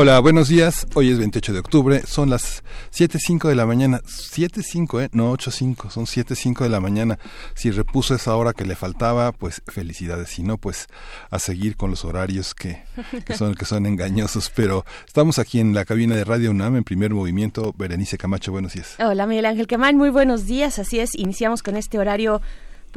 Hola, buenos días. Hoy es 28 de octubre. Son las 7.05 de la mañana. 7.05, ¿eh? No 8.05. Son 7.05 de la mañana. Si repuso esa hora que le faltaba, pues felicidades. Si no, pues a seguir con los horarios que, son, que son engañosos. Pero estamos aquí en la cabina de Radio UNAM en primer movimiento. Berenice Camacho, buenos días. Hola, Miguel Ángel Quemán. Muy buenos días. Así es. Iniciamos con este horario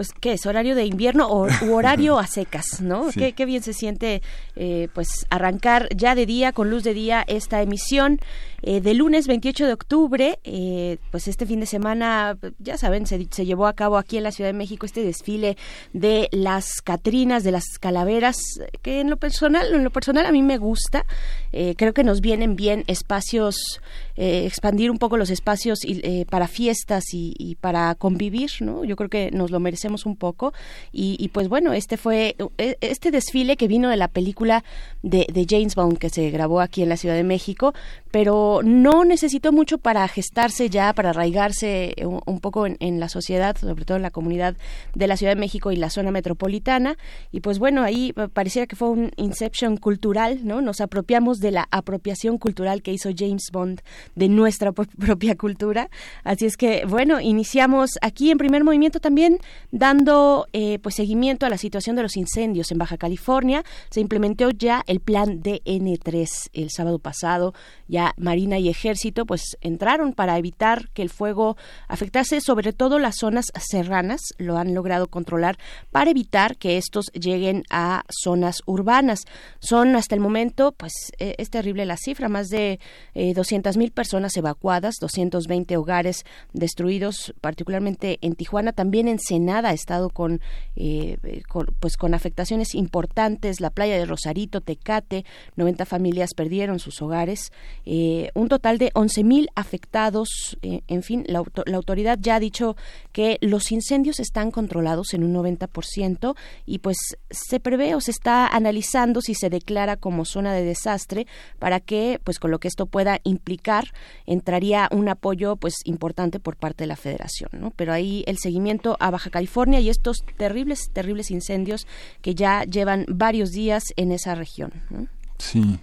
pues, ¿qué es? ¿Horario de invierno o u horario a secas, no? Qué, qué, bien se siente, eh, pues, arrancar ya de día, con luz de día, esta emisión. Eh, de lunes 28 de octubre, eh, pues este fin de semana, ya saben, se, se, llevó a cabo aquí en la Ciudad de México este desfile de las Catrinas, de las calaveras, que en lo personal, en lo personal a mí me gusta. Eh, creo que nos vienen bien espacios, eh, expandir un poco los espacios y, para fiestas y, y, para convivir, ¿no? Yo creo que nos lo merecemos un poco. Y, y, pues bueno, este fue e, este desfile que vino de la película de, de James Bond que se grabó aquí en la Ciudad de México, pero no necesitó mucho para gestarse ya, para arraigarse un, poco en, la sociedad, sobre todo en la comunidad de la Ciudad de México y la zona metropolitana. Y pues bueno, ahí pareciera que fue un inception cultural, ¿no? Nos apropiamos de la apropiación cultural que hizo James Bond de nuestra propia cultura. Así es que, bueno, iniciamos aquí en primer movimiento también dando eh, pues seguimiento a la situación de los incendios en Baja California. Se implementó ya el plan DN3 el sábado pasado. Ya María y Ejército pues entraron para evitar que el fuego afectase sobre todo las zonas serranas, lo han logrado controlar para evitar que estos lleguen a zonas urbanas. Son hasta el momento, pues e, es terrible la cifra, más de eh, 200 mil personas evacuadas, 220 hogares destruidos, particularmente en Tijuana, también en Senada ha estado con, eh, con, pues con afectaciones importantes, la playa de Rosarito, Tecate, 90 familias perdieron sus hogares. Eh, un total de 11.000 afectados. Eh, en fin, la, la, autoridad ya ha dicho que los incendios están controlados en un 90% y pues se prevé o se está analizando si se declara como zona de desastre para que, pues con lo que esto pueda implicar, entraría un apoyo pues importante por parte de la Federación, ¿no? Pero ahí el seguimiento a Baja California y estos terribles, terribles incendios que ya llevan varios días en esa región. Sí,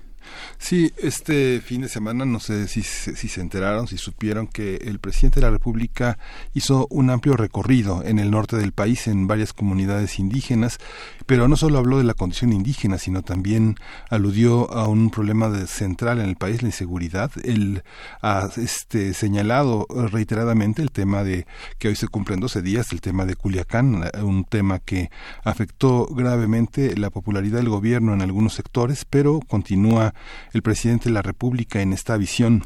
Sí, este fin de semana no sé si, si, se enteraron, si supieron que el presidente de la República hizo un amplio recorrido en el norte del país, en varias comunidades indígenas, pero no solo habló de la condición indígena, sino también aludió a un problema de, central en el país, la inseguridad. Él ha este, señalado reiteradamente el tema de que hoy se cumplen 12 días, el tema de Culiacán, un tema que afectó gravemente la popularidad del gobierno en algunos sectores, pero continúa el presidente de la República en esta visión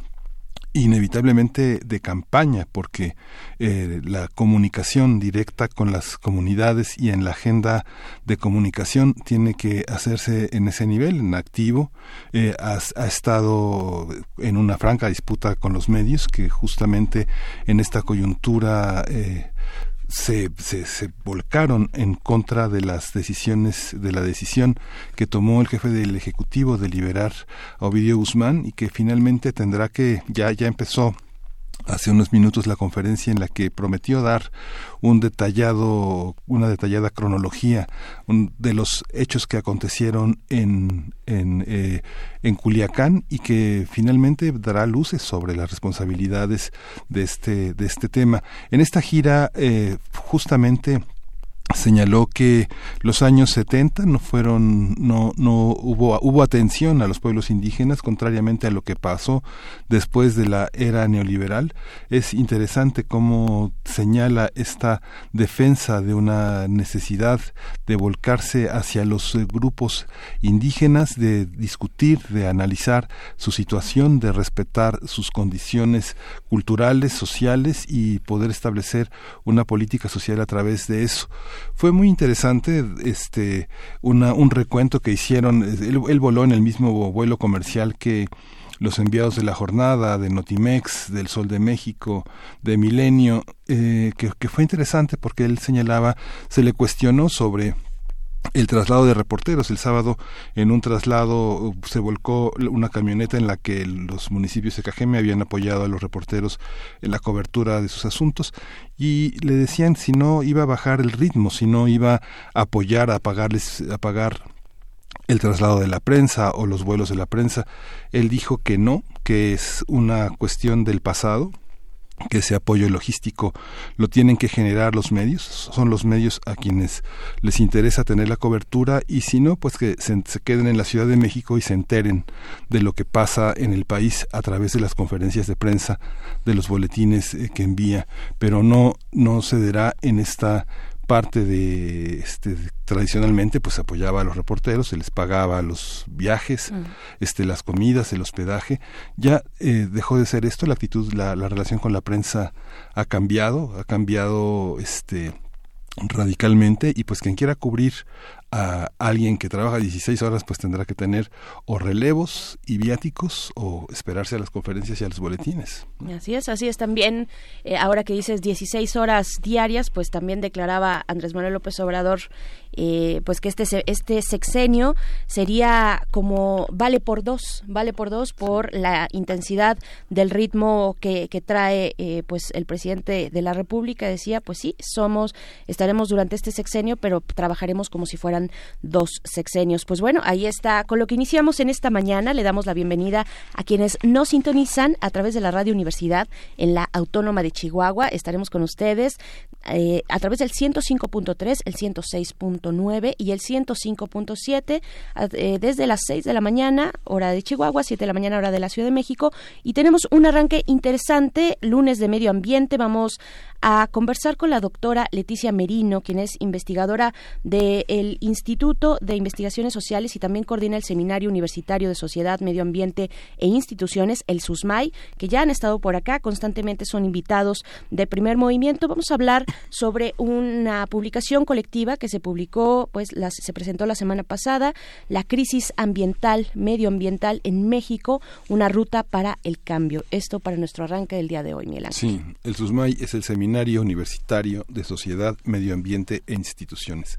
inevitablemente de campaña porque eh, la comunicación directa con las comunidades y en la agenda de comunicación tiene que hacerse en ese nivel, en activo. Eh, ha, estado en una franca disputa con los medios que justamente en esta coyuntura eh, se, se, se, volcaron en contra de las decisiones, de la decisión que tomó el jefe del Ejecutivo de liberar a Ovidio Guzmán y que finalmente tendrá que, ya, ya empezó hace unos minutos la conferencia en la que prometió dar un detallado, una detallada cronología de los hechos que acontecieron en, en, eh, en Culiacán y que finalmente dará luces sobre las responsabilidades de este, de este tema. En esta gira, eh, justamente, señaló que los años 70 no fueron no no hubo hubo atención a los pueblos indígenas contrariamente a lo que pasó después de la era neoliberal. Es interesante cómo señala esta defensa de una necesidad de volcarse hacia los eh, grupos indígenas de discutir de analizar su situación de respetar sus condiciones culturales sociales y poder establecer una política social a través de eso fue muy interesante este una, un recuento que hicieron. Él, voló en el mismo vuelo comercial que los enviados de la jornada, de Notimex, del Sol de México, de Milenio, eh, que, que, fue interesante porque él señalaba, se le cuestionó sobre el traslado de reporteros. El sábado, en un traslado, se volcó una camioneta en la que los municipios de Cajeme habían apoyado a los reporteros en la cobertura de sus asuntos y le decían si no iba a bajar el ritmo, si no iba a apoyar, a pagarles, a pagar el traslado de la prensa o los vuelos de la prensa. Él dijo que no, que es una cuestión del pasado, que ese apoyo logístico lo tienen que generar los medios, son los medios a quienes les interesa tener la cobertura y si no, pues que se, queden en la Ciudad de México y se enteren de lo que pasa en el país a través de las conferencias de prensa, de los boletines eh, que envía, pero no, no cederá en esta parte de este tradicionalmente pues apoyaba a los reporteros se les pagaba los viajes mm. este las comidas el hospedaje ya eh, dejó de ser esto la actitud la, la relación con la prensa ha cambiado ha cambiado este radicalmente y pues quien quiera cubrir a alguien que trabaja 16 horas pues tendrá que tener o relevos y viáticos o esperarse a las conferencias y a los boletines. Así es, así es también. Eh, ahora que dices 16 horas diarias, pues también declaraba Andrés Manuel López Obrador eh, pues que este este sexenio sería como vale por dos, vale por dos por la intensidad del ritmo que, que trae eh, pues el presidente de la República decía pues sí somos estaremos durante este sexenio pero trabajaremos como si fueran dos sexenios. Pues bueno, ahí está con lo que iniciamos en esta mañana. Le damos la bienvenida a quienes nos sintonizan a través de la radio universidad en la Autónoma de Chihuahua. Estaremos con ustedes eh, a través del 105.3, el 106.9 y el 105.7 eh, desde las 6 de la mañana, hora de Chihuahua, 7 de la mañana, hora de la Ciudad de México. Y tenemos un arranque interesante, lunes de medio ambiente. Vamos a conversar con la doctora Leticia Merino, quien es investigadora del Instituto de Investigaciones Sociales y también coordina el Seminario Universitario de Sociedad, Medio Ambiente e Instituciones, el SUSMAI, que ya han estado por acá, constantemente son invitados de primer movimiento. Vamos a hablar sobre una publicación colectiva que se publicó, pues se presentó la semana pasada, la crisis ambiental, medioambiental en México, una ruta para el cambio. Esto para nuestro arranque del día de hoy, Miguel Sí, el SUSMAI es el Seminario Universitario de Sociedad, Medio Ambiente e Instituciones.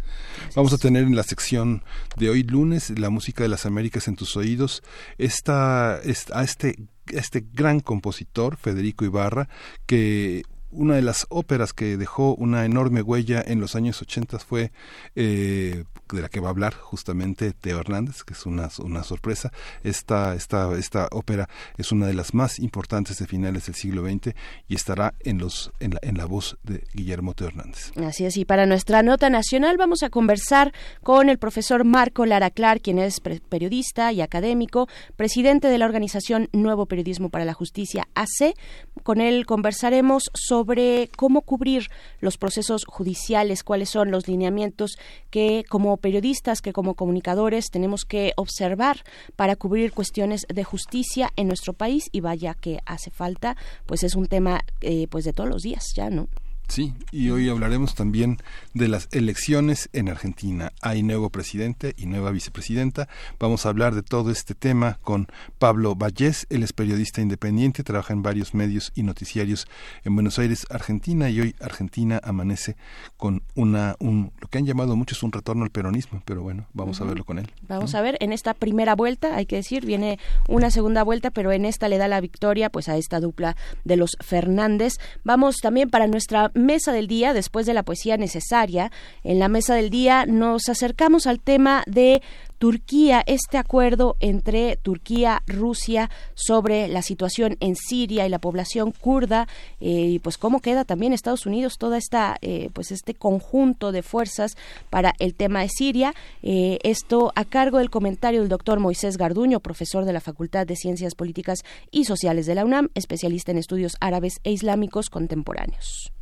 Vamos a tener en la sección de hoy lunes la música de las Américas en tus oídos esta, a este este gran compositor, Federico Ibarra, que una de las óperas que dejó una enorme huella en los años 80 fue eh, de la que va a hablar justamente Teo Hernández, que es una, una sorpresa. Esta, esta, esta ópera es una de las más importantes de finales del siglo XX y estará en, los, en, la, en la voz de Guillermo Teo Hernández. Así es, y para nuestra nota nacional vamos a conversar con el profesor Marco Lara Clar, quien es periodista y académico, presidente de la organización Nuevo Periodismo para la Justicia, AC. Con él conversaremos sobre cómo cubrir los procesos judiciales, cuáles son los lineamientos que como periodistas, que como comunicadores tenemos que observar para cubrir cuestiones de justicia en nuestro país y vaya que hace falta, pues es un tema eh, pues de todos los días ya, ¿no? Sí, y hoy hablaremos también de las elecciones en Argentina. Hay nuevo presidente y nueva vicepresidenta. Vamos a hablar de todo este tema con Pablo Vallés. Él es periodista independiente, trabaja en varios medios y noticiarios en Buenos Aires, Argentina, y hoy Argentina amanece con una, un, lo que han llamado muchos un retorno al peronismo, pero bueno, vamos a verlo con él. Vamos a ver, en esta primera vuelta, hay que decir, viene una segunda vuelta, pero en esta le da la victoria pues a esta dupla de los Fernández. Vamos también para nuestra mesa del día, después de la poesía necesaria, en la mesa del día nos acercamos al tema de Turquía, este acuerdo entre Turquía, Rusia sobre la situación en Siria y la población kurda, eh, y pues cómo queda también Estados Unidos toda esta, eh, pues este conjunto de fuerzas para el tema de Siria. Eh, esto a cargo del comentario del doctor Moisés Garduño, profesor de la Facultad de Ciencias Políticas y Sociales de la UNAM, especialista en estudios árabes e islámicos contemporáneos.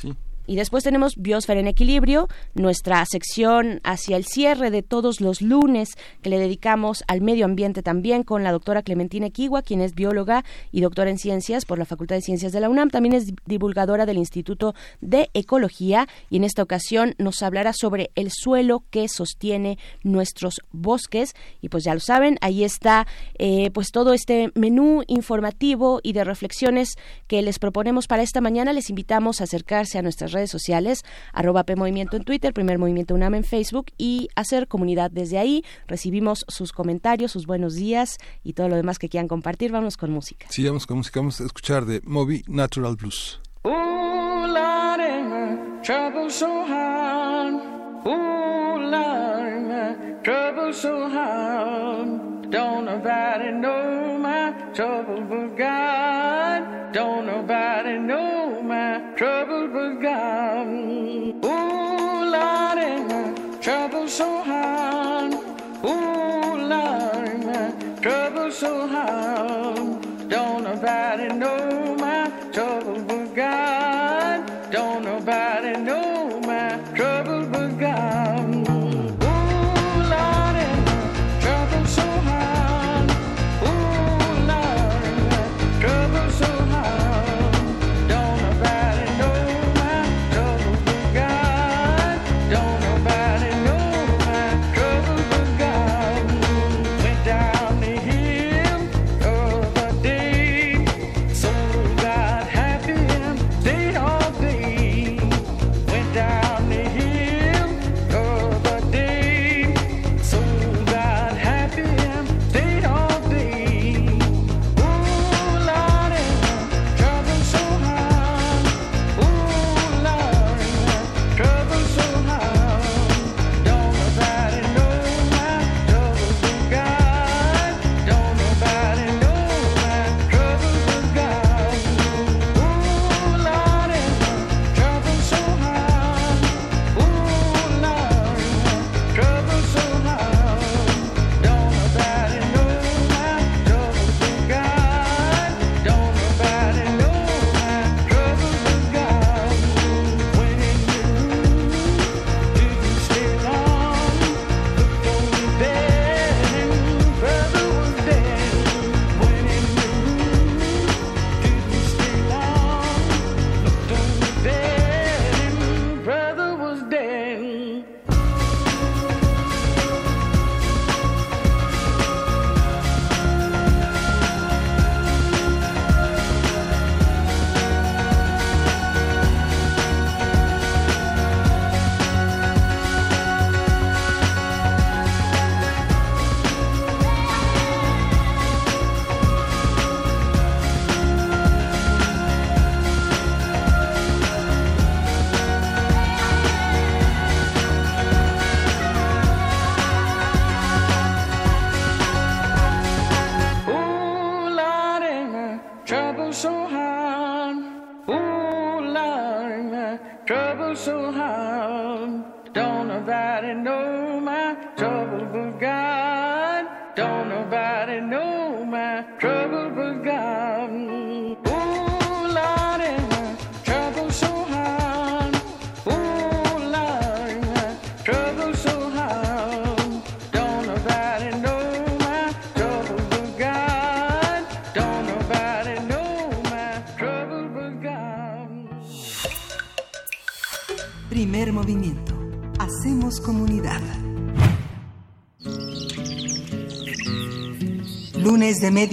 Sí, Y después tenemos Biosfera en Equilibrio, nuestra sección hacia el cierre de todos los lunes que le dedicamos al medio ambiente también con la doctora Clementina Kiwa, quien es bióloga y doctora en ciencias por la Facultad de Ciencias de la UNAM. También es divulgadora del Instituto de Ecología y en esta ocasión nos hablará sobre el suelo que sostiene nuestros bosques. Y pues ya lo saben, ahí está eh, pues todo este menú informativo y de reflexiones que les proponemos para esta mañana. Les invitamos a acercarse a nuestras redes sociales, arroba PMovimiento en Twitter, Primer Movimiento UNAM en Facebook y hacer comunidad desde ahí. Recibimos sus comentarios, sus buenos días y todo lo demás que quieran compartir. Vamos con música. Sí, vamos con música. Vamos a escuchar de Moby Natural Blues. Don't nobody know my trouble but God. Don't nobody know my trouble but God. Ooh, Lordy, my trouble so hard. Ooh, Lordy, my trouble so hard. Don't nobody know my trouble but God. Don't nobody know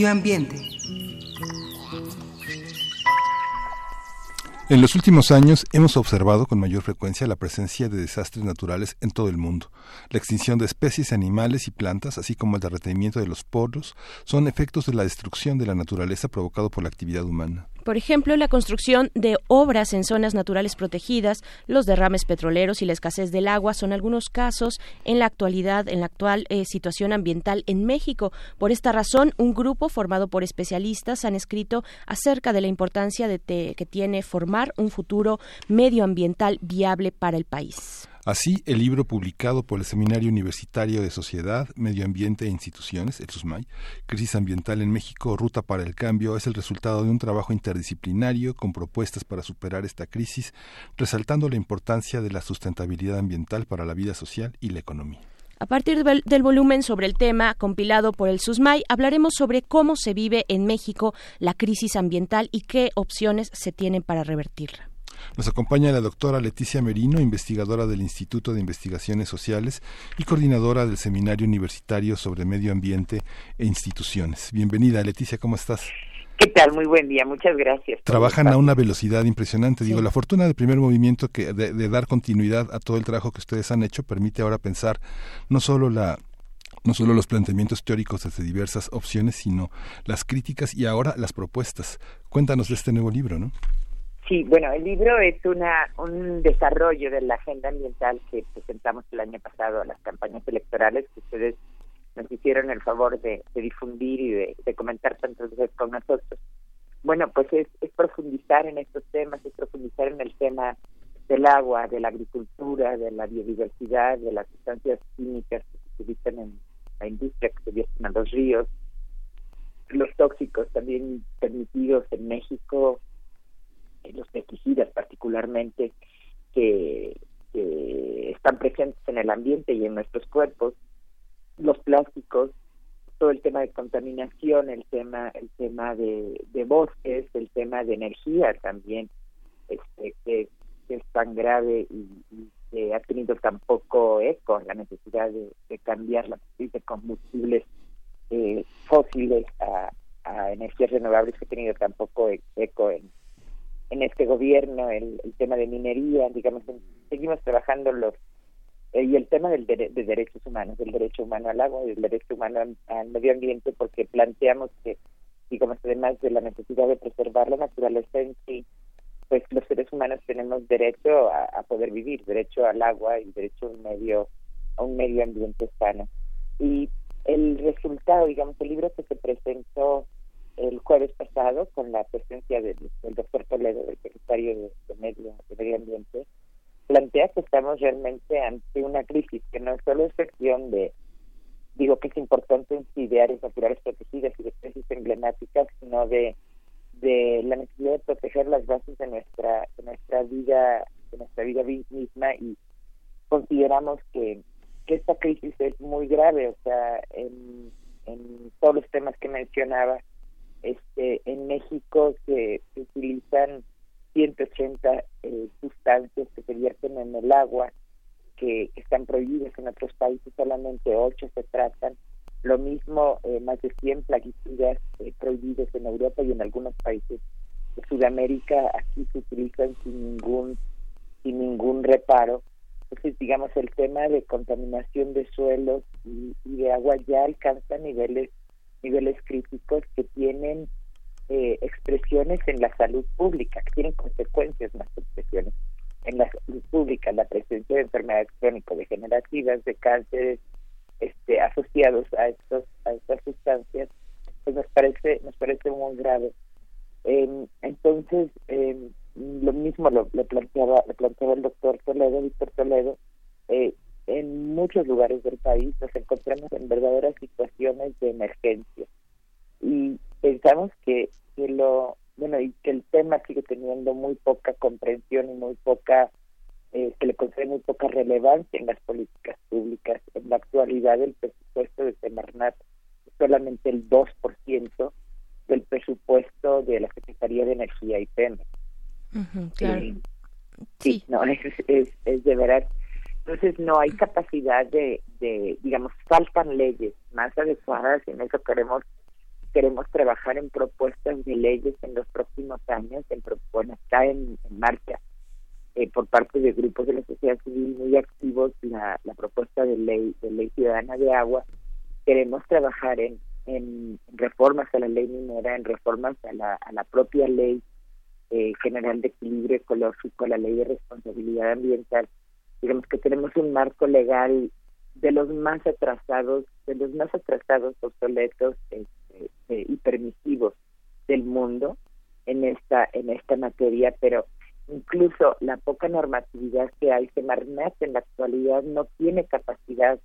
ambiente. En los últimos años hemos observado con mayor frecuencia la presencia de desastres naturales en todo el mundo. La extinción de especies animales y plantas, así como el derretimiento de los polos, son efectos de la destrucción de la naturaleza provocado por la actividad humana. Por ejemplo, la construcción de obras en zonas naturales protegidas, los derrames petroleros y la escasez del agua son algunos casos en la actualidad, en la actual eh, situación ambiental en México. Por esta razón, un grupo formado por especialistas han escrito acerca de la importancia de que tiene formar un futuro medioambiental viable para el país. Así, el libro publicado por el Seminario Universitario de Sociedad, Medio Ambiente e Instituciones, el SUSMAI, Crisis Ambiental en México, Ruta para el Cambio, es el resultado de un trabajo interdisciplinario con propuestas para superar esta crisis, resaltando la importancia de la sustentabilidad ambiental para la vida social y la economía. A partir del volumen sobre el tema compilado por el SUSMAI, hablaremos sobre cómo se vive en México la crisis ambiental y qué opciones se tienen para revertirla. Nos acompaña la doctora Leticia Merino, investigadora del Instituto de Investigaciones Sociales y coordinadora del Seminario Universitario sobre Medio Ambiente e Instituciones. Bienvenida, Leticia, ¿cómo estás? ¿Qué tal? Muy buen día, muchas gracias. Trabajan a una velocidad impresionante. Digo, la fortuna del primer movimiento que de, de, dar continuidad a todo el trabajo que ustedes han hecho permite ahora pensar no solo la no solo los planteamientos teóricos desde diversas opciones, sino las críticas y ahora las propuestas. Cuéntanos de este nuevo libro, ¿no? Sí, bueno, el libro es una, un desarrollo de la agenda ambiental que presentamos el año pasado a las campañas electorales que ustedes nos hicieron el favor de, difundir y de, comentar tantas veces con nosotros. Bueno, pues es, es profundizar en estos temas, es profundizar en el tema del agua, de la agricultura, de la biodiversidad, de las sustancias químicas que se utilizan en la industria, que se vierten a los ríos, los tóxicos también permitidos en México, los pesticidas particularmente que, están presentes en el ambiente y en nuestros cuerpos, los plásticos, todo el tema de contaminación, el tema, el tema de, bosques, el tema de energía también, este, que, es tan grave y, que ha tenido tan poco eco, la necesidad de, cambiar la de combustibles eh, fósiles a, a energías renovables que ha tenido tan poco eco en, en este gobierno el, tema de minería, digamos, seguimos trabajando los eh, y el tema del de, derechos humanos, del derecho humano al agua y del derecho humano al, medio ambiente, porque planteamos que, digamos, además de la necesidad de preservar la naturaleza en sí, pues los seres humanos tenemos derecho a, poder vivir, derecho al agua y derecho a un medio a un medio ambiente sano. Y el resultado, digamos, el libro que se presentó el jueves pasado con la presencia del, doctor Toledo, del secretario de, Medio, Ambiente, plantea que estamos realmente ante una crisis que no solo es cuestión de, digo que es importante en áreas naturales protegidas y de especies emblemáticas, sino de, de la necesidad de proteger las bases de nuestra, de nuestra vida, de nuestra vida misma y consideramos que, que esta crisis es muy grave, o sea, en, en todos los temas que mencionaba, este, en México se, utilizan 180 eh, sustancias que se vierten en el agua que, están prohibidas en otros países solamente 8 se tratan. Lo mismo eh, más de 100 plaguicidas eh, prohibidos en Europa y en algunos países de Sudamérica aquí se utilizan sin ningún sin ningún reparo. Entonces digamos el tema de contaminación de suelos y de agua ya alcanza niveles niveles críticos que tienen eh, expresiones en la salud pública, que tienen consecuencias más expresiones en la salud pública, la presencia de enfermedades crónico-degenerativas, de cánceres este, asociados a estos a estas sustancias, pues nos parece nos parece muy grave. Em, entonces em, lo mismo lo, planteaba lo planteaba el doctor Toledo, Víctor Toledo, eh, en muchos lugares del país nos encontramos en verdaderas situaciones de emergencia. Y pensamos que, que lo bueno y que el tema sigue teniendo muy poca comprensión y muy poca eh, se le concede muy poca relevancia en las políticas públicas. En la actualidad el presupuesto de Semarnat es solamente el 2% del presupuesto de la Secretaría de Energía y Pemex claro. sí, no es, es, es de verdad entonces no hay capacidad de, de, digamos, faltan leyes más adecuadas y en eso queremos queremos trabajar en propuestas de leyes en los próximos años, en, bueno, está en, marcha eh, por parte de grupos de la sociedad civil muy activos la, la propuesta de ley de ley ciudadana de agua. Queremos trabajar en, reformas a la ley minera, en reformas a la, a la propia ley eh, general de equilibrio ecológico, la ley de responsabilidad ambiental digamos que tenemos un marco legal de los más atrasados, de los más atrasados, obsoletos este, eh, y permisivos del mundo en esta en esta materia, pero incluso la poca normatividad que hay, Semarnat en la actualidad no tiene capacidad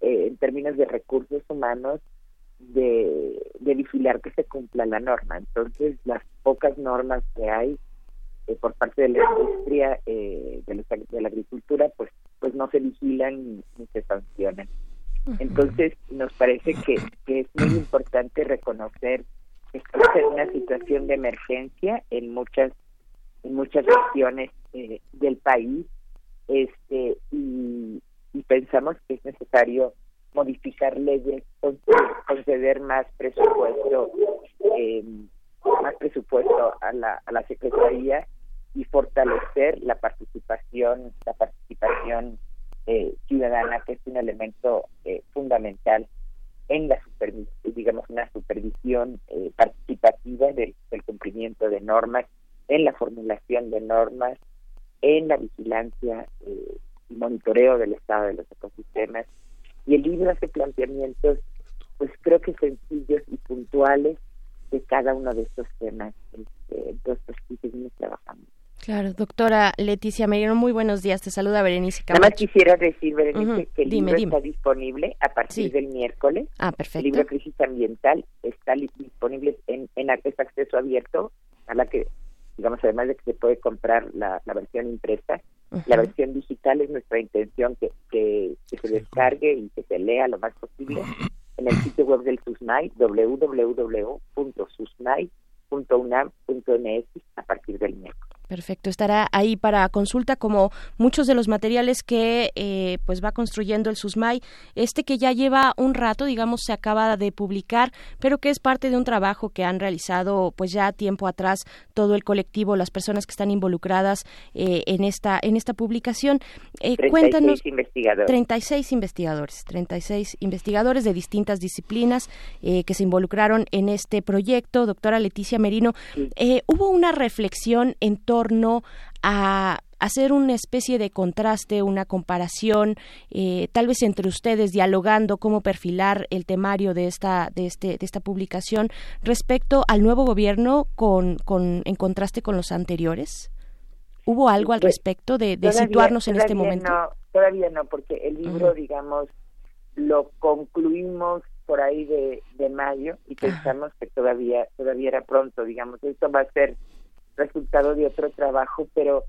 eh, en términos de recursos humanos de, de vigilar que se cumpla la norma. Entonces, las pocas normas que hay eh, por parte de la industria eh, de, la, agricultura, pues, pues no se vigilan ni, se sancionan. Entonces, nos parece que, que es muy importante reconocer que estamos en una situación de emergencia en muchas en muchas regiones eh, del país este y, y, pensamos que es necesario modificar leyes conceder más presupuesto eh, más presupuesto a la, a la secretaría y fortalecer la participación la participación eh, ciudadana que es un elemento eh, fundamental en la digamos una supervisión eh, participativa del, cumplimiento de normas en la formulación de normas en la vigilancia y monitoreo del estado de los ecosistemas. Y el libro hace planteamientos pues creo que sencillos y puntuales de cada uno de estos temas este, entonces sí seguimos trabajando Claro, doctora Leticia Merino, muy buenos días. Te saluda Berenice Camacho. Nada más quisiera decir, Berenice, que el libro está disponible a partir del miércoles. Ah, perfecto. El libro Crisis Ambiental está disponible en, en acceso abierto, a la que, digamos, además de que se puede comprar la, versión impresa, la versión digital es nuestra intención que, que, se descargue y que se lea lo más posible en el sitio web del SUSNAI, www.susnai.unam.mx a partir del miércoles. Perfecto, estará ahí para consulta como muchos de los materiales que eh, pues va construyendo el SUSMAI, este que ya lleva un rato, digamos, se acaba de publicar, pero que es parte de un trabajo que han realizado pues ya tiempo atrás todo el colectivo, las personas que están involucradas eh, en esta en esta publicación. Eh, 36 cuéntanos, investigadores. 36 investigadores, 36 investigadores de distintas disciplinas eh, que se involucraron en este proyecto. Doctora Leticia Merino, hubo una reflexión en todo torno a hacer una especie de contraste, una comparación, eh, tal vez entre ustedes dialogando cómo perfilar el temario de esta de este de esta publicación respecto al nuevo gobierno con, con en contraste con los anteriores. ¿Hubo algo al pues, respecto de, situarnos en este momento? No, todavía no, porque el libro, digamos, lo concluimos por ahí de, de mayo y pensamos que todavía todavía era pronto, digamos, esto va a ser resultado de otro trabajo, pero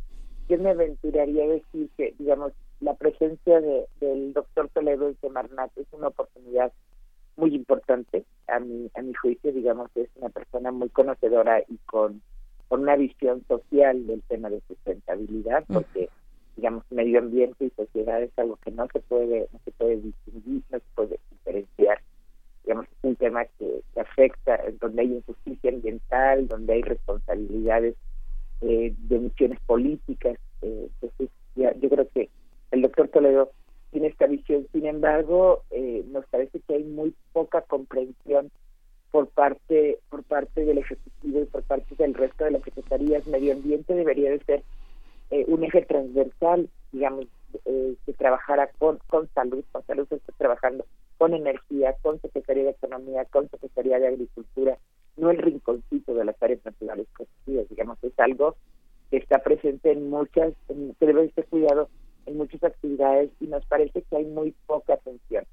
yo me aventuraría a decir que, digamos, la presencia de, del doctor Toledo y Semarnat es una oportunidad muy importante a mi, a mi juicio, digamos, es una persona muy conocedora y con, con una visión social del tema de sustentabilidad, porque, digamos, medio ambiente y sociedad es algo que no se puede, no se puede distinguir, no se puede diferenciar digamos, es un tema que, afecta, donde hay injusticia ambiental, donde hay responsabilidades eh, de misiones políticas. Eh, entonces, yo creo que el doctor Toledo tiene esta visión. Sin embargo, eh, nos parece que hay muy poca comprensión por parte por parte del ejecutivo y por parte del resto de las secretarías. Medio ambiente debería de ser un eje transversal, digamos, que trabajara con, con salud. Con salud se está trabajando con energía, con Secretaría de Economía, con Secretaría de Agricultura, no el rinconcito de las áreas naturales protegidas, digamos, es algo que está presente en muchas, que debe ser cuidado en muchas actividades y nos parece que hay muy poca atención.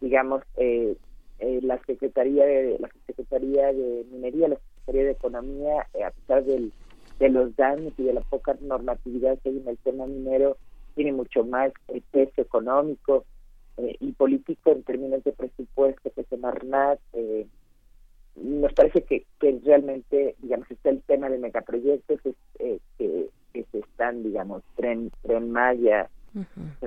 Digamos, eh, eh, la Secretaría de la Secretaría de Minería, la Secretaría de Economía, eh, a pesar del, de los daños y de la poca normatividad que hay en el tema minero, tiene mucho más peso económico, eh, y político en términos de presupuesto que se Marnat eh, nos parece que, que realmente digamos está el tema de megaproyectos eh, que, que se están digamos tren tren Maya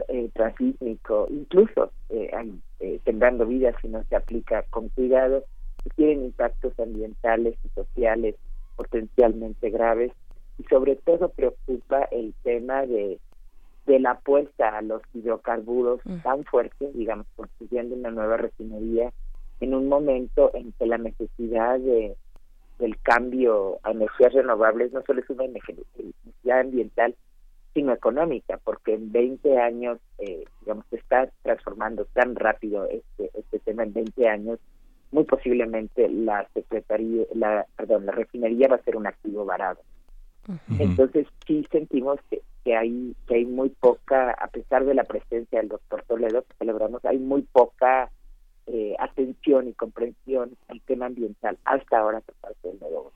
eh, transísmico incluso eh, eh, tendando vida si no se aplica con cuidado que tienen impactos ambientales y sociales potencialmente graves y sobre todo preocupa el tema de de la apuesta a los hidrocarburos mm. tan fuerte, digamos, construyendo una nueva refinería en un momento en que la necesidad de del cambio a energías renovables no solo es una necesidad ambiental, sino económica, porque en 20 años, eh, digamos, se está transformando tan rápido este, este tema en 20 años, muy posiblemente la secretaría, la, perdón, la refinería va a ser un activo varado. Entonces sí sentimos que, que hay que hay muy poca, a pesar de la presencia del doctor Toledo que celebramos, hay muy poca eh, atención y comprensión al tema ambiental hasta ahora por parte del nuevo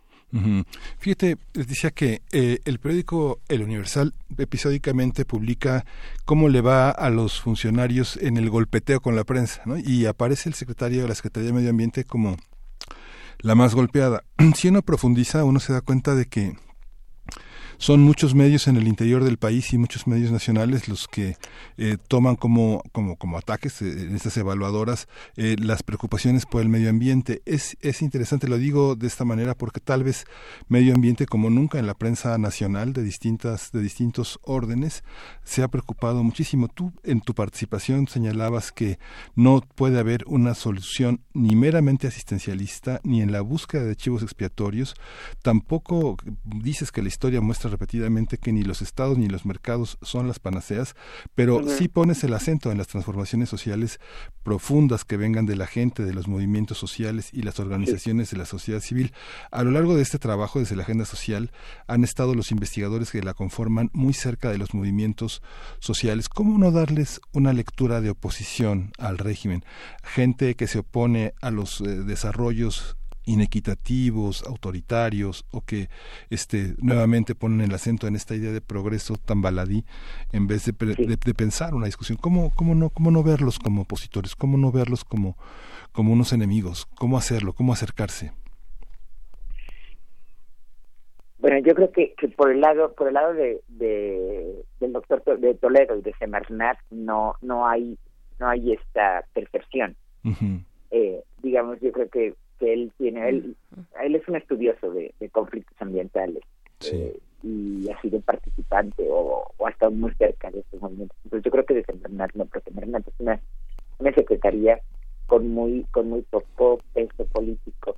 Fíjate, les decía que eh, el periódico El Universal episódicamente publica cómo le va a los funcionarios en el golpeteo con la prensa, ¿no? Y aparece el secretario de la Secretaría de Medio Ambiente como la más golpeada. Si uno profundiza, uno se da cuenta de que son muchos medios en el interior del país y muchos medios nacionales los que eh, toman como, como, como ataques eh, en estas evaluadoras eh, las preocupaciones por el medio ambiente. Es, es interesante, lo digo de esta manera porque tal vez medio ambiente como nunca en la prensa nacional de distintas, de distintos órdenes se ha preocupado muchísimo. Tú en tu participación señalabas que no puede haber una solución ni meramente asistencialista ni en la búsqueda de archivos expiatorios. Tampoco dices que la historia muestra repetidamente que ni los estados ni los mercados son las panaceas, pero sí pones el acento en las transformaciones sociales profundas que vengan de la gente, de los movimientos sociales y las organizaciones de la sociedad civil. A lo largo de este trabajo desde la agenda social han estado los investigadores que la conforman muy cerca de los movimientos sociales. ¿Cómo no darles una lectura de oposición al régimen? Gente que se opone a los eh, desarrollos inequitativos, autoritarios o que este nuevamente ponen el acento en esta idea de progreso tan baladí en vez de, de, pensar una discusión. ¿Cómo, cómo, no, ¿Cómo no verlos como opositores? ¿Cómo no verlos como, como unos enemigos? ¿Cómo hacerlo? ¿Cómo acercarse? Bueno, yo creo que, que por el lado por el lado de, de del doctor de Toledo y de Semarnat no no hay no hay esta percepción. eh, digamos, yo creo que que él tiene, él, él es un estudioso de, conflictos ambientales eh, y ha sido participante o, ha estado muy cerca de estos movimientos. Entonces yo creo que de no, porque es una, una secretaría con muy con muy poco peso político.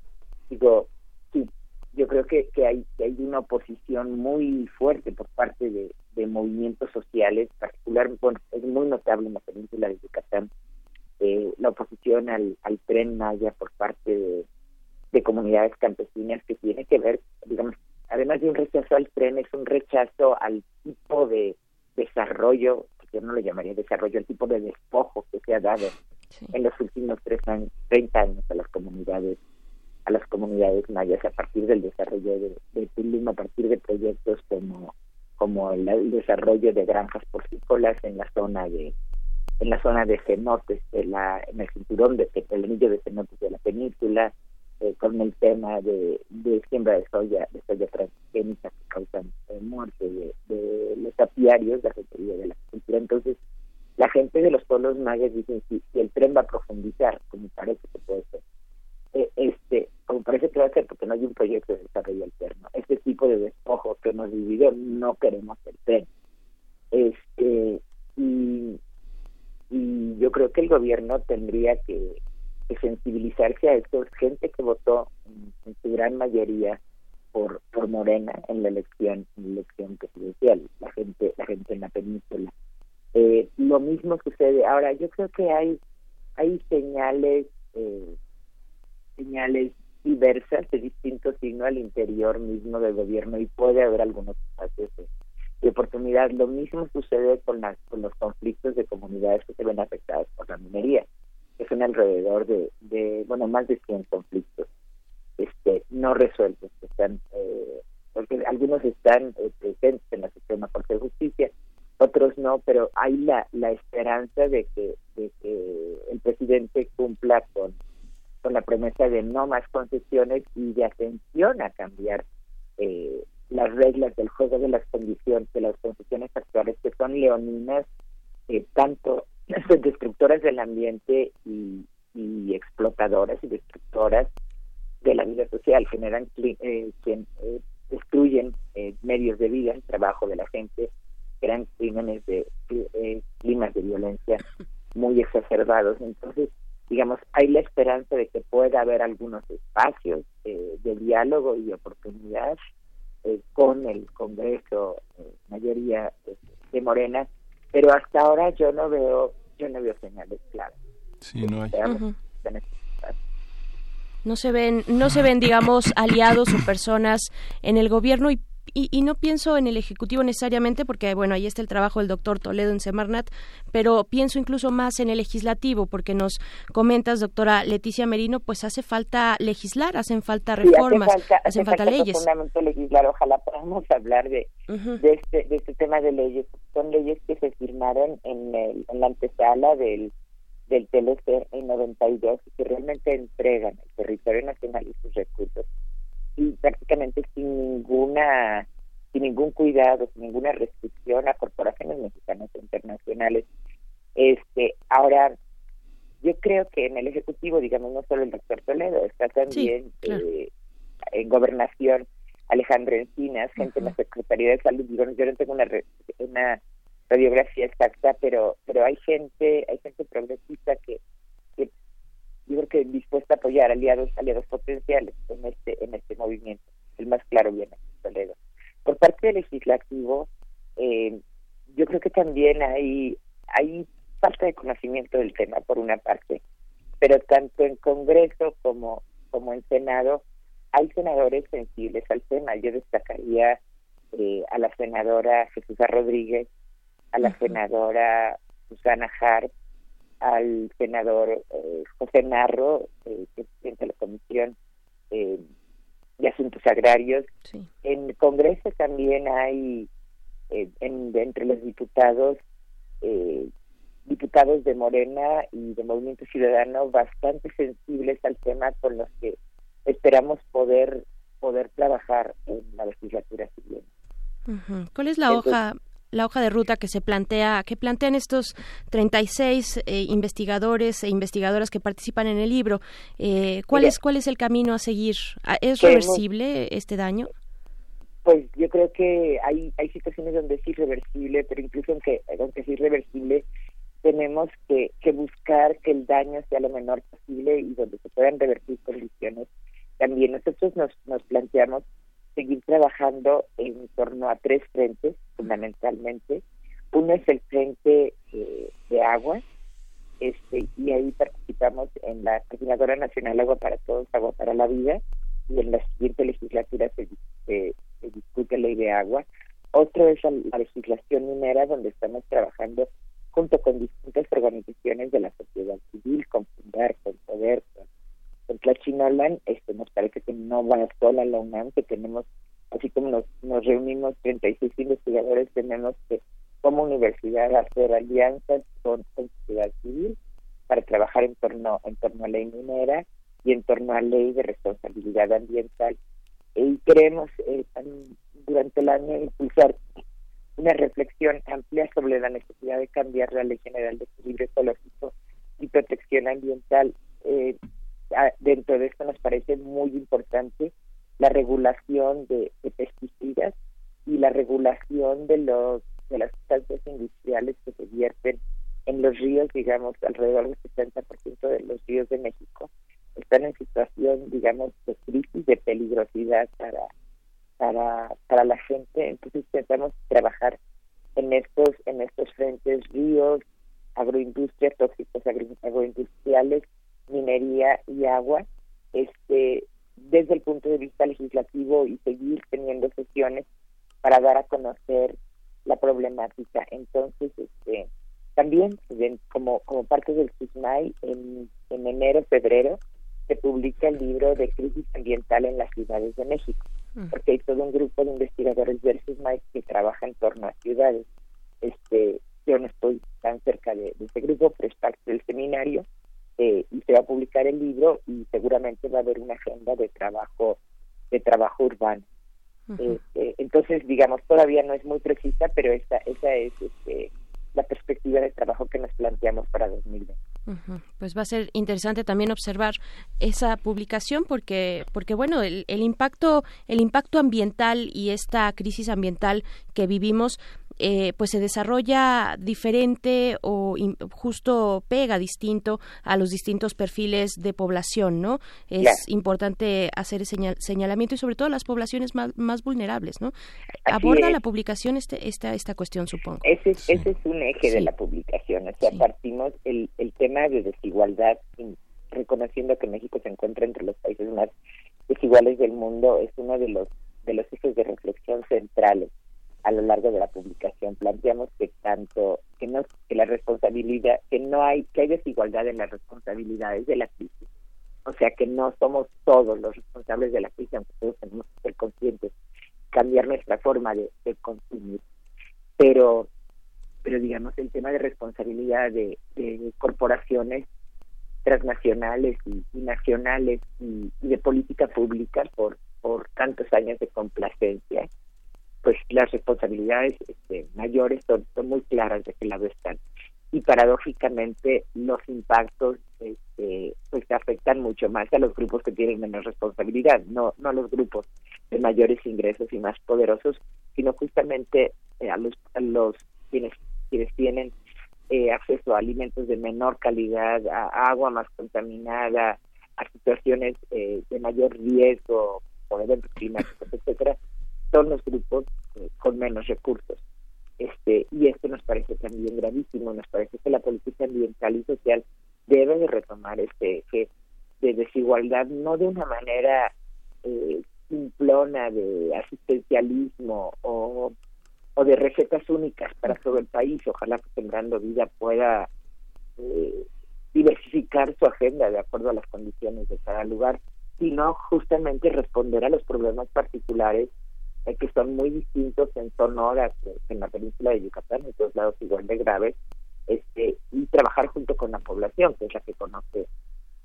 Digo, sí, yo creo que, que hay que hay una oposición muy fuerte por parte de, de movimientos sociales, particular, bueno, es muy notable en la península de Yucatán, eh, la oposición al, al tren Maya por parte de, comunidades campesinas que tiene que ver, digamos, además de un rechazo al tren, es un rechazo al tipo de desarrollo, que yo no lo llamaría desarrollo, el tipo de despojo que se ha dado en los últimos tres años, 30 años a las comunidades a las comunidades mayas a partir del desarrollo de, de a partir de proyectos como como el, desarrollo de granjas porcícolas en la zona de en la zona de cenotes, de la, en el cinturón de el anillo de cenotes de la península, eh, con el tema de, de, siembra de soya, de soya transgénica que causan eh, muerte de, los apiarios, la requerida de la cultura. Entonces, la gente de los pueblos mayas dicen, si, si el tren va a profundizar, como parece que puede ser, eh, este, como parece que va a ser porque no hay un proyecto de desarrollo alterno. Este tipo de despojo que hemos vivido no queremos el tren. Este, yo creo que el gobierno tendría que, sensibilizarse a esto. Gente que votó en, su gran mayoría por por Morena en la elección en la elección presidencial la gente la gente en la península. Eh, lo mismo sucede. Ahora yo creo que hay hay señales eh, señales diversas de distinto signo al interior mismo del gobierno y puede haber algunos espacios de oportunidad. Lo mismo sucede con, las, con los conflictos de comunidades que se ven afectadas por la minería, que son alrededor de, bueno, más de 100 conflictos este, no resueltos, que están, eh, porque algunos están eh, presentes en la Suprema Corte de Justicia, otros no, pero hay la, la esperanza de que, de que el presidente cumpla con, con la promesa de no más concesiones y de atención a cambiar eh, las reglas del juego de las condiciones, de las condiciones actuales, que son leoninas, eh, tanto destructoras del ambiente y, explotadoras y destructoras de la vida social, generan eh, eh, destruyen eh, medios de vida, el trabajo de la gente, crean crímenes de climas de violencia muy exacerbados. Entonces, digamos, hay la esperanza de que pueda haber algunos espacios de diálogo y oportunidad eh, con el Congreso, eh, mayoría eh, de Morena, pero hasta ahora yo no veo, yo no veo señales claras. Sí, no hay. No se ven, no se ven, digamos, aliados o personas en el gobierno y y, no pienso en el Ejecutivo necesariamente, porque bueno, ahí está el trabajo del doctor Toledo en Semarnat, pero pienso incluso más en el legislativo, porque nos comentas, doctora Leticia Merino, pues hace falta legislar, hacen falta reformas, hacen falta, leyes. legislar, ojalá podamos hablar de, de, este, de este tema de leyes. Son leyes que se firmaron en, el, en la antesala del del TLC en 92 y que realmente entregan el territorio nacional y sus recursos y prácticamente sin ninguna sin ningún cuidado, sin ninguna restricción a corporaciones mexicanas e internacionales. Este, ahora yo creo que en el ejecutivo, digamos, no solo el doctor Toledo, está también eh, en gobernación Alejandro Encinas, gente en la Secretaría de Salud. Digo, yo no tengo una, una radiografía exacta, pero pero hay gente, hay gente progresista que, que yo creo que dispuesta a apoyar aliados, aliados potenciales en este, en este movimiento. El más claro viene Toledo. Por parte del legislativo, eh, yo creo que también hay, hay falta de conocimiento del tema por una parte, pero tanto en Congreso como, como en Senado hay senadores sensibles al tema. Yo destacaría eh, a la senadora Jesús Rodríguez, a la senadora Susana Hart, al senador eh, José Narro, eh, que presidente de la Comisión eh, de Asuntos Agrarios. En el Congreso también hay, en, entre los diputados, diputados de Morena y de Movimiento Ciudadano bastante sensibles al tema con los que esperamos poder poder trabajar en la legislatura siguiente. ¿Cuál es la hoja la hoja de ruta que se plantea, que plantean estos 36 eh, investigadores e investigadoras que participan en el libro. Eh, ¿cuál, es, ¿Cuál es el camino a seguir? Ah, ¿Es reversible este daño? Pues yo creo que hay, hay situaciones donde es irreversible, pero incluso aunque, aunque es irreversible, tenemos que, que buscar que el daño sea lo menor posible y donde se puedan revertir condiciones. También nosotros nos, nos planteamos seguir trabajando en torno a tres frentes, fundamentalmente. Uno es el frente eh, de agua, este, y ahí participamos en la Coordinadora Nacional Agua para Todos, Agua para la Vida, y en la siguiente legislatura se, se, discute ley de agua. Otro es la legislación minera, donde estamos trabajando junto con distintas organizaciones de la sociedad civil, con Fundar, con Poder, con en Tlachinolan, este, nos parece que no va sola la UNAM, que tenemos, así como nos, nos reunimos 36 investigadores, tenemos que como universidad hacer alianzas con, la sociedad civil para trabajar en torno, en torno a ley minera y en torno a ley de responsabilidad ambiental. Y queremos eh, durante el año impulsar una reflexión amplia sobre la necesidad de cambiar la Ley General de Equilibrio Ecológico y Protección Ambiental. Eh, dentro de esto nos parece muy importante la regulación de, pesticidas y la regulación de los de las sustancias industriales que se vierten en los ríos, digamos, alrededor del 60% de los ríos de México están en situación, digamos, de crisis, de peligrosidad para para para la gente. Entonces intentamos trabajar en estos en estos frentes ríos, agroindustria, tóxicos agroindustriales y agua, este, desde el punto de vista legislativo y seguir teniendo sesiones para dar a conocer la problemática. Entonces, este, también como, como parte del CISMAI, en, en enero, febrero, se publica el libro de crisis ambiental en las ciudades de México, mm. porque hay todo un grupo de investigadores del CISMAI que trabaja en torno a ciudades. Este, yo no estoy tan cerca de, de ese grupo, pero es parte del seminario eh, se va a publicar el libro y seguramente va a haber una agenda de trabajo de trabajo urbano. Este, entonces, digamos, todavía no es muy precisa, pero esa, esa es este, la perspectiva de trabajo que nos planteamos para 2020. Pues va a ser interesante también observar esa publicación porque porque bueno el, el impacto el impacto ambiental y esta crisis ambiental que vivimos eh, pues se desarrolla diferente o justo pega distinto a los distintos perfiles de población, ¿no? Es importante hacer señal señalamiento y sobre todo las poblaciones más, más vulnerables, ¿no? Aborda la publicación este, esta, esta cuestión, supongo. Ese, ese es un eje de la publicación, o sea, partimos el, el tema de desigualdad, reconociendo que México se encuentra entre los países más desiguales del mundo, es uno de los de los ejes de reflexión centrales a lo largo de la publicación. Planteamos que tanto que no que la responsabilidad que no hay que hay desigualdad en las responsabilidades de la crisis. O sea que no somos todos los responsables de la crisis, aunque todos tenemos que ser conscientes, cambiar nuestra forma de, consumir. Pero pero digamos el tema de responsabilidad de, corporaciones transnacionales y, nacionales y, de política pública por por tantos años de complacencia pues las responsabilidades este, mayores son, muy claras de qué lado están. Y paradójicamente los impactos este, pues afectan mucho más a los grupos que tienen menos responsabilidad, no no a los grupos de mayores ingresos y más poderosos, sino justamente eh, a los a los quienes quienes tienen eh, acceso a alimentos de menor calidad, a agua más contaminada, a situaciones eh, de mayor riesgo por eventos climáticos, etcétera, son los grupos eh, con menos recursos. Este, y esto nos parece también gravísimo, nos parece que la política ambiental y social debe de retomar este eje de desigualdad, no de una manera eh, simplona de asistencialismo o, o de recetas únicas para todo el país. Ojalá que Sembrando Vida pueda eh, diversificar su agenda de acuerdo a las condiciones de cada lugar, sino justamente responder a los problemas particulares eh, que son muy distintos en Sonora que en la península de Yucatán, en todos lados igual de graves, este, y trabajar junto con la población, que es la que conoce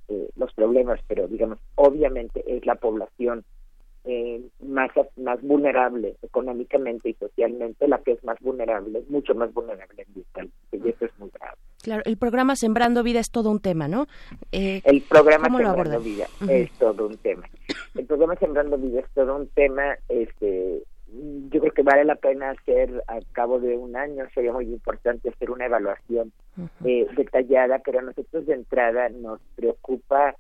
eh, los problemas, pero digamos, obviamente es la población eh, más, más vulnerable económicamente y socialmente, la que es más vulnerable, mucho más vulnerable ambientalmente, y eso es muy grave. Claro, el programa Sembrando Vida es todo un tema, ¿no? Eh, el programa Sembrando Vida es todo un tema. El programa Sembrando Vida es todo un tema, este, yo creo que vale la pena hacer a cabo de un año, sería muy importante hacer una evaluación eh, detallada, pero a nosotros de entrada nos preocupa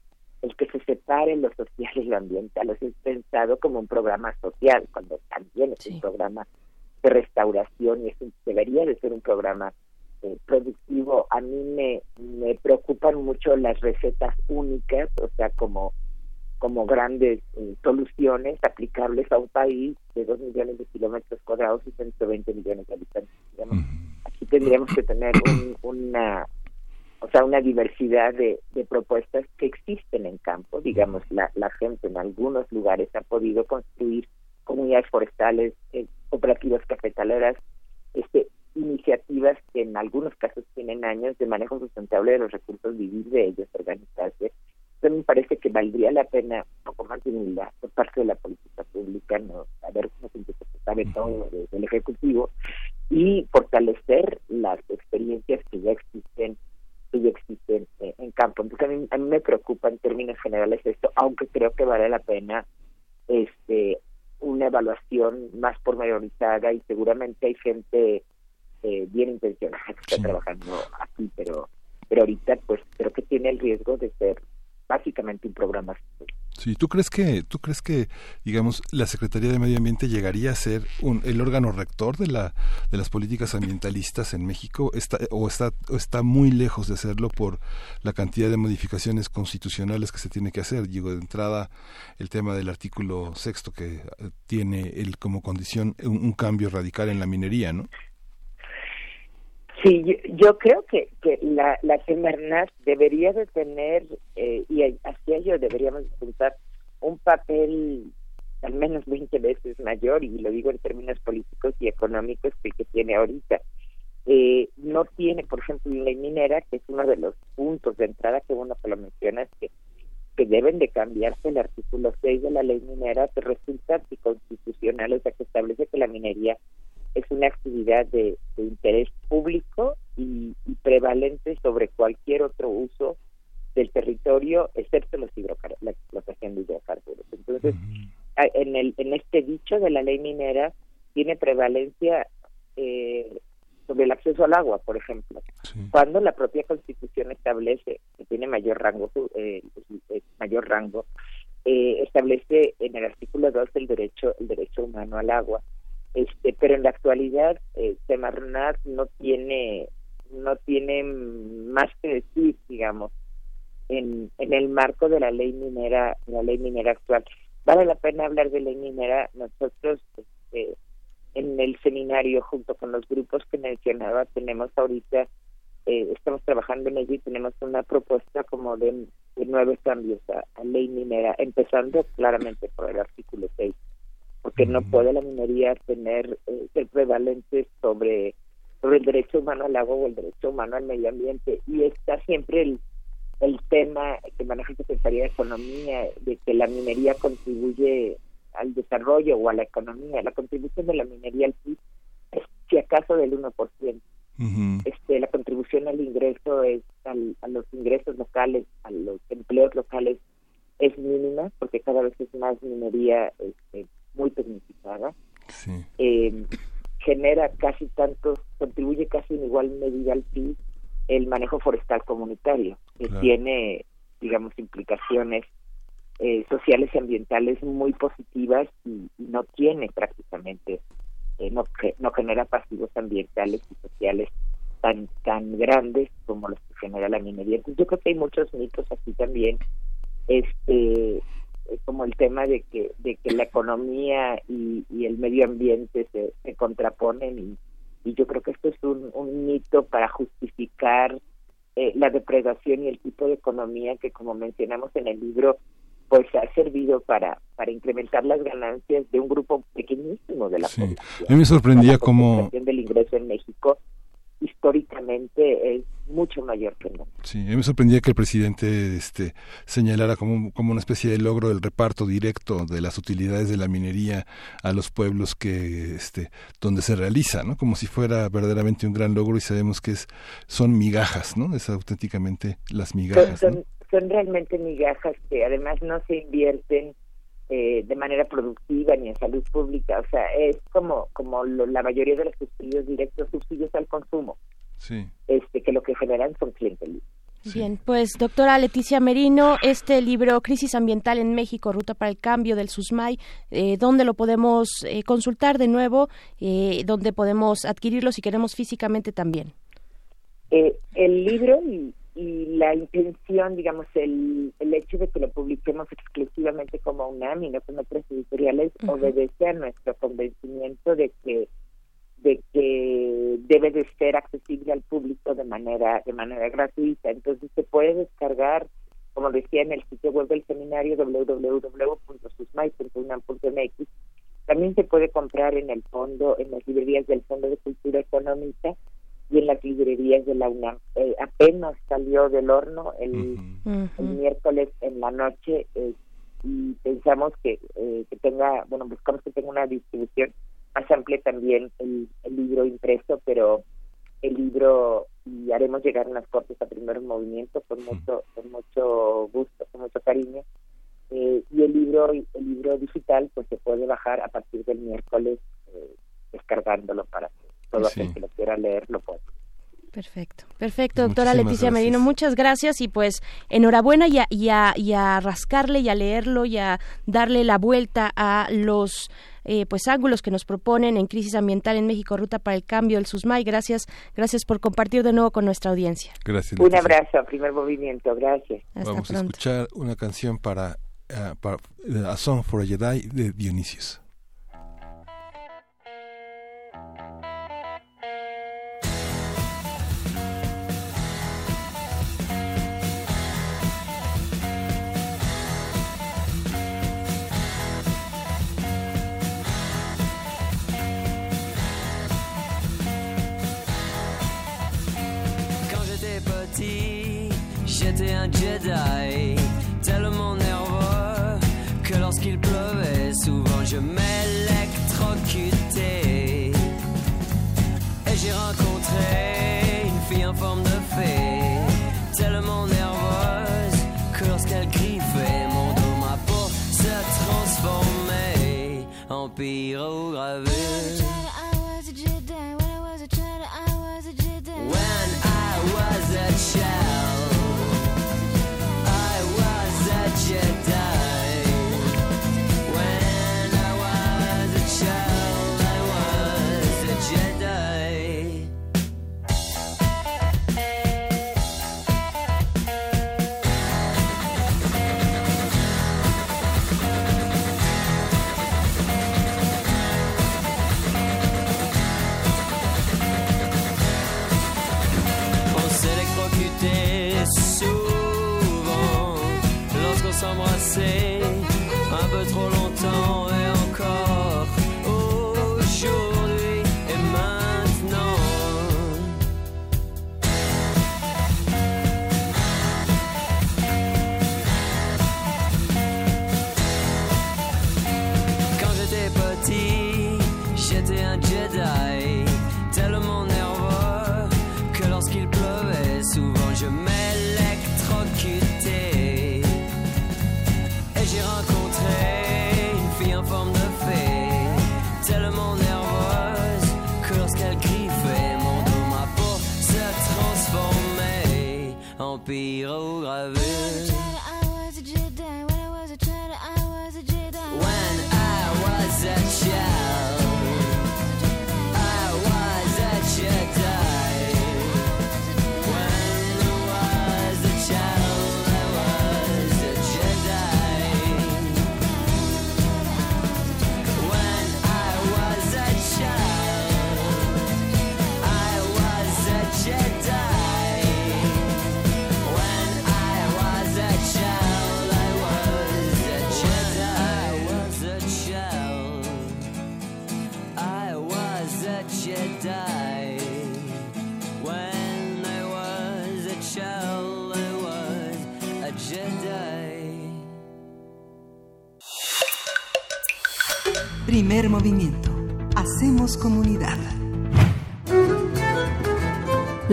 el que se separe lo social y lo ambiental. es pensado como un programa social, cuando también es un programa de restauración y es debería de ser un programa eh, productivo. A mí me, me preocupan mucho las recetas únicas, o sea, como como grandes eh, soluciones aplicables a un país de dos millones de kilómetros cuadrados y 120 millones de habitantes. Aquí tendríamos que tener una o sea, una diversidad de, propuestas que existen en campo. Digamos, la, la gente en algunos lugares ha podido construir comunidades forestales, eh, cooperativas cafetaleras, este, iniciativas que en algunos casos tienen años de manejo sustentable de los recursos, vivir de ellos, organizarse. Entonces me parece que valdría la pena un poco más de humildad por parte de la política pública, no saber cómo se sabe todo desde el Ejecutivo y fortalecer las experiencias que ya existen que ya existen eh, en campo. Entonces a mí, a mí me preocupa en términos generales esto, aunque creo que vale la pena este una evaluación más pormenorizada y seguramente hay gente eh, bien intencionada que está trabajando aquí, pero pero ahorita pues creo que tiene el riesgo de ser básicamente un programa Sí, ¿tú crees que, tú crees que, digamos, la Secretaría de Medio Ambiente llegaría a ser un, el órgano rector de la, de las políticas ambientalistas en México, está, o está, o está muy lejos de hacerlo por la cantidad de modificaciones constitucionales que se tiene que hacer? Digo, de entrada, el tema del artículo sexto que eh, tiene el, como condición un, cambio radical en la minería, ¿no? Sí, yo, creo que, que la, la debería de tener, eh, y hacia ello deberíamos juntar un papel al menos 20 veces mayor, y lo digo en términos políticos y económicos que, que tiene ahorita. Eh, no tiene, por ejemplo, la minera, que es uno de los puntos de entrada que uno que lo mencionas, que, que deben de cambiarse el artículo 6 de la ley minera, que resulta anticonstitucional, o sea, que establece que la minería es una actividad de, interés público y, prevalente sobre cualquier otro uso del territorio, excepto los la explotación de hidrocarburos. Entonces, en, el, en este dicho de la ley minera, tiene prevalencia eh, sobre el acceso al agua, por ejemplo. Cuando la propia Constitución establece que tiene mayor rango, eh, mayor rango, eh, establece en el artículo 2 el derecho el derecho humano al agua este pero en la actualidad eh, Semarnat no tiene no tiene más que decir digamos en, en el marco de la ley minera la ley minera actual vale la pena hablar de ley minera. Nosotros este, en el seminario, junto con los grupos que mencionaba, tenemos ahorita, eh, estamos trabajando en ello y tenemos una propuesta como de, nueve cambios a, ley minera, empezando claramente por el artículo 6, porque no puede la minería tener eh, ser prevalente sobre sobre el derecho humano al agua o el derecho humano al medio ambiente y está siempre el el tema que maneja la Secretaría de Economía de que la minería contribuye al desarrollo o a la economía. La contribución de la minería al PIB es si acaso del 1%. este, la contribución al ingreso es a los ingresos locales, a los empleos locales es mínima porque cada vez es más minería este, muy tecnificada. Eh, genera casi tantos, contribuye casi en igual medida al PIB el manejo forestal comunitario, que tiene, digamos, implicaciones eh, sociales y ambientales muy positivas y, no tiene prácticamente, eh, no, no genera pasivos ambientales y sociales tan tan grandes como los que genera la minería. Entonces yo creo que hay muchos mitos aquí también, este como el tema de que de que la economía y, el medio ambiente se, se contraponen y y yo creo que esto es un, un mito para justificar eh, la depredación y el tipo de economía que como mencionamos en el libro pues ha servido para para incrementar las ganancias de un grupo pequeñísimo de la población. A mí me sorprendía cómo del ingreso en México históricamente es mucho mayor que no. Sí, me sorprendía que el presidente este, señalara como, como una especie de logro el reparto directo de las utilidades de la minería a los pueblos que este, donde se realiza, ¿no? Como si fuera verdaderamente un gran logro y sabemos que es son migajas, ¿no? Es auténticamente las migajas. Son, son realmente migajas que además no se invierten eh, de manera productiva ni en salud pública. O sea, es como, como la mayoría de los subsidios directos, subsidios al consumo. Sí. Este, que lo que generan son clientes Bien, pues doctora Leticia Merino, este libro Crisis Ambiental en México, Ruta para el Cambio del SUSMAI, eh, ¿dónde lo podemos eh, consultar de nuevo? Eh, ¿Dónde podemos adquirirlo si queremos físicamente también? Eh, el libro y, y la intención, digamos, el, el hecho de que lo publiquemos exclusivamente como UNAM y no con otras editoriales obedece a nuestro convencimiento de que de que debe de ser accesible al público de manera de manera gratuita. Entonces se puede descargar, como decía en el sitio web del seminario www.susmai.unam.mx. También se puede comprar en el fondo, en las librerías del Fondo de Cultura Económica y en las librerías de la UNAM. Eh, apenas salió del horno el, miércoles en la noche eh, y pensamos que, eh, que tenga, bueno, buscamos que tenga una distribución más amplia también el, el libro impreso, pero el libro y haremos llegar unas cortes a primer movimiento con mucho con mucho gusto, con mucho cariño. y el libro el libro digital pues se puede bajar a partir del miércoles descargándolo para todo aquel que lo quiera leer lo puede. Perfecto, perfecto, doctora Leticia Merino, muchas gracias y pues enhorabuena y a, y, a, y a, rascarle y a leerlo y a darle la vuelta a los eh, pues ángulos que nos proponen en crisis ambiental en México, ruta para el cambio, el SUSMAI. Gracias, gracias por compartir de nuevo con nuestra audiencia. Gracias. Un abrazo, primer movimiento, gracias. Vamos a escuchar una canción para, uh, para A Song for a Jedi de Dionisius. Un Jedi, tellement nerveux que lorsqu'il pleuvait, souvent je m'électrocutais. Et j'ai rencontré une fille en forme de fée, tellement nerveuse que lorsqu'elle griffait mon dos, ma peau se transformait en pyrogravure. When I was a child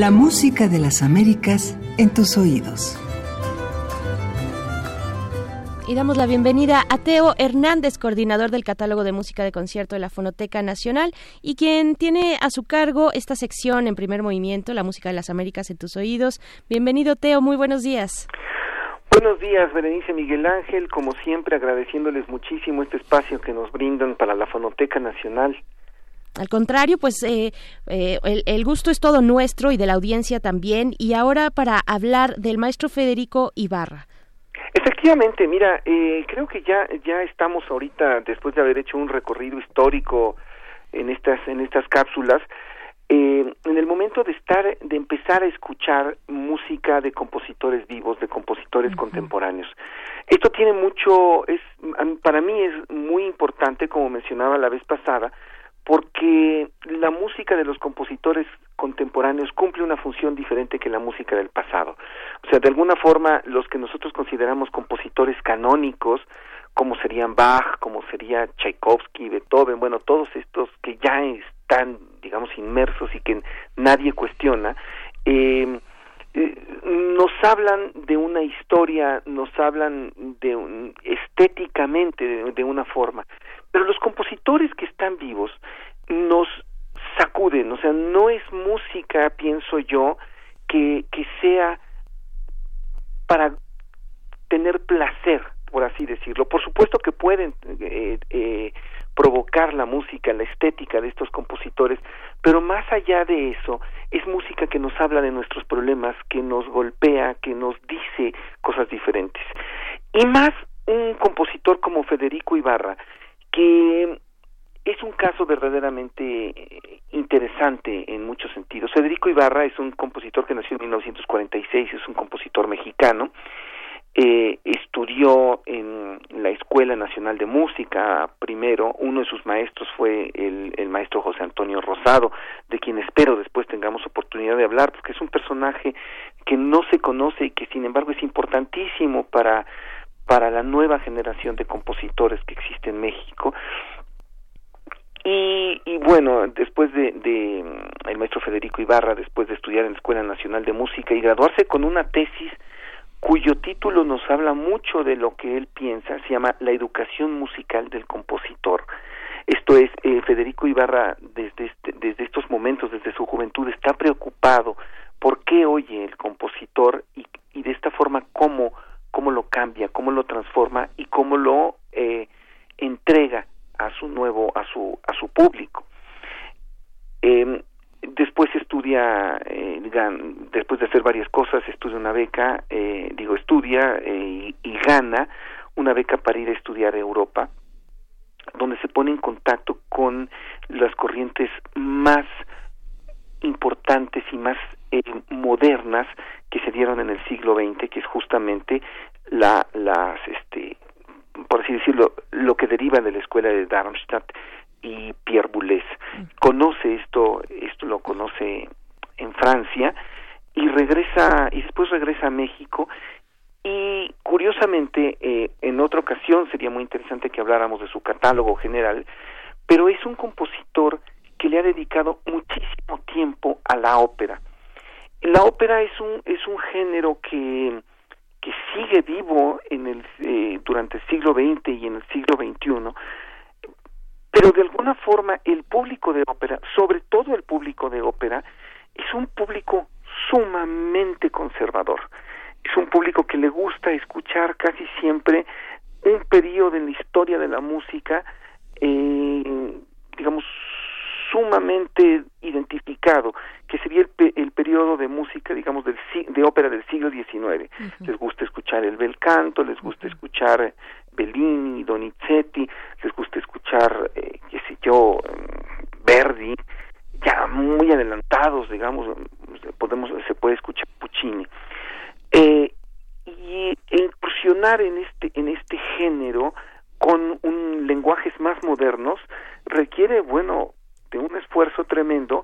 La música de las Américas en tus oídos. Y damos la bienvenida a Teo Hernández, coordinador del catálogo de música de concierto de la Fonoteca Nacional y quien tiene a su cargo esta sección en primer movimiento, la música de las Américas en tus oídos. Bienvenido Teo, muy buenos días. Buenos días, Berenice Miguel Ángel, como siempre agradeciéndoles muchísimo este espacio que nos brindan para la Fonoteca Nacional. Al contrario, pues eh, eh, el, el gusto es todo nuestro y de la audiencia también. Y ahora para hablar del maestro Federico Ibarra. Efectivamente, mira, eh, creo que ya ya estamos ahorita después de haber hecho un recorrido histórico en estas en estas cápsulas eh, en el momento de estar de empezar a escuchar música de compositores vivos, de compositores contemporáneos. Esto tiene mucho es para mí es muy importante como mencionaba la vez pasada porque la música de los compositores contemporáneos cumple una función diferente que la música del pasado. O sea, de alguna forma, los que nosotros consideramos compositores canónicos, como serían Bach, como sería Tchaikovsky, Beethoven, bueno, todos estos que ya están, digamos, inmersos y que nadie cuestiona, eh, eh, nos hablan de una historia, nos hablan de un- estéticamente de, de una forma, pero los compositores que están vivos nos sacuden, o sea, no es música, pienso yo, que, que sea para tener placer, por así decirlo. Por supuesto que pueden eh, eh, provocar la música, la estética de estos compositores, pero más allá de eso, es música que nos habla de nuestros problemas, que nos golpea, que nos dice cosas diferentes. Y más un compositor como Federico Ibarra, que es un caso verdaderamente eh, interesante en muchos sentidos. Federico Ibarra es un compositor que nació en 1946, es un compositor mexicano, eh, estudió en la Escuela Nacional de Música primero, uno de sus maestros fue el, el maestro José Antonio Rosado, de quien espero después tengamos oportunidad de hablar, porque es un personaje que no se conoce y que sin embargo es importantísimo para para la nueva generación de compositores que existe en México y, y bueno, después de, mm, el maestro Federico Ibarra, después de estudiar en la Escuela Nacional de Música y graduarse con una tesis cuyo título nos habla mucho de lo que él piensa, se llama La educación musical del compositor. Esto es, eh, Federico Ibarra desde, este- desde estos momentos, desde su juventud, está preocupado por qué oye el compositor y, y de esta forma cómo, cómo lo cambia, cómo lo transforma y cómo lo eh, entrega a su nuevo, a su, a su público. Eh, después estudia, eh, después de hacer varias cosas, estudia una beca, eh, digo, estudia eh, y, gana una beca para ir a estudiar Europa, donde se pone en contacto con las corrientes más importantes y más eh, modernas que se dieron en el siglo XX, que es justamente la, las, este, por así decirlo, lo que deriva de la escuela de Darmstadt y Pierre Boulez. Conoce esto, esto lo conoce en Francia y regresa y después regresa a México y curiosamente eh, en otra ocasión sería muy interesante que habláramos de su catálogo general, pero es un compositor que le ha dedicado muchísimo tiempo a la ópera. La ópera es un es un género que que sigue vivo en el eh, durante el siglo XX y en el siglo XXI, pero de alguna forma el público de ópera, sobre todo el público de ópera, es un público sumamente conservador. porque le gusta escuchar casi siempre un periodo en la historia de la música, eh, digamos, sumamente identificado, que sería el, el periodo de música, digamos, del, de ópera del siglo XIX. Les gusta escuchar el bel canto, les gusta escuchar Bellini, Donizetti, les gusta escuchar, eh, qué sé yo, Verdi, ya muy adelantados, digamos, podemos se puede escuchar Puccini. Eh, y e incursionar en este en este género con un lenguajes más modernos requiere bueno de un esfuerzo tremendo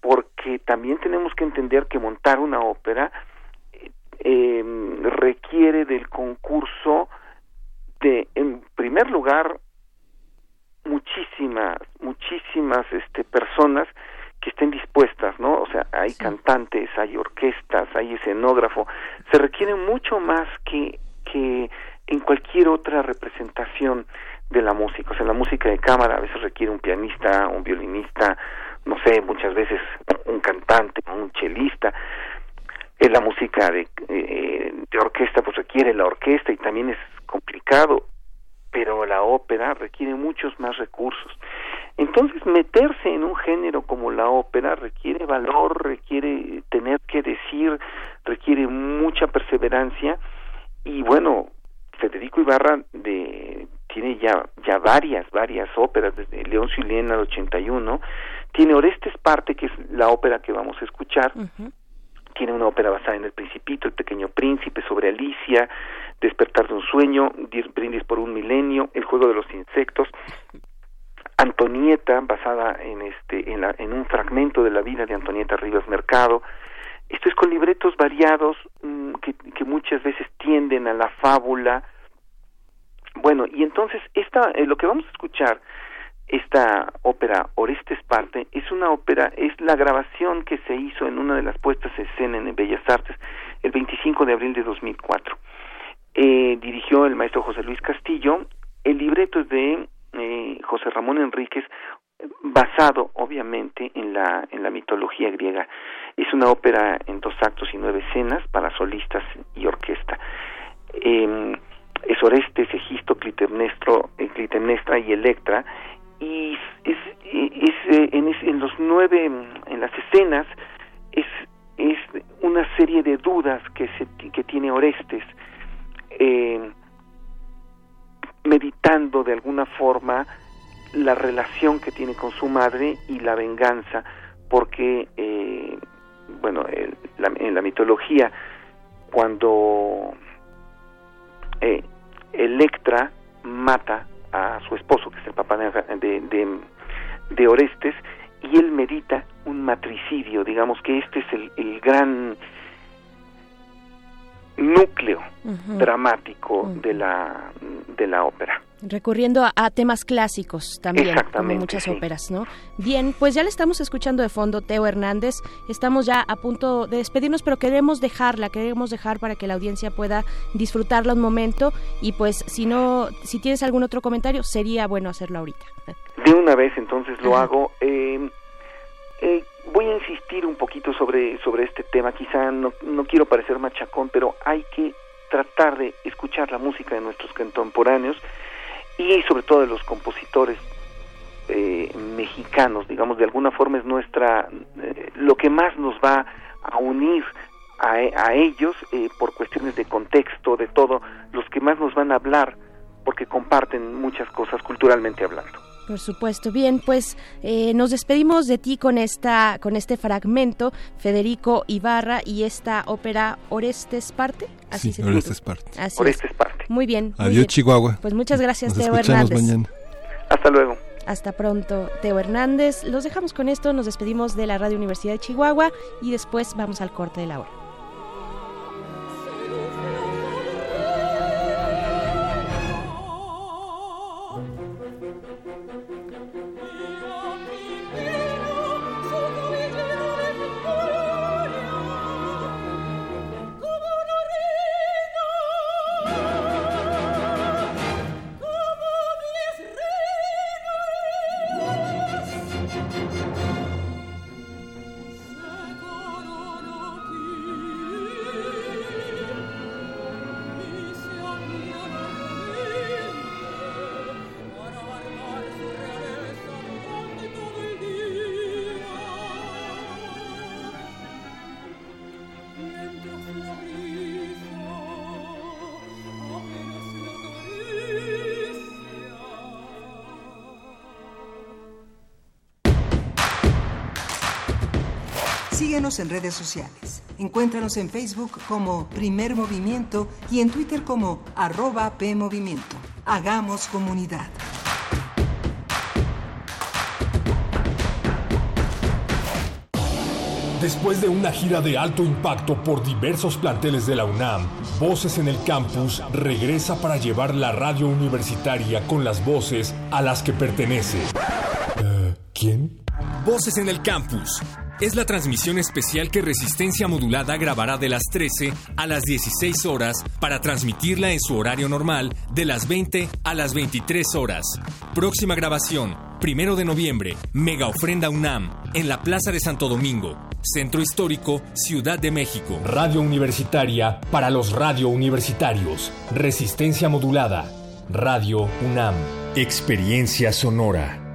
porque también tenemos que entender que montar una ópera eh, requiere del concurso de en primer lugar muchísimas muchísimas este personas que estén dispuestas, ¿no? O sea, hay cantantes, hay orquestas, hay escenógrafo, se requiere mucho más que que en cualquier otra representación de la música, o sea, la música de cámara a veces requiere un pianista, un violinista, no sé, muchas veces un cantante, un chelista. En la música de, eh, de orquesta pues requiere la orquesta y también es complicado, pero la ópera requiere muchos más recursos. Entonces, meterse en un género como la ópera requiere valor, requiere tener que decir, requiere mucha perseverancia y bueno, Federico Ibarra de, tiene ya ya varias varias óperas desde León Silena al 81 tiene Orestes parte que es la ópera que vamos a escuchar tiene una ópera basada en El Principito, El Pequeño Príncipe, sobre Alicia, Despertar de un Sueño, Brindis por un Milenio, El Juego de los Insectos, Antonieta, basada en, este, en, la, en un fragmento de la vida de Antonieta Rivas Mercado. Esto es con libretos variados mm, que, que muchas veces tienden a la fábula. Bueno, y entonces esta, eh, lo que vamos a escuchar esta ópera Orestes Parte es una ópera, es la grabación que se hizo en una de las puestas en escena en Bellas Artes el 25 de abril de 2004. Eh, dirigió el maestro José Luis Castillo. El libreto es de eh, José Ramón Enríquez, basado obviamente en la, en la mitología griega. Es una ópera en dos actos y nueve escenas para solistas y orquesta. Eh, es Orestes, Egisto, eh, Clitemnestra y Electra. Y es, es, eh, en, en, los nueve en las escenas es es una serie de dudas que se que tiene Orestes eh, meditando de alguna forma la relación que tiene con su madre y la venganza porque eh, bueno en la mitología cuando eh, Electra mata a su esposo, que es el papá de, de, Orestes, y él medita un matricidio, digamos que este es el, el gran núcleo dramático de la de la ópera recurriendo a, temas clásicos también como muchas óperas no bien pues ya le estamos escuchando de fondo Teo Hernández. Estamos ya a punto de despedirnos pero queremos dejarla queremos dejar para que la audiencia pueda disfrutarla un momento. Y pues si no si tienes algún otro comentario sería bueno hacerlo ahorita. De una vez entonces lo hago. Eh, eh, voy a insistir un poquito sobre, sobre este tema, quizá no, no quiero parecer machacón, pero hay que tratar de escuchar la música de nuestros contemporáneos y sobre todo de los compositores eh, mexicanos, digamos, de alguna forma es nuestra, eh, lo que más nos va a unir a, ellos eh, por cuestiones de contexto, de todo, los que más nos van a hablar, porque comparten muchas cosas culturalmente hablando. Por supuesto. Bien, pues eh, nos despedimos de ti con esta, con este fragmento, Federico Ibarra y esta ópera Orestes Parte. Así sí, Orestes Parte. Orestes Parte. Muy bien. Adiós, Chihuahua. Pues muchas gracias, Teo Hernández. Hasta luego. Hasta pronto, Teo Hernández. Los dejamos con esto, nos despedimos de la Radio Universidad de Chihuahua y después vamos al corte de la hora. Síguenos en redes sociales. Encuéntranos en Facebook como Primer Movimiento y en Twitter como arroba PMovimiento. Hagamos comunidad. Después de una gira de alto impacto por diversos planteles de la UNAM, Voces en el Campus regresa para llevar la radio universitaria con las voces a las que pertenece. Eh, ¿Quién? Voces en el Campus. Es la transmisión especial que Resistencia Modulada grabará de las 13 a las 16 horas para transmitirla en su horario normal de las 20 a las 23 horas. Próxima grabación, primero de noviembre, Mega Ofrenda UNAM, en la Plaza de Santo Domingo, Centro Histórico, Ciudad de México. Radio Universitaria para los radio universitarios. Resistencia modulada. Radio UNAM. Experiencia sonora.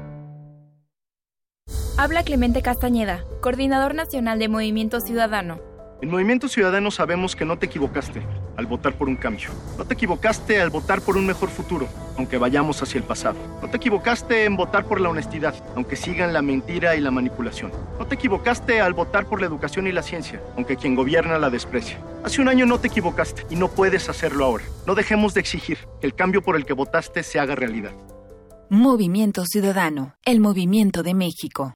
Habla Clemente Castañeda, coordinador nacional de Movimiento Ciudadano. En Movimiento Ciudadano sabemos que no te equivocaste al votar por un cambio. No te equivocaste al votar por un mejor futuro, aunque vayamos hacia el pasado. No te equivocaste en votar por la honestidad, aunque sigan la mentira y la manipulación. No te equivocaste al votar por la educación y la ciencia, aunque quien gobierna la desprecia. Hace un año no te equivocaste y no puedes hacerlo ahora. No dejemos de exigir que el cambio por el que votaste se haga realidad. Movimiento Ciudadano, el movimiento de México.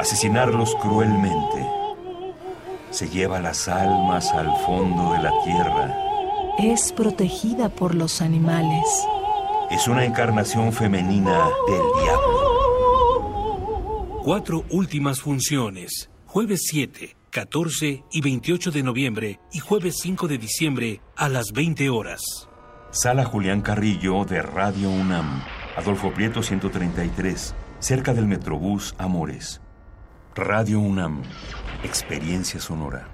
asesinarlos cruelmente. Se lleva las almas al fondo de la tierra. Es protegida por los animales. Es una encarnación femenina del diablo. Cuatro últimas funciones. Jueves 7, 14 y 28 de noviembre y jueves 5 de diciembre a las 20 horas. Sala Julián Carrillo de Radio UNAM. Adolfo Prieto 133, cerca del Metrobús Amores. Radio UNAM, Experiencia Sonora.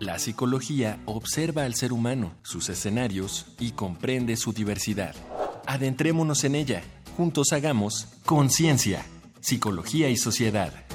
La psicología observa al ser humano, sus escenarios y comprende su diversidad. Adentrémonos en ella. Juntos hagamos conciencia, psicología y sociedad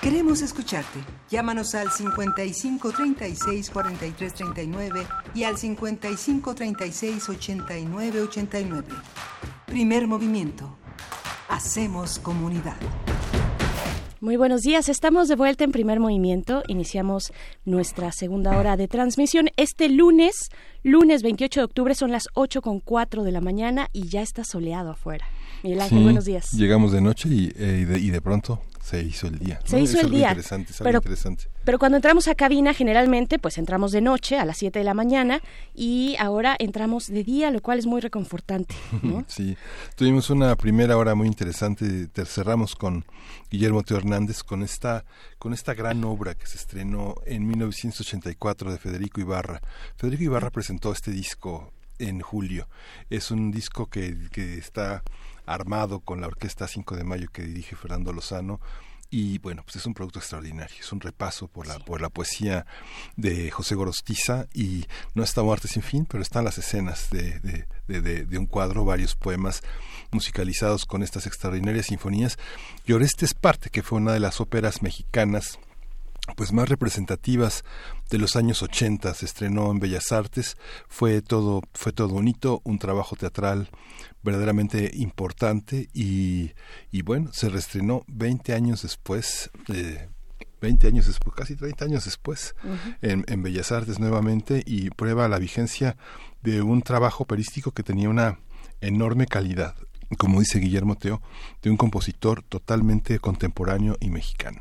Queremos escucharte. Llámanos al 55 36 43 39 y al 55 36 89 89. Primer movimiento. Hacemos comunidad. Muy buenos días, estamos de vuelta en primer movimiento. Iniciamos nuestra segunda hora de transmisión este lunes, lunes 28 de octubre, son las 8 con 4 de la mañana y ya está soleado afuera. Miguel Ángel, buenos días. Llegamos de noche y, eh, y de pronto se hizo el día. Se hizo el día. Interesante, pero, interesante. pero cuando entramos a cabina, generalmente, pues entramos de noche a las 7 de la mañana y ahora entramos de día, lo cual es muy reconfortante. sí, tuvimos una primera hora muy interesante. Cerramos con Guillermo Teo Hernández con esta, con esta gran obra que se estrenó en 1984 de Federico Ibarra. Federico Ibarra presentó este disco en julio. Es un disco que, que está armado con la Orquesta 5 de Mayo que dirige Fernando Lozano. Y bueno, pues es un producto extraordinario, es un repaso por la, por la poesía de José Gorostiza. Y no está Muerte sin fin, pero están las escenas de, de, de, un cuadro, varios poemas musicalizados con estas extraordinarias sinfonías. Y Oreste es parte, que fue una de las óperas mexicanas pues más representativas de los años 80 se estrenó en Bellas Artes. Fue todo fue todo un hito un trabajo teatral verdaderamente importante y, y bueno, se reestrenó 20 años después, eh, 20 años después, casi 30 años después, en, en, Bellas Artes nuevamente y prueba la vigencia de un trabajo operístico que tenía una enorme calidad, como dice Guillermo Teo, de un compositor totalmente contemporáneo y mexicano.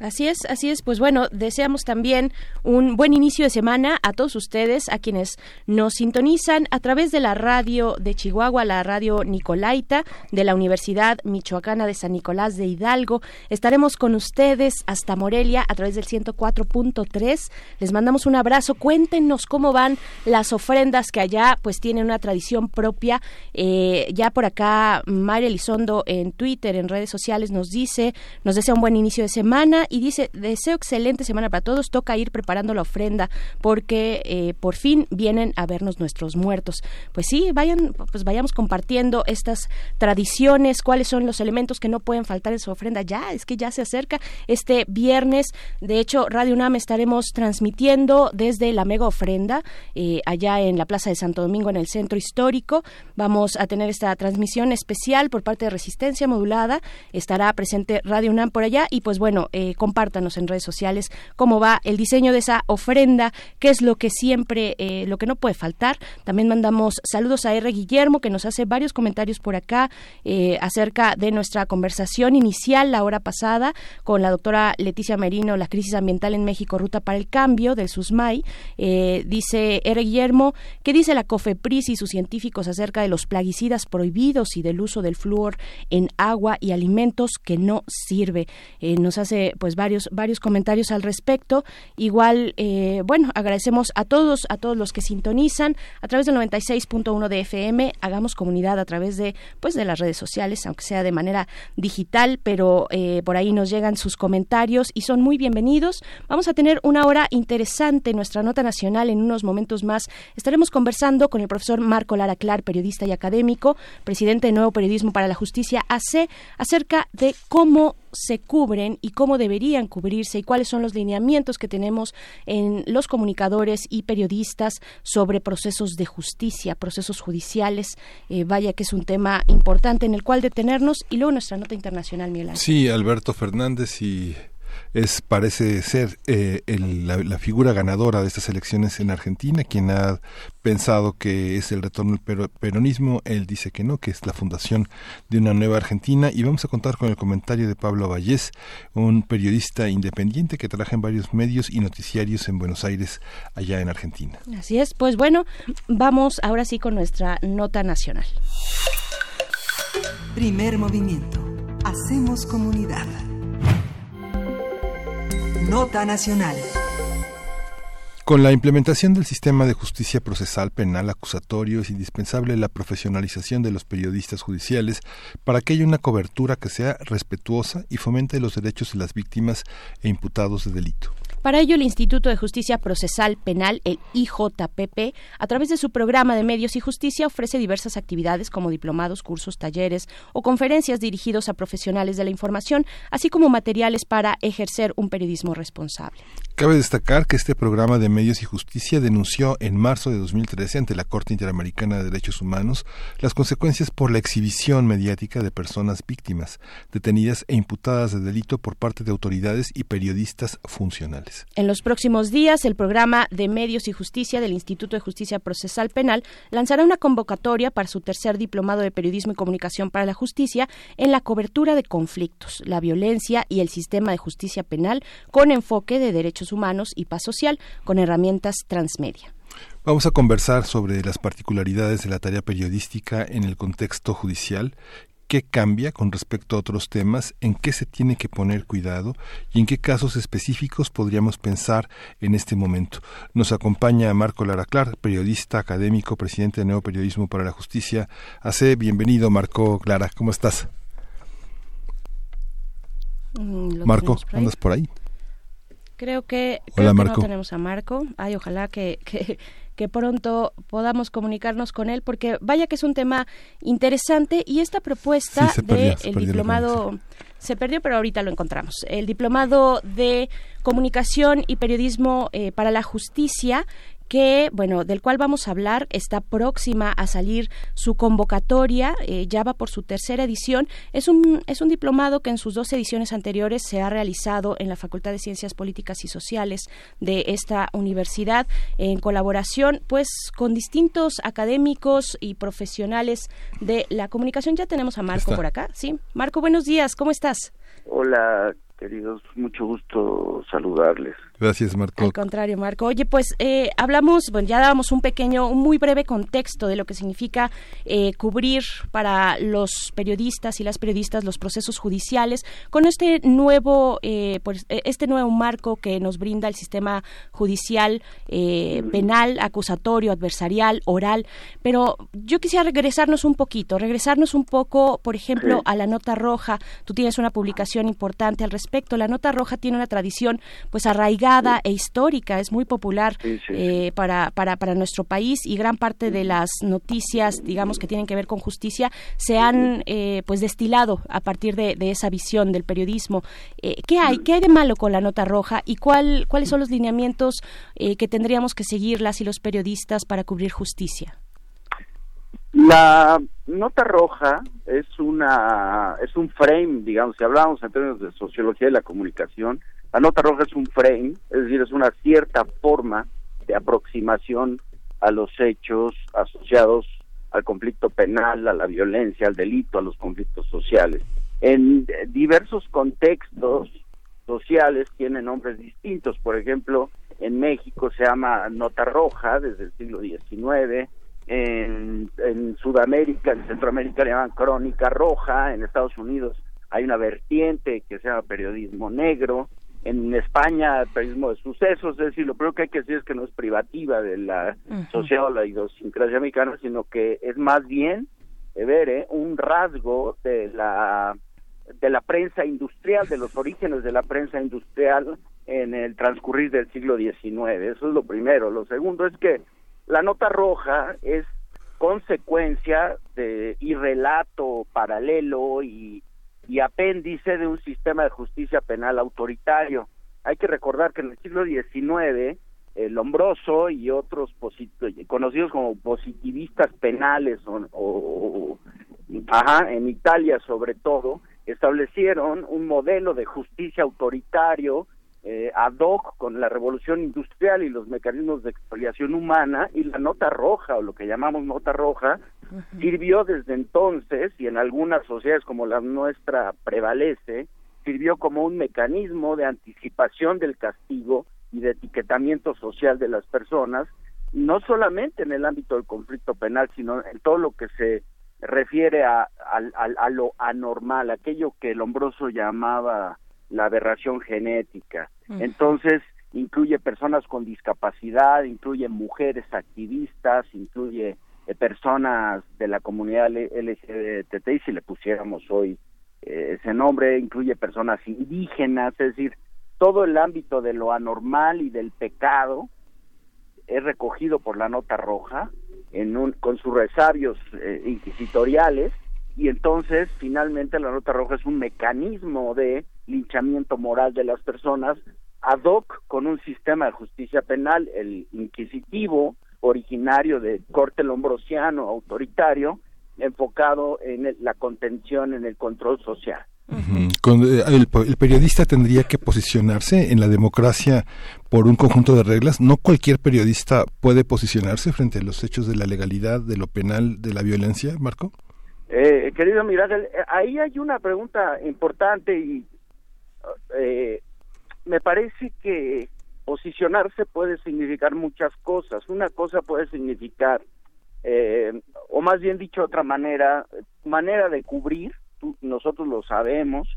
Así es, así es. Pues bueno, deseamos también un buen inicio de semana a todos ustedes, a quienes nos sintonizan a través de la radio de Chihuahua, la radio Nicolaita de la Universidad Michoacana de San Nicolás de Hidalgo. Estaremos con ustedes hasta Morelia a través del 104.3. Les mandamos un abrazo. Cuéntenos cómo van las ofrendas que allá pues tienen una tradición propia. Eh, ya por acá María Elizondo en Twitter, en redes sociales nos dice, nos desea un buen inicio de semana y dice, deseo excelente semana para todos, toca ir preparando la ofrenda porque eh, por fin vienen a vernos nuestros muertos. Pues sí, vayan, pues vayamos compartiendo estas tradiciones, cuáles son los elementos que no pueden faltar en su ofrenda. Ya, es que ya se acerca este viernes. De hecho, Radio UNAM estaremos transmitiendo desde la mega ofrenda eh, allá en la Plaza de Santo Domingo en el centro histórico. Vamos a tener esta transmisión especial por parte de Resistencia Modulada. Estará presente Radio UNAM por allá y pues bueno, eh, compártanos en redes sociales cómo va el diseño de esa ofrenda, qué es lo que siempre, eh, lo que no puede faltar. También mandamos saludos a R. Guillermo, que nos hace varios comentarios por acá eh, acerca de nuestra conversación inicial la hora pasada con la doctora Leticia Merino, la crisis ambiental en México, ruta para el cambio del SUSMAI. Eh, dice R. Guillermo, ¿qué dice la COFEPRIS y sus científicos acerca de los plaguicidas prohibidos y del uso del flúor en agua y alimentos que no sirve? nos hace pues varios varios comentarios al respecto. Igual, eh, bueno, agradecemos a todos a todos los que sintonizan a través del 96.1 de FM. Hagamos comunidad a través de pues de las redes sociales, aunque sea de manera digital, pero eh, por ahí nos llegan sus comentarios y son muy bienvenidos. Vamos a tener una hora interesante nuestra nota nacional en unos momentos más. Estaremos conversando con el profesor Marco Lara Clar, periodista y académico, presidente de Nuevo Periodismo para la Justicia AC, acerca de cómo se cubren y cómo deberían cubrirse y cuáles son los lineamientos que tenemos en los comunicadores y periodistas sobre procesos de justicia, procesos judiciales. Eh, vaya que es un tema importante en el cual detenernos y luego nuestra nota internacional, Miguel Sí, Alberto Fernández y es parece ser eh, la, figura ganadora de estas elecciones en Argentina, quien ha pensado que es el retorno del peronismo, él dice que no, que es la fundación de una nueva Argentina y vamos a contar con el comentario de Pablo Vallés, un periodista independiente que trabaja en varios medios y noticiarios en Buenos Aires, allá en Argentina. Así es, pues bueno, vamos ahora sí con nuestra nota nacional. Primer movimiento. Hacemos comunidad. Nota Nacional. Con la implementación del sistema de justicia procesal penal acusatorio es indispensable la profesionalización de los periodistas judiciales para que haya una cobertura que sea respetuosa y fomente los derechos de las víctimas e imputados de delito. Para ello, el Instituto de Justicia Procesal Penal, el IJPP, a través de su programa de Medios y Justicia, ofrece diversas actividades como diplomados, cursos, talleres o conferencias dirigidos a profesionales de la información, así como materiales para ejercer un periodismo responsable. Cabe destacar que este programa de Medios y Justicia denunció en marzo de 2013 ante la Corte Interamericana de Derechos Humanos las consecuencias por la exhibición mediática de personas víctimas, detenidas e imputadas de delito por parte de autoridades y periodistas funcionales. En los próximos días, el programa de Medios y Justicia del Instituto de Justicia Procesal Penal lanzará una convocatoria para su tercer diplomado de Periodismo y Comunicación para la Justicia en la cobertura de conflictos, la violencia y el sistema de justicia penal con enfoque de derechos humanos y paz social con herramientas transmedia. Vamos a conversar sobre las particularidades de la tarea periodística en el contexto judicial qué cambia con respecto a otros temas, en qué se tiene que poner cuidado y en qué casos específicos podríamos pensar en este momento. Nos acompaña Marco Lara Clar, periodista académico, presidente de Nuevo Periodismo para la Justicia. Hace bienvenido, Marco Clara, ¿cómo estás? Mm, Marco, ¿andas por ahí? Creo que, creo que no tenemos a Marco. Ay, ojalá que, que, pronto podamos comunicarnos con él, porque vaya que es un tema interesante y esta propuesta del diplomado se perdió, pero ahorita lo encontramos. El diplomado de comunicación y periodismo eh, para la justicia que, bueno, del cual vamos a hablar, está próxima a salir su convocatoria, eh, ya va por su tercera edición. Es un, es un diplomado que en sus dos ediciones anteriores se ha realizado en la Facultad de Ciencias Políticas y Sociales de esta universidad, en colaboración, pues, con distintos académicos y profesionales de la comunicación. Ya tenemos a Marco por acá, ¿sí? Marco, buenos días, ¿cómo estás? Hola, queridos, mucho gusto saludarles. Gracias, Marco. Al contrario, Marco. Oye, pues eh, hablamos, bueno, ya dábamos un pequeño, un muy breve contexto de lo que significa eh, cubrir para los periodistas y las periodistas los procesos judiciales con este nuevo, eh, pues, este nuevo marco que nos brinda el sistema judicial penal, acusatorio, adversarial, oral. Pero yo quisiera regresarnos un poquito, regresarnos un poco, por ejemplo, a la nota roja. Tú tienes una publicación importante al respecto. La nota roja tiene una tradición, pues arraigada e histórica, es muy popular eh, para, para, para nuestro país y gran parte de las noticias, digamos, que tienen que ver con justicia, se han eh, pues destilado a partir de, esa visión del periodismo. Eh, ¿Qué hay? ¿Qué hay de malo con la nota roja y cuál, cuáles son los lineamientos que tendríamos que seguir las y los periodistas para cubrir justicia? La nota roja es una es un frame, digamos, si hablamos en términos de sociología de la comunicación, la nota roja es un frame, es decir, es una cierta forma de aproximación a los hechos asociados al conflicto penal, a la violencia, al delito, a los conflictos sociales. En diversos contextos sociales tienen nombres distintos. Por ejemplo, en México se llama nota roja desde el siglo XIX, en, en Sudamérica, en Centroamérica le llaman crónica roja, en Estados Unidos hay una vertiente que se llama periodismo negro, en España periodismo de sucesos, es decir, lo primero que hay que decir es que no es privativa de la sociedad o la idiosincrasia mexicana, sino que es más bien, de ver, ¿eh? un rasgo de la de la prensa industrial, de los orígenes de la prensa industrial en el transcurrir del siglo XIX. Eso es lo primero. Lo segundo es que la nota roja es consecuencia de y relato paralelo y y apéndice de un sistema de justicia penal autoritario. Hay que recordar que en el siglo XIX, el Lombroso y otros conocidos como positivistas penales o, ajá, en Italia sobre todo, establecieron un modelo de justicia autoritario eh, ad hoc con la revolución industrial y los mecanismos de expoliación humana y la nota roja o lo que llamamos nota roja sirvió desde entonces y en algunas sociedades como la nuestra prevalece sirvió como un mecanismo de anticipación del castigo y de etiquetamiento social de las personas no solamente en el ámbito del conflicto penal sino en todo lo que se refiere a, a lo anormal aquello que el hombroso llamaba la aberración genética. Entonces, incluye personas con discapacidad, incluye mujeres activistas, incluye eh, personas de la comunidad LGBTI, si le pusiéramos hoy eh, ese nombre, incluye personas indígenas, es decir, todo el ámbito de lo anormal y del pecado es recogido por la nota roja en un, con sus resabios eh, inquisitoriales y entonces finalmente la nota roja es un mecanismo de linchamiento moral de las personas ad hoc con un sistema de justicia penal, el inquisitivo, originario de corte lombrosiano, autoritario, enfocado en la contención, en el control social. Eh, el, periodista tendría que posicionarse en la democracia por un conjunto de reglas. No cualquier periodista puede posicionarse frente a los hechos de la legalidad, de lo penal, de la violencia, Marco. Eh, querido Miradel, eh, ahí hay una pregunta importante y eh, me parece que posicionarse puede significar muchas cosas. Una cosa puede significar, eh, o más bien dicho otra manera, manera de cubrir, nosotros lo sabemos,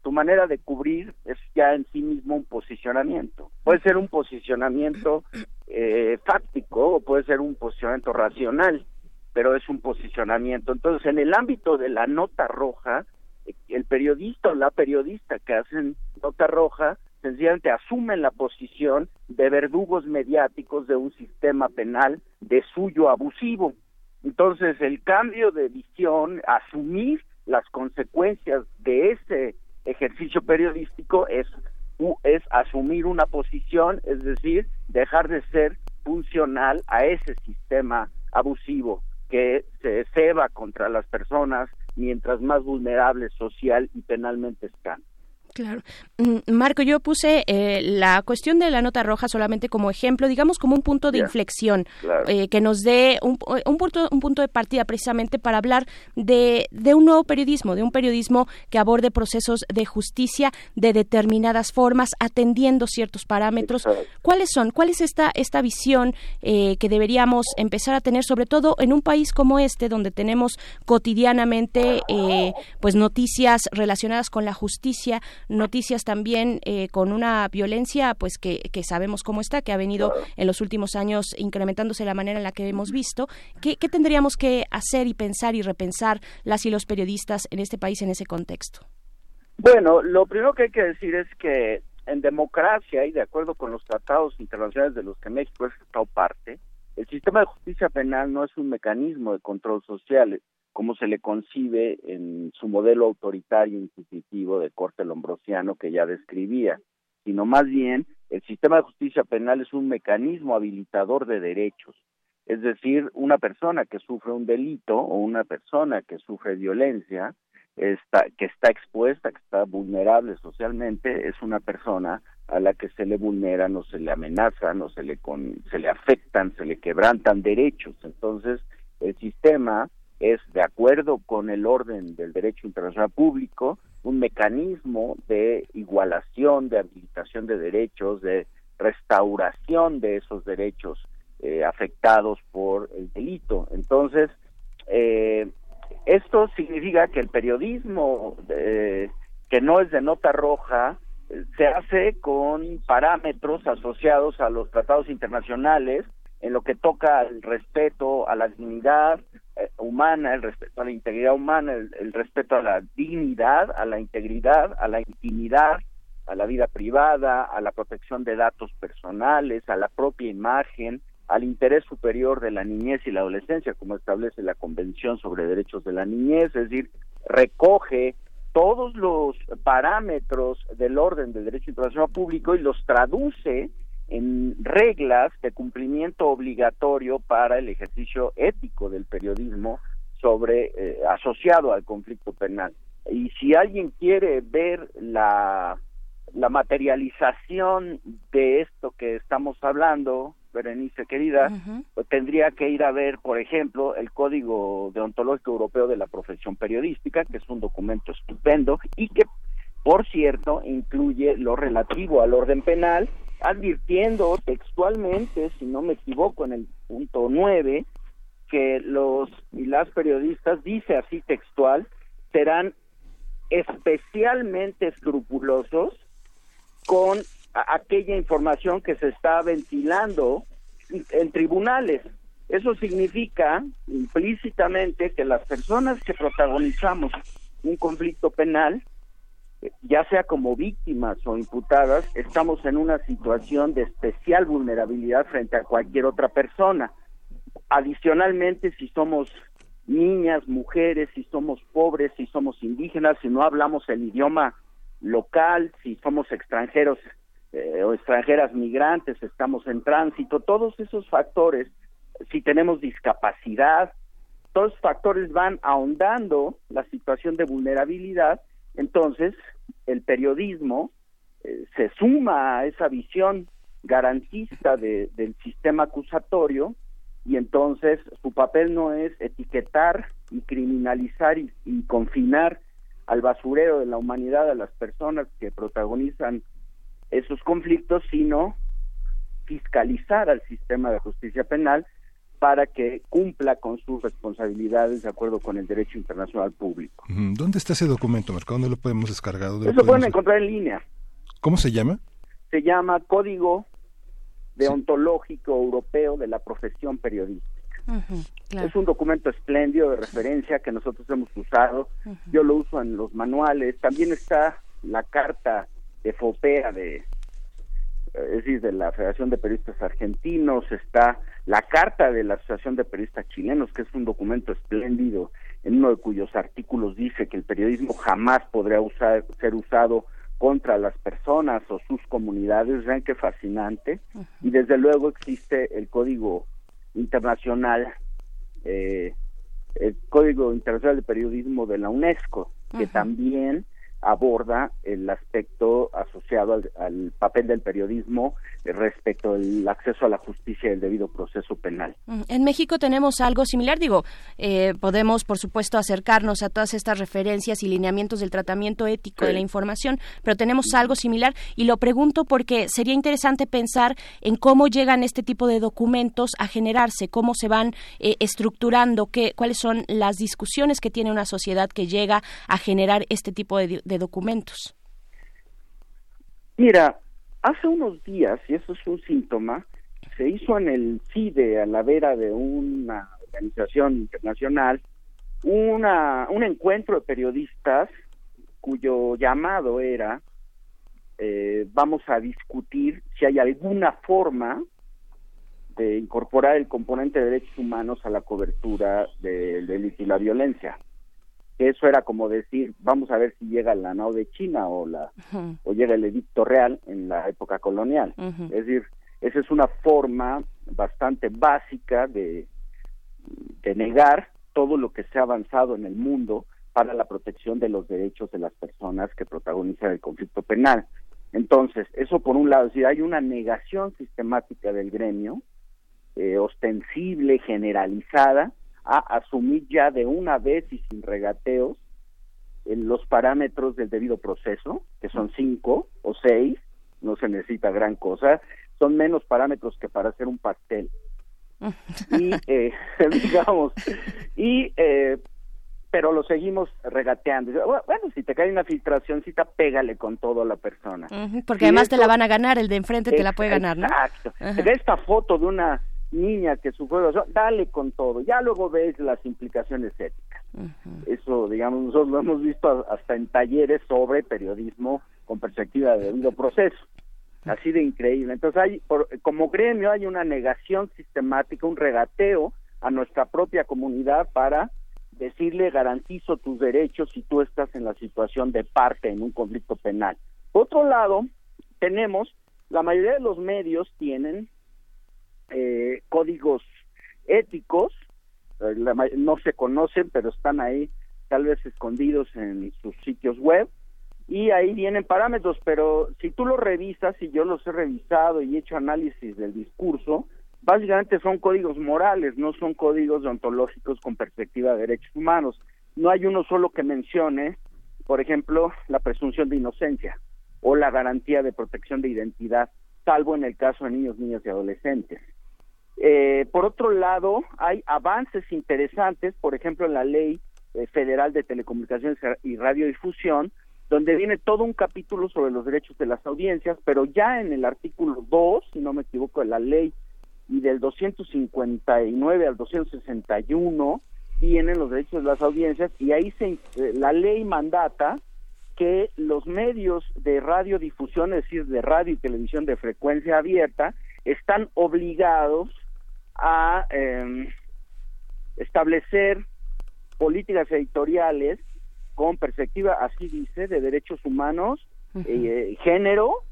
tu manera de cubrir es ya en sí mismo un posicionamiento. Puede ser un posicionamiento eh, fáctico o puede ser un posicionamiento racional, pero es un posicionamiento. Entonces, en el ámbito de la nota roja, el periodista o la periodista que hacen nota roja sencillamente asumen la posición de verdugos mediáticos de un sistema penal de suyo abusivo. Entonces, el cambio de visión, asumir las consecuencias de ese ejercicio periodístico es, es asumir una posición, es decir, dejar de ser funcional a ese sistema abusivo que se ceba contra las personas mientras más vulnerables social y penalmente están. Claro. Mm, Marco, yo puse eh, la cuestión de la nota roja solamente como ejemplo, digamos como un punto de inflexión, eh, que nos dé un, un, punto, un punto de partida precisamente para hablar de, de, un nuevo periodismo, de un periodismo que aborde procesos de justicia de determinadas formas, atendiendo ciertos parámetros. ¿Cuáles son? ¿Cuál es esta, esta visión eh, que deberíamos empezar a tener, sobre todo en un país como este, donde tenemos cotidianamente pues noticias relacionadas con la justicia? Noticias también eh, con una violencia pues que, que, sabemos cómo está, que ha venido en los últimos años incrementándose la manera en la que hemos visto. ¿Qué, ¿Qué, tendríamos que hacer y pensar y repensar las y los periodistas en este país en ese contexto? Bueno, lo primero que hay que decir es que en democracia y de acuerdo con los tratados internacionales de los que México ha estado parte, el sistema de justicia penal no es un mecanismo de control social, como se le concibe en su modelo autoritario inquisitivo de corte lombrosiano que ya describía, sino más bien el sistema de justicia penal es un mecanismo habilitador de derechos. Es decir, una persona que sufre un delito o una persona que sufre violencia, está, que está expuesta, que está vulnerable socialmente, es una persona a la que se le vulnera, no se le amenaza, no se le, con, se le afectan, se le quebrantan derechos. Entonces, el sistema es, de acuerdo con el orden del derecho internacional público, un mecanismo de igualación, de habilitación de derechos, de restauración de esos derechos eh, afectados por el delito. Entonces, eh, esto significa que el periodismo eh, que no es de nota roja se hace con parámetros asociados a los tratados internacionales en lo que toca al respeto a la dignidad humana, el respeto a la integridad humana, el, respeto a la dignidad, a la integridad, a la intimidad, a la vida privada, a la protección de datos personales, a la propia imagen, al interés superior de la niñez y la adolescencia, como establece la Convención sobre Derechos de la Niñez, es decir, recoge todos los parámetros del orden del derecho internacional público y los traduce en reglas de cumplimiento obligatorio para el ejercicio ético del periodismo sobre eh, asociado al conflicto penal. Y si alguien quiere ver la, la materialización de esto que estamos hablando, Berenice querida, pues tendría que ir a ver, por ejemplo, el Código Deontológico Europeo de la Profesión Periodística, que es un documento estupendo y que, por cierto, incluye lo relativo al orden penal advirtiendo textualmente, si no me equivoco, en el punto 9, que los y las periodistas, dice así textual, serán especialmente escrupulosos con aquella información que se está ventilando en tribunales. Eso significa implícitamente que las personas que protagonizamos un conflicto penal ya sea como víctimas o imputadas, estamos en una situación de especial vulnerabilidad frente a cualquier otra persona. Adicionalmente, si somos niñas, mujeres, si somos pobres, si somos indígenas, si no hablamos el idioma local, si somos extranjeros eh, o extranjeras migrantes, estamos en tránsito, todos esos factores, si tenemos discapacidad, todos esos factores van ahondando la situación de vulnerabilidad, entonces el periodismo eh, se suma a esa visión garantista de, del sistema acusatorio y entonces su papel no es etiquetar y criminalizar y, confinar al basurero de la humanidad a las personas que protagonizan esos conflictos, sino fiscalizar al sistema de justicia penal para que cumpla con sus responsabilidades de acuerdo con el derecho internacional público. ¿Dónde está ese documento, Marco? ¿Dónde lo podemos descargar? Eso lo pueden encontrar en línea. ¿Cómo se llama? Se llama Código Deontológico Europeo de la Profesión Periodística. Es un documento espléndido de referencia que nosotros hemos usado. Yo lo uso en los manuales. También está la carta de FOPEA de es decir, de la Federación de Periodistas Argentinos, está la Carta de la Asociación de Periodistas Chilenos, que es un documento espléndido, en uno de cuyos artículos dice que el periodismo jamás podrá usar, ser usado contra las personas o sus comunidades, vean qué fascinante. Y desde luego existe el Código Internacional, eh, el Código Internacional de Periodismo de la UNESCO, que también aborda el aspecto asociado al, papel del periodismo respecto al acceso a la justicia y el debido proceso penal. Mm, en México tenemos algo similar, digo, eh, podemos por supuesto acercarnos a todas estas referencias y lineamientos del tratamiento ético de la información, pero tenemos algo similar y lo pregunto porque sería interesante pensar en cómo llegan este tipo de documentos a generarse, cómo se van eh, estructurando, qué, cuáles son las discusiones que tiene una sociedad que llega a generar este tipo de documentos? Mira, hace unos días, y eso es un síntoma, se hizo en el CIDE, a la vera de una organización internacional, una, un encuentro de periodistas cuyo llamado era eh, vamos a discutir si hay alguna forma de incorporar el componente de derechos humanos a la cobertura del delito y la violencia eso era como decir, vamos a ver si llega la NAO de China o la o llega el edicto real en la época colonial. Es decir, esa es una forma bastante básica de, de negar todo lo que se ha avanzado en el mundo para la protección de los derechos de las personas que protagonizan el conflicto penal. Entonces, eso por un lado, si hay una negación sistemática del gremio, eh, ostensible, generalizada, a asumir ya de una vez y sin regateos los parámetros del debido proceso, que son cinco o seis, no se necesita gran cosa, son menos parámetros que para hacer un pastel. y, eh, digamos, y, eh, pero lo seguimos regateando. Bueno, si te cae una filtracióncita, pégale con todo a la persona. porque además te la van a ganar, el de enfrente te la puede ganar, ¿no? Exacto. De esta foto de una niña que sufrió, dale con todo, ya luego ves las implicaciones éticas. Eso, digamos, nosotros lo hemos visto hasta en talleres sobre periodismo con perspectiva de debido proceso. Así de increíble. Entonces, hay, como gremio, hay una negación sistemática, un regateo a nuestra propia comunidad para decirle garantizo tus derechos si tú estás en la situación de parte en un conflicto penal. Por otro lado, tenemos, la mayoría de los medios tienen eh, códigos éticos, eh, no se conocen, pero están ahí tal vez escondidos en sus sitios web y ahí vienen parámetros, pero si tú los revisas y yo los he revisado y he hecho análisis del discurso, básicamente son códigos morales, no son códigos ontológicos con perspectiva de derechos humanos. No hay uno solo que mencione, por ejemplo, la presunción de inocencia o la garantía de protección de identidad, salvo en el caso de niños, niñas y adolescentes. Eh, por otro lado, hay avances interesantes, por ejemplo, en la ley eh, federal de telecomunicaciones y radiodifusión, donde viene todo un capítulo sobre los derechos de las audiencias, pero ya en el artículo 2, si no me equivoco, de la ley y del 259 al 261 vienen los derechos de las audiencias y ahí se, eh, la ley mandata que los medios de radiodifusión, es decir, de radio y televisión de frecuencia abierta, están obligados a em, establecer políticas editoriales con perspectiva, así dice, de derechos humanos, eh, género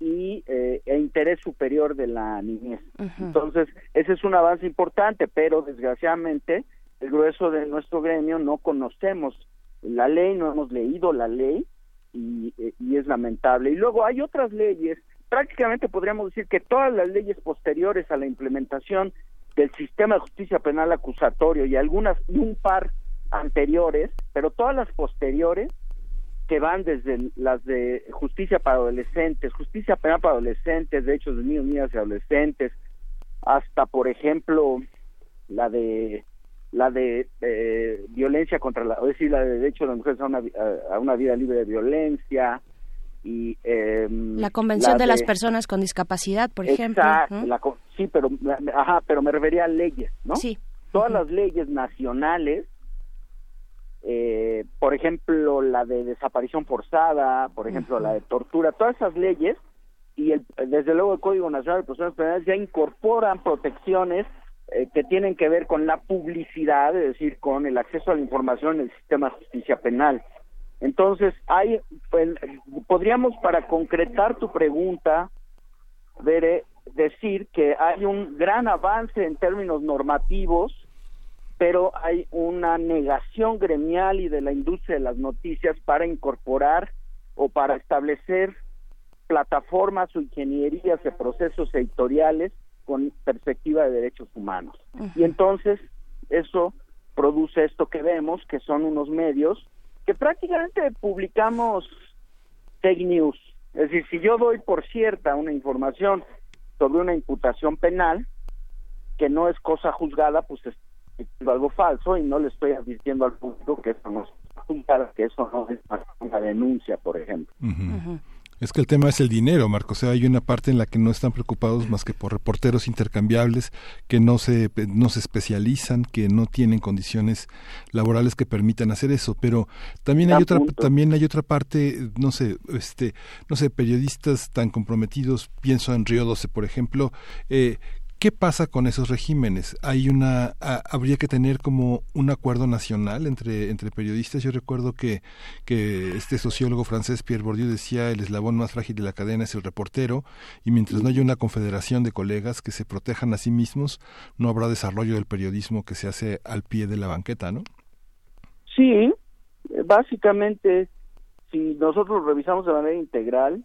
y eh, e interés superior de la niñez. Entonces, ese es un avance importante, pero desgraciadamente el grueso de nuestro gremio no conocemos la ley, no hemos leído la ley y, eh, y es lamentable. Y luego hay otras leyes prácticamente podríamos decir que todas las leyes posteriores a la implementación del sistema de justicia penal acusatorio y algunas y un par anteriores, pero todas las posteriores que van desde las de justicia para adolescentes, justicia penal para adolescentes, derechos de niños, niñas y adolescentes, hasta por ejemplo la de la de eh, violencia contra la, o decir, la de derecho de las mujeres a una, a una vida libre de violencia, y em, la convención de, las personas con discapacidad por ejemplo sí pero ajá pero me refería a leyes no sí. Todas las leyes nacionales eh, por ejemplo la de desaparición forzada por ejemplo la de tortura todas esas leyes y el, desde luego el Código Nacional de Personas Penales ya incorporan protecciones eh, que tienen que ver con la publicidad, es decir, con el acceso a la información en el sistema de justicia penal. Entonces, hay, pues, podríamos, para concretar tu pregunta, decir que hay un gran avance en términos normativos, pero hay una negación gremial y de la industria de las noticias para incorporar o para establecer plataformas o ingenierías de procesos editoriales con perspectiva de derechos humanos. Y entonces eso produce esto que vemos, que son unos medios que prácticamente publicamos fake news. Es decir, si yo doy por cierta una información sobre una imputación penal, que no es cosa juzgada, pues es algo falso y no le estoy advirtiendo al público que eso no es que eso no es una denuncia, por ejemplo. Es que el tema es el dinero, Marco. O sea, hay una parte en la que no están preocupados más que por reporteros intercambiables que no se, no se especializan, que no tienen condiciones laborales que permitan hacer eso. Pero también hay otra, también hay otra parte, no sé, este, no sé, periodistas tan comprometidos, pienso en Río 12, por ejemplo, eh, ¿Qué pasa con esos regímenes? Hay una, habría que tener como un acuerdo nacional entre, entre periodistas. Yo recuerdo que, que este sociólogo francés Pierre Bourdieu decía el eslabón más frágil de la cadena es el reportero y mientras no haya una confederación de colegas que se protejan a sí mismos, no habrá desarrollo del periodismo que se hace al pie de la banqueta, ¿no? Sí, básicamente, si nosotros revisamos de manera integral,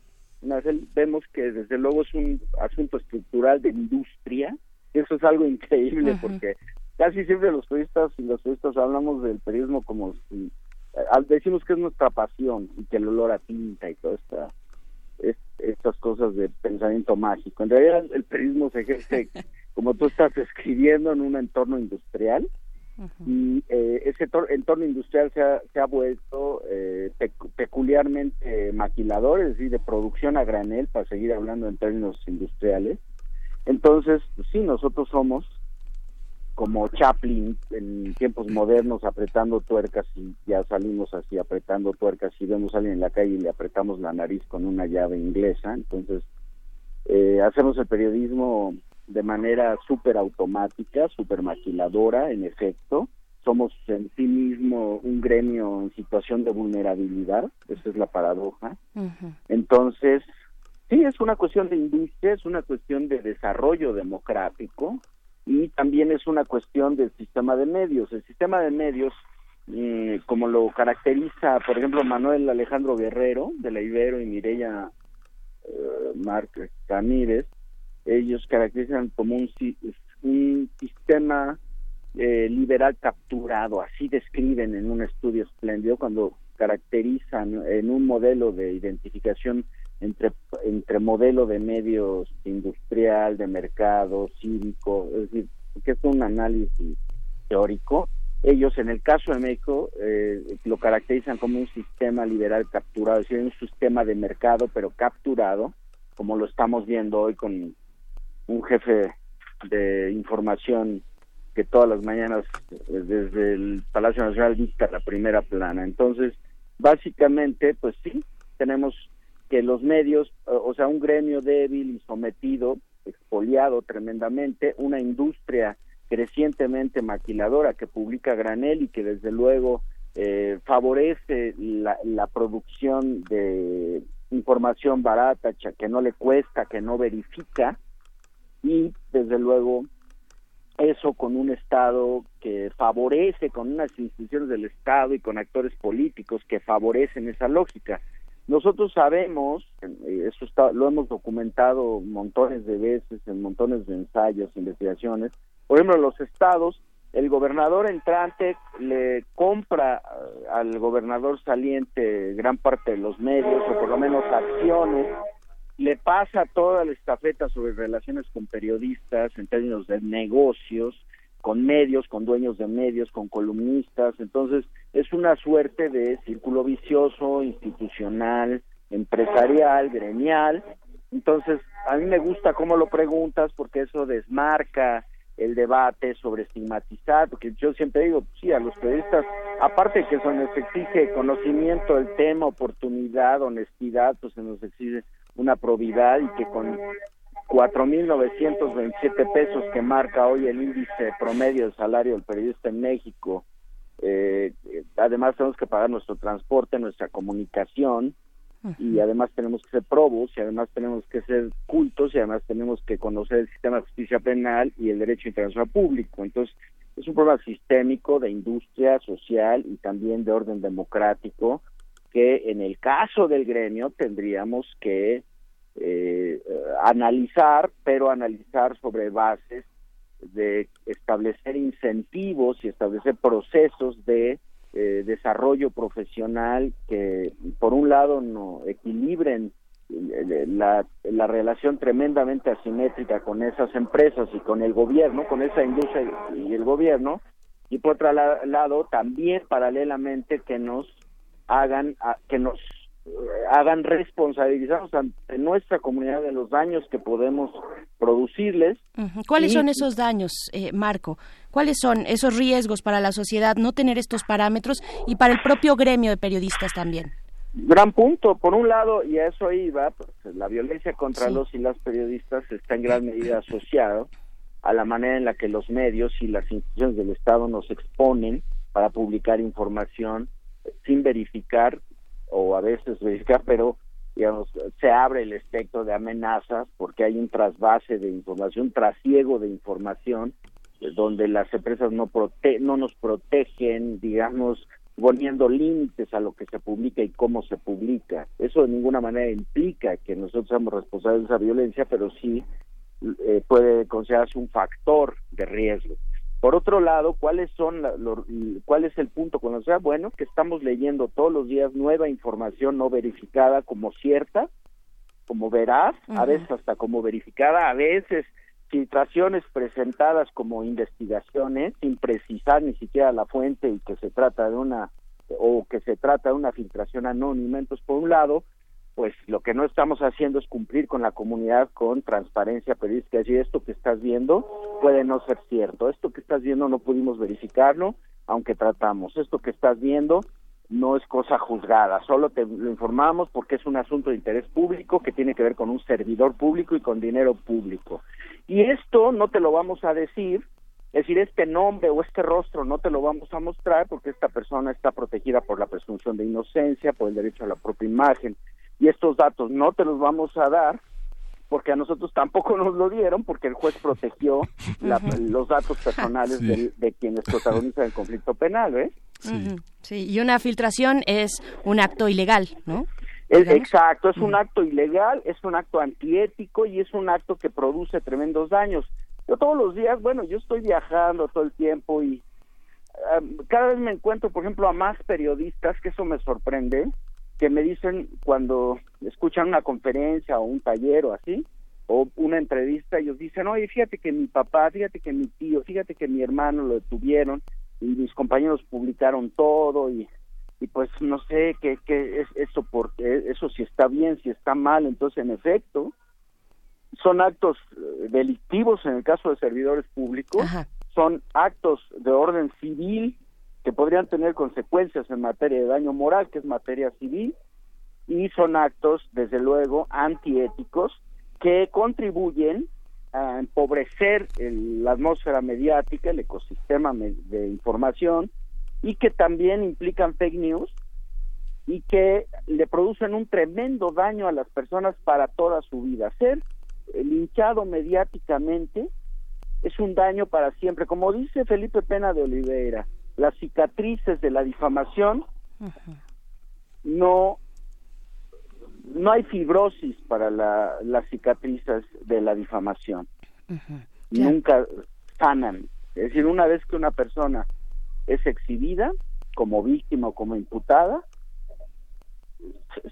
vemos que desde luego es un asunto estructural de industria, eso es algo increíble porque casi siempre los periodistas y los periodistas hablamos del periodismo como si eh, decimos que es nuestra pasión y que el olor a tinta y todas esta, estas cosas de pensamiento mágico. En realidad el periodismo se ejerce como tú estás escribiendo en un entorno industrial y eh, ese entorno industrial se ha, vuelto eh, peculiarmente maquilador, es decir, de producción a granel, para seguir hablando en términos industriales. Entonces, pues sí, nosotros somos como Chaplin en tiempos modernos apretando tuercas y ya salimos así apretando tuercas y vemos a alguien en la calle y le apretamos la nariz con una llave inglesa. Entonces, eh, hacemos el periodismo de manera súper automática, súper maquiladora, en efecto. Somos en sí mismo un gremio en situación de vulnerabilidad, esa es la paradoja. Entonces, sí, es una cuestión de industria, es una cuestión de desarrollo democrático y también es una cuestión del sistema de medios. El sistema de medios, eh, como lo caracteriza, por ejemplo, Manuel Alejandro Guerrero, de la Ibero, y Mireya eh, Márquez Ramírez, ellos caracterizan como un, un sistema eh, liberal capturado, así describen en un estudio espléndido cuando caracterizan en un modelo de identificación entre, entre modelo de medios industrial, de mercado, cívico, es decir, que es un análisis teórico. Ellos, en el caso de México, eh, lo caracterizan como un sistema liberal capturado, es decir, un sistema de mercado, pero capturado, como lo estamos viendo hoy con un jefe de información que todas las mañanas eh, desde el Palacio Nacional dicta la primera plana. Entonces, básicamente, pues sí, tenemos que los medios, o sea, un gremio débil y sometido, expoliado tremendamente, una industria crecientemente maquiladora que publica granel y que desde luego eh, favorece la, la producción de información barata, que no le cuesta, que no verifica, y desde luego eso con un Estado que favorece, con unas instituciones del Estado y con actores políticos que favorecen esa lógica. Nosotros sabemos, eh, eso está, lo hemos documentado montones de veces en montones de ensayos, investigaciones, por ejemplo, los estados, el gobernador entrante le compra eh, al gobernador saliente gran parte de los medios, o por lo menos acciones, le pasa toda la estafeta sobre relaciones con periodistas en términos de negocios, con medios, con dueños de medios, con columnistas. Entonces, es una suerte de círculo vicioso, institucional, empresarial, gremial. Entonces, a mí me gusta cómo lo preguntas porque eso desmarca el debate sobre estigmatizar, porque yo siempre digo, sí, a los periodistas, aparte que se nos exige conocimiento del tema, oportunidad, honestidad, pues se nos exige una probidad y que con 4.927 pesos que marca hoy el índice promedio del salario del periodista en México, eh, además tenemos que pagar nuestro transporte, nuestra comunicación, y además tenemos que ser probos y además tenemos que ser cultos y además tenemos que conocer el sistema de justicia penal y el derecho internacional público. Entonces, es un problema sistémico de industria social y también de orden democrático que en el caso del gremio tendríamos que eh, analizar, pero analizar sobre bases de establecer incentivos y establecer procesos de eh, desarrollo profesional que por un lado no equilibren eh, la, la relación tremendamente asimétrica con esas empresas y con el gobierno, con esa industria y el gobierno, y por otro lado también paralelamente que nos hagan que nos eh, hagan responsabilizarnos ante nuestra comunidad de los daños que podemos producirles. ¿Cuáles son esos daños, eh, Marco? ¿Cuáles son esos riesgos para la sociedad no tener estos parámetros y para el propio gremio de periodistas también? Gran punto. Por un lado, y a eso iba, pues, la violencia contra los y las periodistas está en gran medida asociado a la manera en la que los medios y las instituciones del Estado nos exponen para publicar información sin verificar o a veces verificar, pero digamos, se abre el espectro de amenazas porque hay un trasvase de información, trasiego de información, eh, donde las empresas no, prote no nos protegen, digamos, poniendo límites a lo que se publica y cómo se publica. Eso de ninguna manera implica que nosotros seamos responsables de esa violencia, pero sí eh, puede considerarse un factor de riesgo. Por otro lado, ¿cuáles son cuál es el punto con sea Bueno, que estamos leyendo todos los días nueva información no verificada como cierta, como veraz, a veces hasta como verificada, a veces filtraciones presentadas como investigaciones sin precisar ni siquiera la fuente y que se trata de una o que se trata de una filtración anónima. Entonces, por un lado, pues lo que no estamos haciendo es cumplir con la comunidad con transparencia periodística, decir esto que estás viendo puede no ser cierto, esto que estás viendo no pudimos verificarlo, aunque tratamos, esto que estás viendo no es cosa juzgada, solo te lo informamos porque es un asunto de interés público que tiene que ver con un servidor público y con dinero público. Y esto no te lo vamos a decir, es decir, este nombre o este rostro no te lo vamos a mostrar porque esta persona está protegida por la presunción de inocencia, por el derecho a la propia imagen, y estos datos no te los vamos a dar porque a nosotros tampoco nos lo dieron porque el juez protegió los datos personales de, quienes protagonizan el conflicto penal, ¿ves? Sí. y una filtración es un acto ilegal, ¿no? Es, exacto, es un acto ilegal, es un acto antiético y es un acto que produce tremendos daños. Yo todos los días, bueno, yo estoy viajando todo el tiempo y eh, cada vez me encuentro, por ejemplo, a más periodistas, que eso me sorprende, que me dicen cuando escuchan una conferencia o un taller o así, o una entrevista, ellos dicen, oye, fíjate que mi papá, fíjate que mi tío, fíjate que mi hermano lo detuvieron y mis compañeros publicaron todo y, y pues no sé qué, qué es eso, porque eso si está bien, si está mal, entonces en efecto son actos eh, delictivos en el caso de servidores públicos, son actos de orden civil que podrían tener consecuencias en materia de daño moral, que es materia civil, y son actos, desde luego, antiéticos que contribuyen a empobrecer la atmósfera mediática, el ecosistema de información, y que también implican fake news y que le producen un tremendo daño a las personas para toda su vida. Ser linchado mediáticamente es un daño para siempre. Como dice Felipe Pena de Oliveira, las cicatrices de la difamación no no hay fibrosis para las cicatrices de la difamación. Nunca sanan. Es decir una vez que una persona es exhibida como víctima o como imputada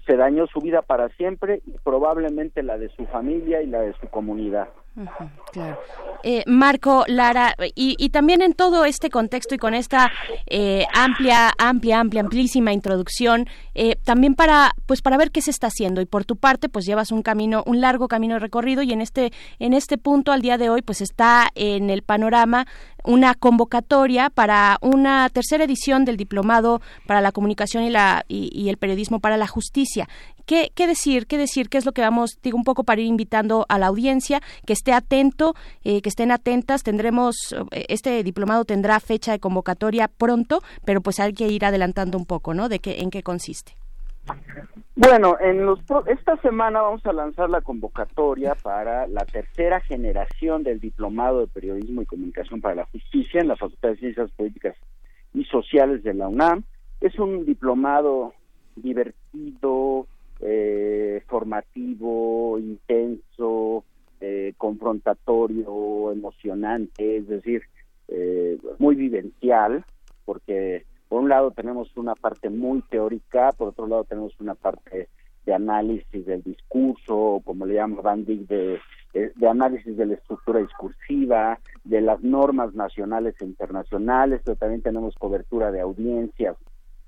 se dañó su vida para siempre y probablemente la de su familia y la de su comunidad. Claro. Eh, Marco, Lara, y, también en todo este contexto y con esta eh, amplia, amplia, amplia, amplísima introducción, eh, también para, pues para ver qué se está haciendo. Y por tu parte, pues llevas un camino, un largo camino recorrido y en este, en este punto al día de hoy, pues está en el panorama una convocatoria para una tercera edición del Diplomado para la Comunicación y, la, y, el Periodismo para la Justicia. ¿Qué, ¿Qué, decir? ¿Qué decir? ¿Qué es lo que vamos, digo, un poco para ir invitando a la audiencia, que esté atento, eh, que estén atentas? Tendremos, eh, este diplomado tendrá fecha de convocatoria pronto, pero pues hay que ir adelantando un poco, ¿no? De qué, en qué consiste. Bueno, en los esta semana vamos a lanzar la convocatoria para la tercera generación del Diplomado de Periodismo y Comunicación para la Justicia en la Facultad de Ciencias Políticas y Sociales de la UNAM. Es un diplomado divertido, eh, formativo, intenso, eh, confrontatorio, emocionante, es decir, eh, muy vivencial, porque por un lado tenemos una parte muy teórica, por otro lado tenemos una parte de análisis del discurso, como le llama Van Dyck, de, de, análisis de la estructura discursiva, de las normas nacionales e internacionales, pero también tenemos cobertura de audiencias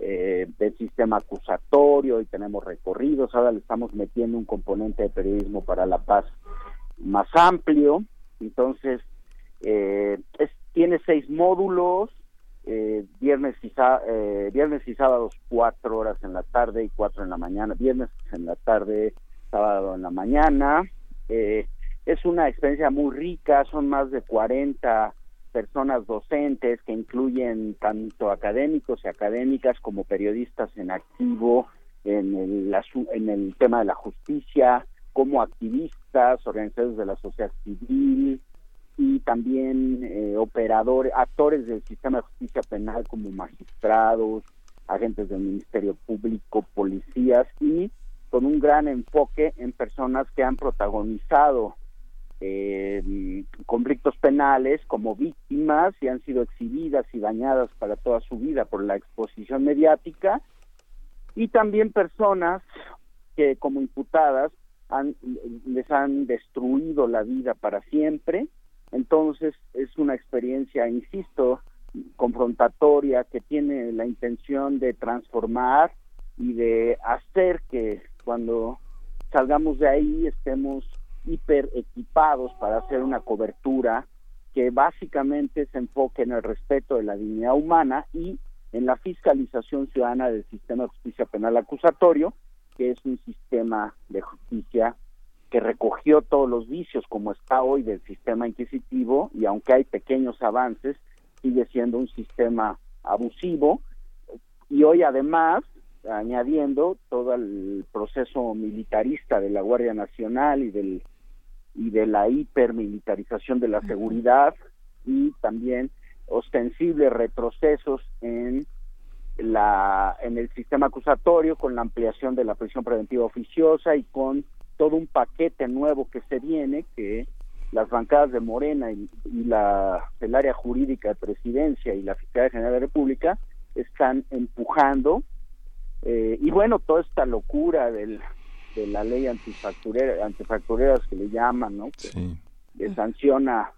eh, del sistema acusatorio y tenemos recorridos. Ahora le estamos metiendo un componente de periodismo para la paz más amplio. Entonces, eh, tiene seis módulos, eh, viernes, y eh, viernes y sábados cuatro horas en la tarde y cuatro en la mañana, viernes en la tarde, sábado en la mañana. Eh, es una experiencia muy rica, son más de 40 personas docentes que incluyen tanto académicos y académicas como periodistas en activo en el, en el tema de la justicia, como activistas, organizadores de la sociedad civil, y también eh, operadores, actores del sistema de justicia penal como magistrados, agentes del Ministerio Público, policías y con un gran enfoque en personas que han protagonizado eh, conflictos penales como víctimas y han sido exhibidas y dañadas para toda su vida por la exposición mediática y también personas que como imputadas han, les han destruido la vida para siempre. Entonces es una experiencia, insisto, confrontatoria que tiene la intención de transformar y de hacer que cuando salgamos de ahí estemos hiper equipados para hacer una cobertura que básicamente se enfoque en el respeto de la dignidad humana y en la fiscalización ciudadana del sistema de justicia penal acusatorio, que es un sistema de justicia que recogió todos los vicios como está hoy del sistema inquisitivo y aunque hay pequeños avances, sigue siendo un sistema abusivo. Y hoy además añadiendo todo el proceso militarista de la Guardia Nacional y del y de la hipermilitarización de la seguridad y también ostensibles retrocesos en la en el sistema acusatorio con la ampliación de la prisión preventiva oficiosa y con todo un paquete nuevo que se viene, que las bancadas de Morena y, la el área jurídica de presidencia y la Fiscalía General de la República están empujando eh, y bueno toda esta locura del, de la ley antifacturera antifactureras que le llaman no que, sanciona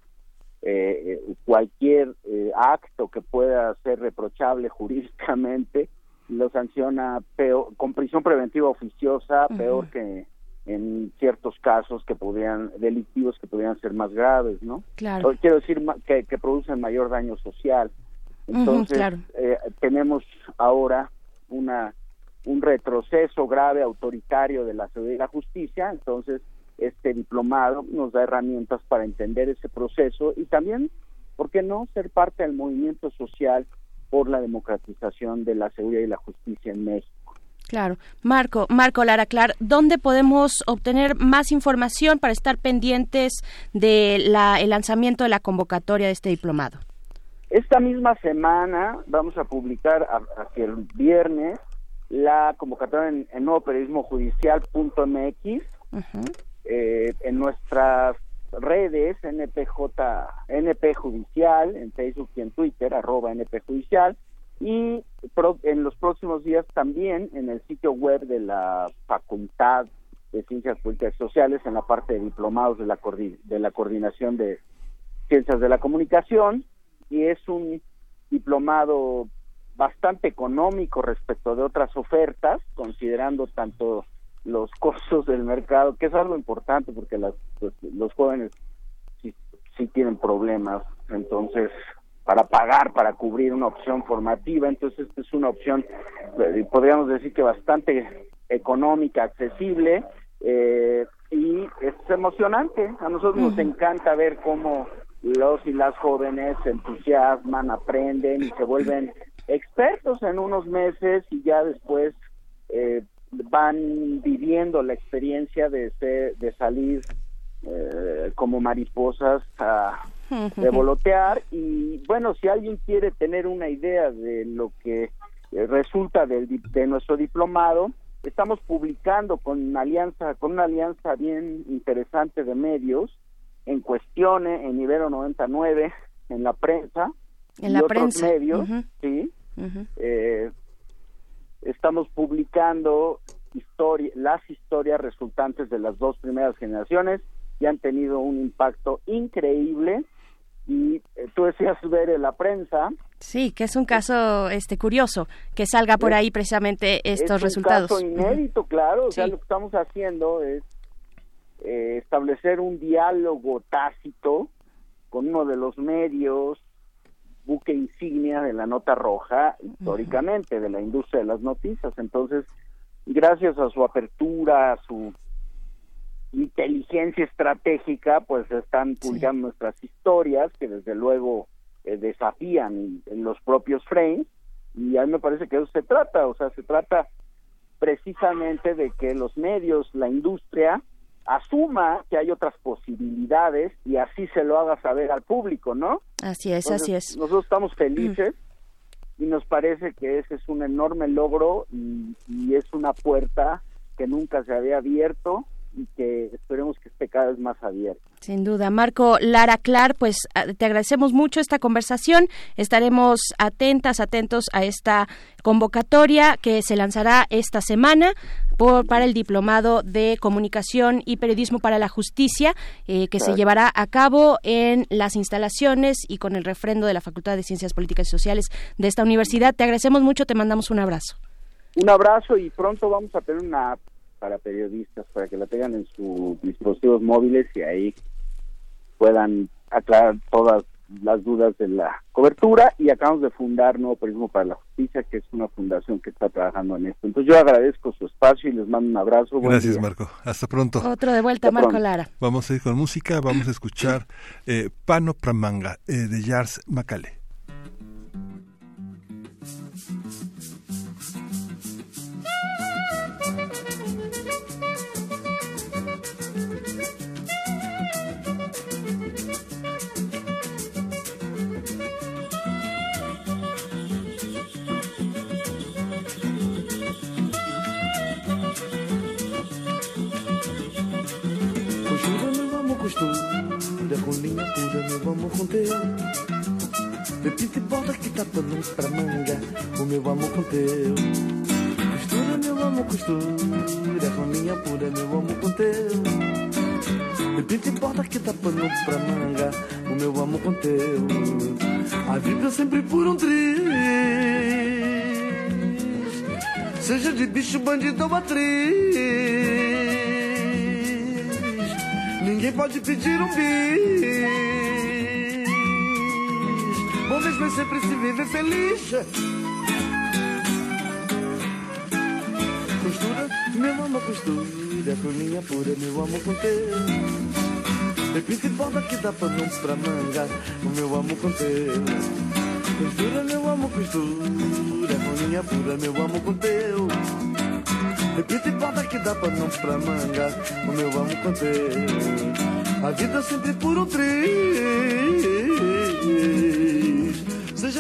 eh, cualquier eh, acto que pueda ser reprochable jurídicamente lo sanciona peor, con prisión preventiva oficiosa peor que en ciertos casos que podrían delictivos que podrían ser más graves, ¿no? Claro. Quiero decir que, que producen mayor daño social. Entonces eh, tenemos ahora una un retroceso grave autoritario de la y la justicia, entonces este diplomado nos da herramientas para entender ese proceso y también, ¿por qué no?, ser parte del movimiento social por la democratización de la seguridad y la justicia en México. Claro. Marco, Marco Lara Clar, ¿dónde podemos obtener más información para estar pendientes del lanzamiento de la convocatoria de este diplomado? Esta misma semana vamos a publicar hacia el viernes la convocatoria en, en nuevoperiodismojudicial.mx eh, en nuestras redes NPJ, NP Judicial, en Facebook y en Twitter, arroba NP Judicial, y en los próximos días también en el sitio web de la Facultad de Ciencias Políticas Sociales, en la parte de diplomados de la, de la Coordinación de Ciencias de la Comunicación, y es un diplomado bastante económico respecto de otras ofertas, considerando tanto los costos del mercado, que es algo importante porque las, pues, los jóvenes sí, sí tienen problemas, entonces para pagar, para cubrir una opción formativa, entonces esta es una opción, eh, podríamos decir que bastante económica, accesible, eh, y es emocionante, a nosotros nos encanta ver cómo los y las jóvenes se entusiasman, aprenden y se vuelven expertos en unos meses y ya después eh, van viviendo la experiencia de, de salir eh, como mariposas a revolotear y bueno, si alguien quiere tener una idea de lo que eh, resulta de, de nuestro diplomado, estamos publicando con una alianza, con una alianza bien interesante de medios, en Cuestiones, en Ibero 99, en la prensa, en la otros medios, sí. Eh, estamos publicando historia, las historias resultantes de las dos primeras generaciones y han tenido un impacto increíble. Y eh, tú decías ver en la prensa. Sí que es un caso este curioso que salga por ahí precisamente estos es resultados. un caso inédito claro. O sea lo que estamos haciendo es eh, establecer un diálogo tácito con uno de los medios buque insignia de la nota roja históricamente de la industria de las noticias. Entonces gracias a su apertura a su inteligencia estratégica, pues están publicando nuestras historias que desde luego eh, desafían en los propios frames y a mí me parece que eso se trata, o sea, se trata precisamente de que los medios, la industria, asuma que hay otras posibilidades y así se lo haga saber al público, ¿no? Así es, así es. Nosotros estamos felices y nos parece que ese es un enorme logro y es una puerta que nunca se había abierto y que esperemos que esté cada vez más abierto. Sin duda. Marco Lara Clar, pues ah, te agradecemos mucho esta conversación. Estaremos atentas, atentos a esta convocatoria que se lanzará esta semana por, para el Diplomado de Comunicación y Periodismo para la Justicia, eh, que se llevará a cabo en las instalaciones y con el refrendo de la Facultad de Ciencias Políticas y Sociales de esta universidad. Te agradecemos mucho, te mandamos un abrazo. Un abrazo y pronto vamos a tener una para periodistas para que la tengan en sus dispositivos móviles y ahí puedan aclarar todas las dudas de la cobertura y acabamos de fundar Nuevo Periodismo para la Justicia, que es una fundación que está trabajando en esto. Entonces yo agradezco su espacio y les mando un abrazo. Gracias Marco, hasta pronto. Otro de vuelta, Marco Lara. Vamos a ir con música, vamos a escuchar eh, Pano Pramanga eh, de Jars Macale. Com teu. Pepita e bota que tá pano pra manga, o meu amor com teu. Costura, meu amor, costura, rolinha pura, meu amor com teu. Pepita e bota que tá pano pra manga, o meu amor com teu. A vida é sempre por um triz, seja de bicho, bandido ou atriz. Ninguém pode pedir um bis Bom mesmo é sempre se viver feliz. Costura, meu amor, costura, colinha pura, meu amor com teu. E borda que dá pano pra manga, o meu amor com teu. Costura, meu amor, costura, colinha pura, meu amor com teu. E borda que dá pano pra manga, o meu amor com teu. A vida sempre por um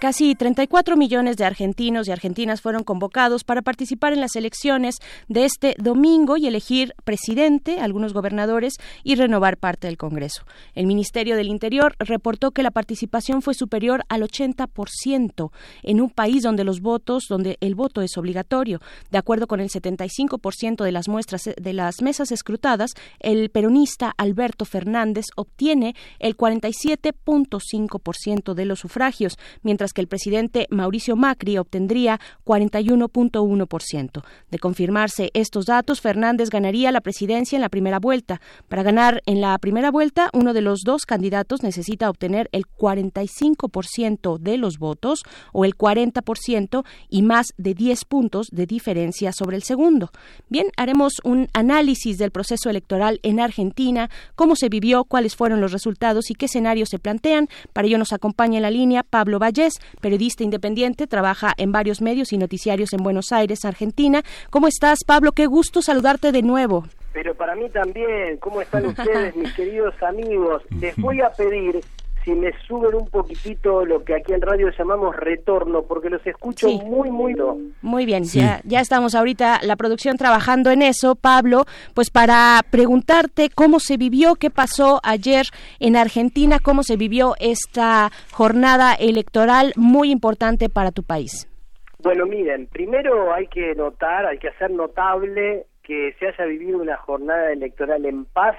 Casi 34 millones de argentinos y argentinas fueron convocados para participar en las elecciones de este domingo y elegir presidente, algunos gobernadores y renovar parte del Congreso. El Ministerio del Interior reportó que la participación fue superior al 80% en un país donde los votos, donde el voto es obligatorio. De acuerdo con el 75% de las muestras de las mesas escrutadas, el peronista Alberto Fernández obtiene el 47.5% de los sufragios, mientras que el presidente Mauricio Macri obtendría 41.1%. De confirmarse estos datos, Fernández ganaría la presidencia en la primera vuelta. Para ganar en la primera vuelta, uno de los dos candidatos necesita obtener el 45% de los votos o el 40% y más de 10 puntos de diferencia sobre el segundo. Bien, haremos un análisis del proceso electoral en Argentina, cómo se vivió, cuáles fueron los resultados y qué escenarios se plantean. Para ello nos acompaña en la línea Pablo Vallés, periodista independiente, trabaja en varios medios y noticiarios en Buenos Aires, Argentina. ¿Cómo estás, Pablo? Qué gusto saludarte de nuevo. Pero para mí también, ¿cómo están ustedes, mis queridos amigos? Les voy a pedir si me suben un poquitito lo que aquí en radio llamamos retorno, porque los escucho muy, muy... Muy bien, ya, ya estamos ahorita la producción trabajando en eso, Pablo, pues para preguntarte cómo se vivió, qué pasó ayer en Argentina, cómo se vivió esta jornada electoral muy importante para tu país. Bueno, miren, primero hay que notar, hay que hacer notable que se haya vivido una jornada electoral en paz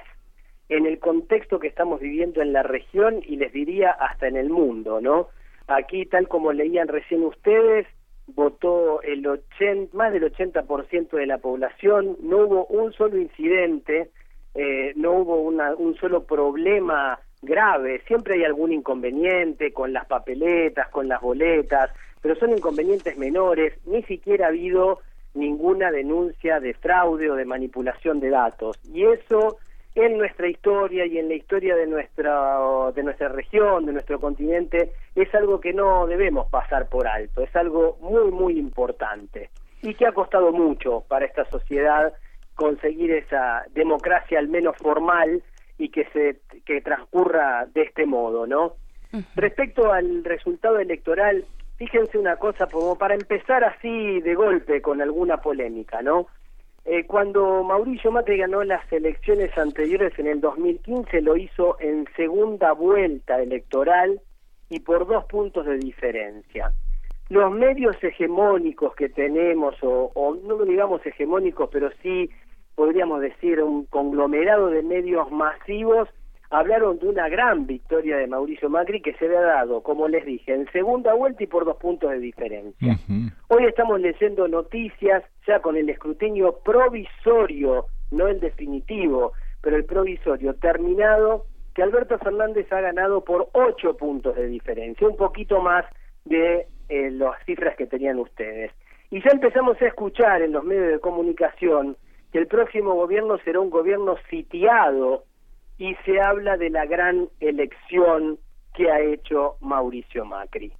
en el contexto que estamos viviendo en la región y les diría hasta en el mundo, ¿no? Aquí, tal como leían recién ustedes, votó el 80, más del 80% de la población, no hubo un solo incidente, eh, no hubo una, un solo problema grave, siempre hay algún inconveniente con las papeletas, con las boletas, pero son inconvenientes menores, ni siquiera ha habido ninguna denuncia de fraude o de manipulación de datos. Y eso en nuestra historia y en la historia de nuestra de nuestra región, de nuestro continente, es algo que no debemos pasar por alto, es algo muy muy importante y que ha costado mucho para esta sociedad conseguir esa democracia al menos formal y que se que transcurra de este modo, ¿no? Respecto al resultado electoral, fíjense una cosa como para empezar así de golpe con alguna polémica, ¿no? Eh, cuando Mauricio Macri ganó las elecciones anteriores en el 2015, lo hizo en segunda vuelta electoral y por dos puntos de diferencia. Los medios hegemónicos que tenemos, o, o no digamos hegemónicos, pero sí podríamos decir un conglomerado de medios masivos, hablaron de una gran victoria de Mauricio Macri que se había dado, como les dije, en segunda vuelta y por dos puntos de diferencia. Hoy estamos leyendo noticias ya con el escrutinio provisorio, no el definitivo, pero el provisorio terminado, que Alberto Fernández ha ganado por ocho puntos de diferencia, un poquito más de eh, las cifras que tenían ustedes. Y ya empezamos a escuchar en los medios de comunicación que el próximo gobierno será un gobierno sitiado y se habla de la gran elección que ha hecho Mauricio Macri.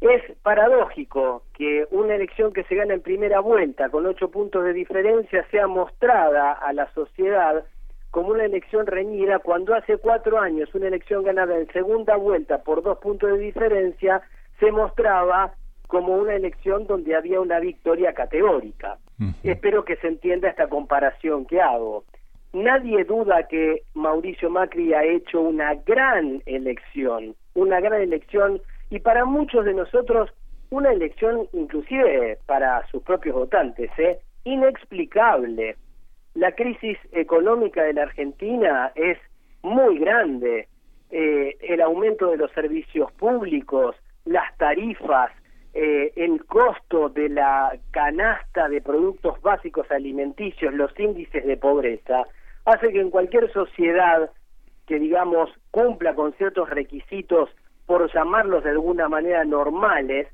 Es paradójico que una elección que se gana en primera vuelta con ocho puntos de diferencia sea mostrada a la sociedad como una elección reñida cuando hace cuatro años una elección ganada en segunda vuelta por dos puntos de diferencia se mostraba como una elección donde había una victoria categórica. Espero que se entienda esta comparación que hago. Nadie duda que Mauricio Macri ha hecho una gran elección, una gran elección y para muchos de nosotros una elección inclusive para sus propios votantes, ¿eh? inexplicable. La crisis económica de la Argentina es muy grande. Eh, el aumento de los servicios públicos, las tarifas, eh, el costo de la canasta de productos básicos alimenticios, los índices de pobreza, hace que en cualquier sociedad que digamos cumpla con ciertos requisitos, por llamarlos de alguna manera normales,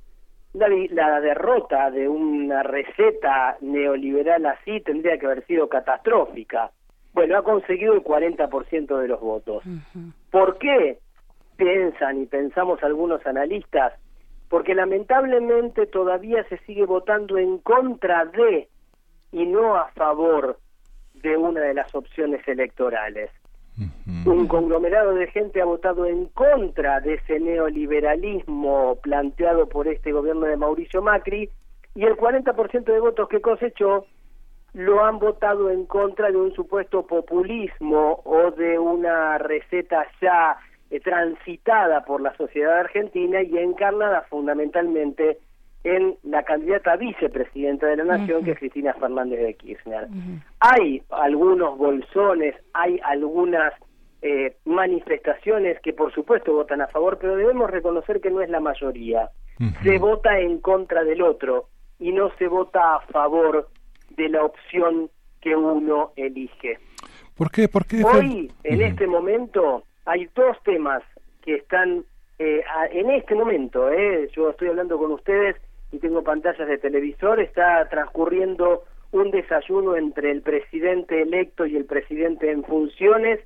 la, la, derrota de una receta neoliberal así tendría que haber sido catastrófica. Bueno, ha conseguido el 40% de los votos. ¿Por qué piensan y pensamos algunos analistas? Porque lamentablemente todavía se sigue votando en contra de y no a favor de una de las opciones electorales. Un conglomerado de gente ha votado en contra de ese neoliberalismo planteado por este gobierno de Mauricio Macri y el 40% de votos que cosechó lo han votado en contra de un supuesto populismo o de una receta ya eh, transitada por la sociedad argentina y encarnada fundamentalmente en la candidata vicepresidenta de la Nación, que es Cristina Fernández de Kirchner. Hay algunos bolsones, hay algunas eh, manifestaciones que por supuesto votan a favor, pero debemos reconocer que no es la mayoría. Se vota en contra del otro y no se vota a favor de la opción que uno elige. ¿Por qué? ¿Por qué? Hoy, en este momento, hay dos temas que están eh, en este momento, eh, yo estoy hablando con ustedes y tengo pantallas de televisor, está transcurriendo un desayuno entre el presidente electo y el presidente en funciones,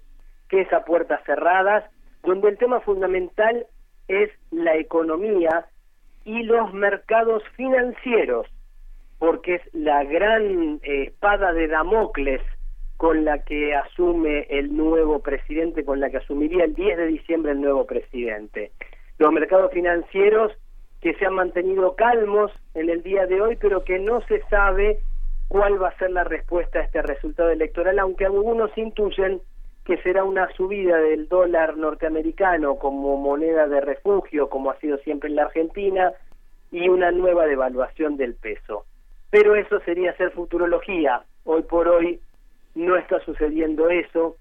que es a puertas cerradas, donde el tema fundamental es la economía y los mercados financieros, porque es la gran eh, espada de Damocles con la que asume el nuevo presidente, con la que asumiría el 10 de diciembre el nuevo presidente. Los mercados financieros que se han mantenido calmos en el día de hoy, pero que no se sabe cuál va a ser la respuesta a este resultado electoral, aunque algunos intuyen que será una subida del dólar norteamericano como moneda de refugio, como ha sido siempre en la Argentina, y una nueva devaluación del peso. Pero eso sería hacer futurología. Hoy por hoy no está sucediendo eso,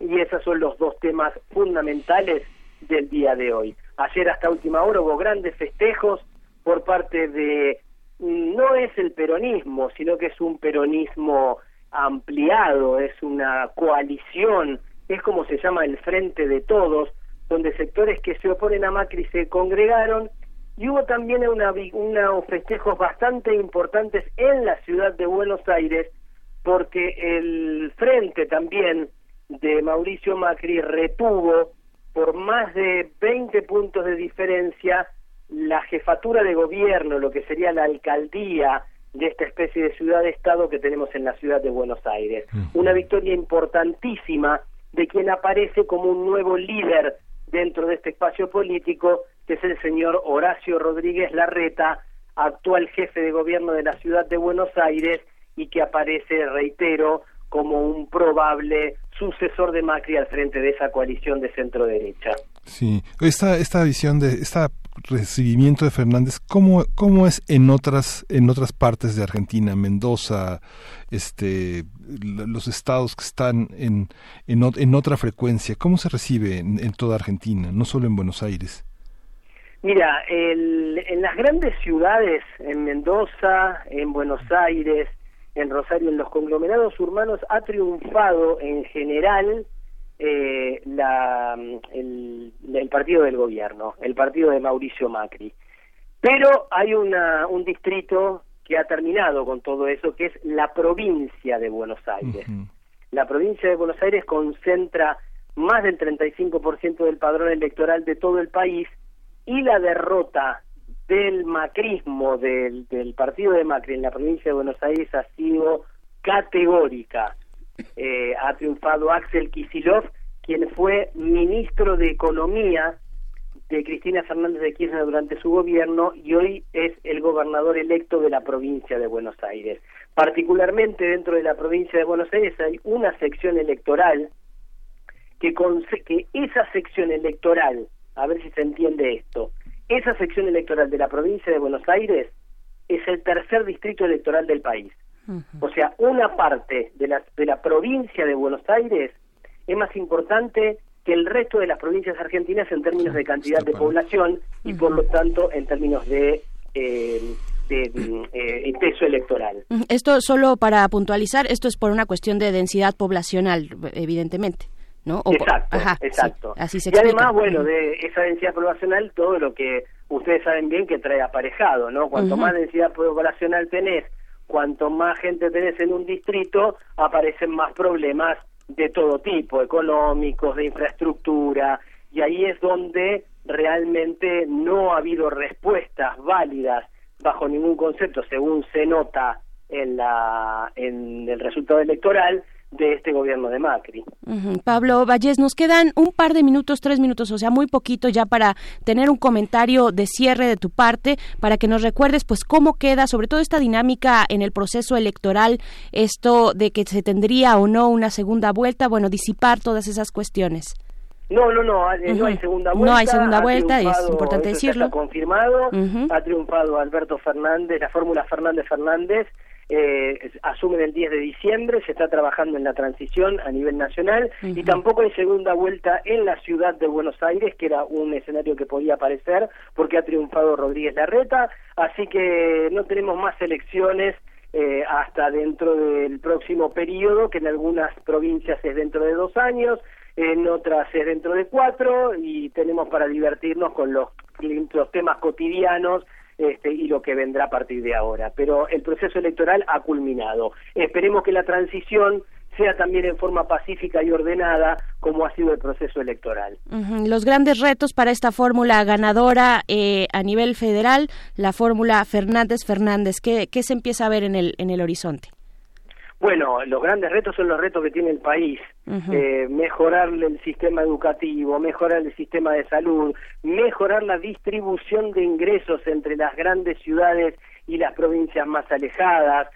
y esos son los dos temas fundamentales del día de hoy. Ayer hasta última hora hubo grandes festejos por parte de, no es el peronismo, sino que es un peronismo ampliado, es una coalición, es como se llama el Frente de Todos, donde sectores que se oponen a Macri se congregaron y hubo también una, unos festejos bastante importantes en la ciudad de Buenos Aires porque el frente también de Mauricio Macri retuvo por más de 20 puntos de diferencia la jefatura de gobierno, lo que sería la alcaldía de esta especie de ciudad-estado que tenemos en la ciudad de Buenos Aires. Una victoria importantísima de quien aparece como un nuevo líder dentro de este espacio político, que es el señor Horacio Rodríguez Larreta, actual jefe de gobierno de la ciudad de Buenos Aires y que aparece, reitero, como un probable sucesor de Macri al frente de esa coalición de centro derecha. Sí, esta esta visión de este recibimiento de Fernández, ¿cómo, cómo es en otras en otras partes de Argentina, Mendoza, este los estados que están en, en, otra frecuencia, cómo se recibe en, toda Argentina, no solo en Buenos Aires? Mira, en las grandes ciudades, en Mendoza, en Buenos Aires, en Rosario, en los conglomerados urbanos, ha triunfado en general eh, la, el, partido del gobierno, el partido de Mauricio Macri. Pero hay una, un distrito que ha terminado con todo eso, que es la provincia de Buenos Aires. La provincia de Buenos Aires concentra más del 35% del padrón electoral de todo el país y la derrota del macrismo del, del partido de Macri en la provincia de Buenos Aires ha sido categórica. Eh, ha triunfado Axel Kisilov, quien fue ministro de Economía de Cristina Fernández de Kirchner durante su gobierno y hoy es el gobernador electo de la provincia de Buenos Aires. Particularmente dentro de la provincia de Buenos Aires hay una sección electoral que, que esa sección electoral, a ver si se entiende esto, esa sección electoral de la provincia de Buenos Aires es el tercer distrito electoral del país. O sea, una parte de la, de la provincia de Buenos Aires es más importante que el resto de las provincias argentinas en términos de cantidad de población y por lo tanto en términos de eh, de eh, peso electoral. Esto solo para puntualizar, esto es por una cuestión de densidad poblacional, evidentemente. ¿No? exacto, exacto. así se y además, bueno, de esa densidad poblacional, todo lo que ustedes saben bien que trae aparejado, ¿no? Cuanto más densidad poblacional tenés, cuanto más gente tenés en un distrito, aparecen más problemas de todo tipo, económicos, de infraestructura, y ahí es donde realmente no ha habido respuestas válidas bajo ningún concepto, según se nota en, la, en el resultado electoral de este gobierno de Macri. Pablo Vallés, nos quedan un par de minutos, tres minutos, o sea, muy poquito ya para tener un comentario de cierre de tu parte, para que nos recuerdes, pues, cómo queda, sobre todo esta dinámica en el proceso electoral, esto de que se tendría o no una segunda vuelta, bueno, disipar todas esas cuestiones. No, no, no, eh, no hay segunda vuelta. No hay segunda vuelta, es importante decirlo. Está confirmado, ha triunfado Alberto Fernández, la fórmula Fernández Fernández, eh, asumen el 10 de diciembre, se está trabajando en la transición a nivel nacional y tampoco hay segunda vuelta en la ciudad de Buenos Aires, que era un escenario que podía aparecer porque ha triunfado Rodríguez Larreta, así que no tenemos más elecciones eh, hasta dentro del próximo periodo, que en algunas provincias es dentro de dos años, en otras es dentro de cuatro y tenemos para divertirnos con los, los temas cotidianos este, y lo que vendrá a partir de ahora. Pero el proceso electoral ha culminado. Esperemos que la transición sea también en forma pacífica y ordenada como ha sido el proceso electoral. Los grandes retos para esta fórmula ganadora eh, a nivel federal, la fórmula Fernández-Fernández, ¿qué, ¿qué, se empieza a ver en el, en el horizonte? Bueno, los grandes retos son los retos que tiene el país. eh, mejorar el sistema educativo, mejorar el sistema de salud, mejorar la distribución de ingresos entre las grandes ciudades y las provincias más alejadas.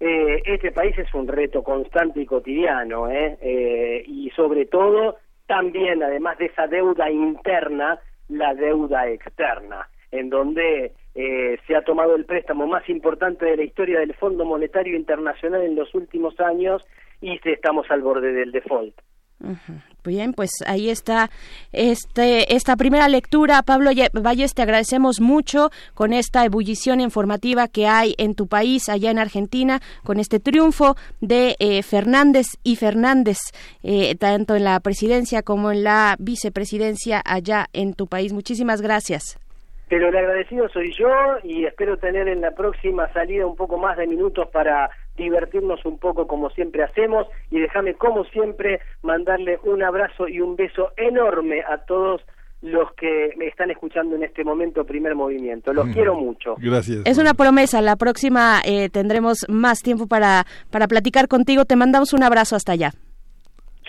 Eh, este país es un reto constante y cotidiano, ¿eh? eh y sobre todo también, además de esa deuda interna, la deuda externa, en donde eh, se ha tomado el préstamo más importante de la historia del Fondo Monetario Internacional en los últimos años y estamos al borde del default. Bien, pues ahí está este, esta primera lectura. Pablo Valles, te agradecemos mucho con esta ebullición informativa que hay en tu país, allá en Argentina, con este triunfo de eh, Fernández y Fernández, eh, tanto en la presidencia como en la vicepresidencia allá en tu país. Muchísimas gracias. Pero el agradecido soy yo y espero tener en la próxima salida un poco más de minutos para divertirnos un poco como siempre hacemos y déjame como siempre mandarle un abrazo y un beso enorme a todos los que me están escuchando en este momento primer movimiento. Los quiero mucho. Gracias. Es una promesa. La próxima eh, tendremos más tiempo para, para platicar contigo. Te mandamos un abrazo hasta allá.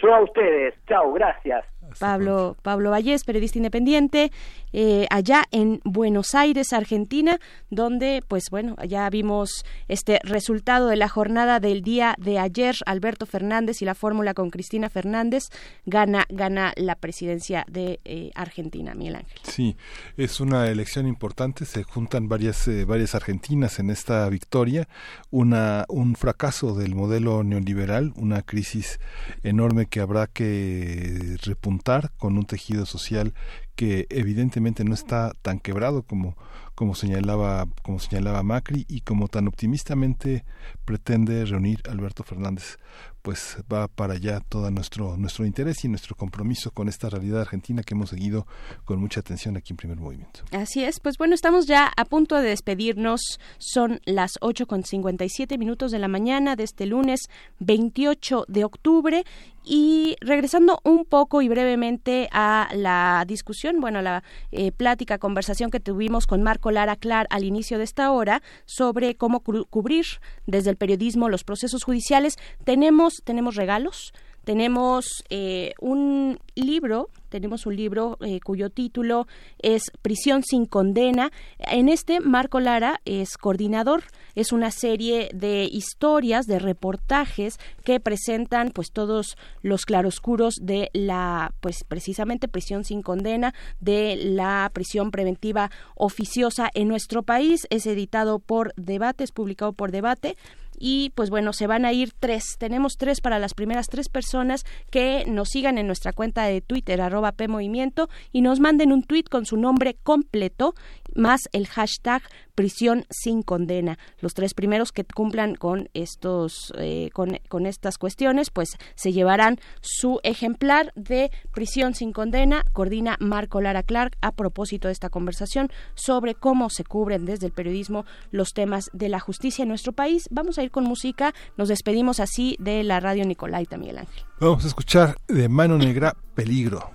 Yo a ustedes. Chao, gracias. Pablo, Pablo Vallés, periodista independiente, eh, allá en Buenos Aires, Argentina, donde, pues bueno, ya vimos este resultado de la jornada del día de ayer. Alberto Fernández y la fórmula con Cristina Fernández gana, gana la presidencia de eh, Argentina, Miguel Ángel. Sí, es una elección importante. Se juntan varias, eh, varias argentinas en esta victoria. Una, un fracaso del modelo neoliberal, una crisis enorme que habrá que repuntar con un tejido social que evidentemente no está tan quebrado como, como señalaba como señalaba Macri y como tan optimistamente pretende reunir Alberto Fernández pues va para allá todo nuestro nuestro interés y nuestro compromiso con esta realidad argentina que hemos seguido con mucha atención aquí en Primer Movimiento. Así es, pues bueno, estamos ya a punto de despedirnos. Son las ocho con 57 minutos de la mañana de este lunes 28 de octubre y regresando un poco y brevemente a la discusión, bueno, la eh, plática, conversación que tuvimos con Marco Lara Clar al inicio de esta hora sobre cómo cubrir desde el periodismo los procesos judiciales, tenemos, tenemos regalos, tenemos eh, un libro tenemos un libro eh, cuyo título es Prisión sin condena. En este, Marco Lara es coordinador. Es una serie de historias, de reportajes que presentan pues todos los claroscuros de la pues precisamente prisión sin condena, de la prisión preventiva oficiosa en nuestro país. Es editado por Debate, es publicado por Debate y pues bueno, se van a ir tres. Tenemos tres para las primeras tres personas que nos sigan en nuestra cuenta de Twitter, arroba PMovimiento, y nos manden un tweet con su nombre completo más el hashtag prisión sin condena. Los tres primeros que cumplan con estos eh, con, con, estas cuestiones, pues se llevarán su ejemplar de prisión sin condena. Coordina Marco Lara Clark a propósito de esta conversación sobre cómo se cubren desde el periodismo los temas de la justicia en nuestro país. Vamos a ir con música. Nos despedimos así de la radio Nicolaita, Miguel Ángel. Vamos a escuchar de Mano Negra Peligro.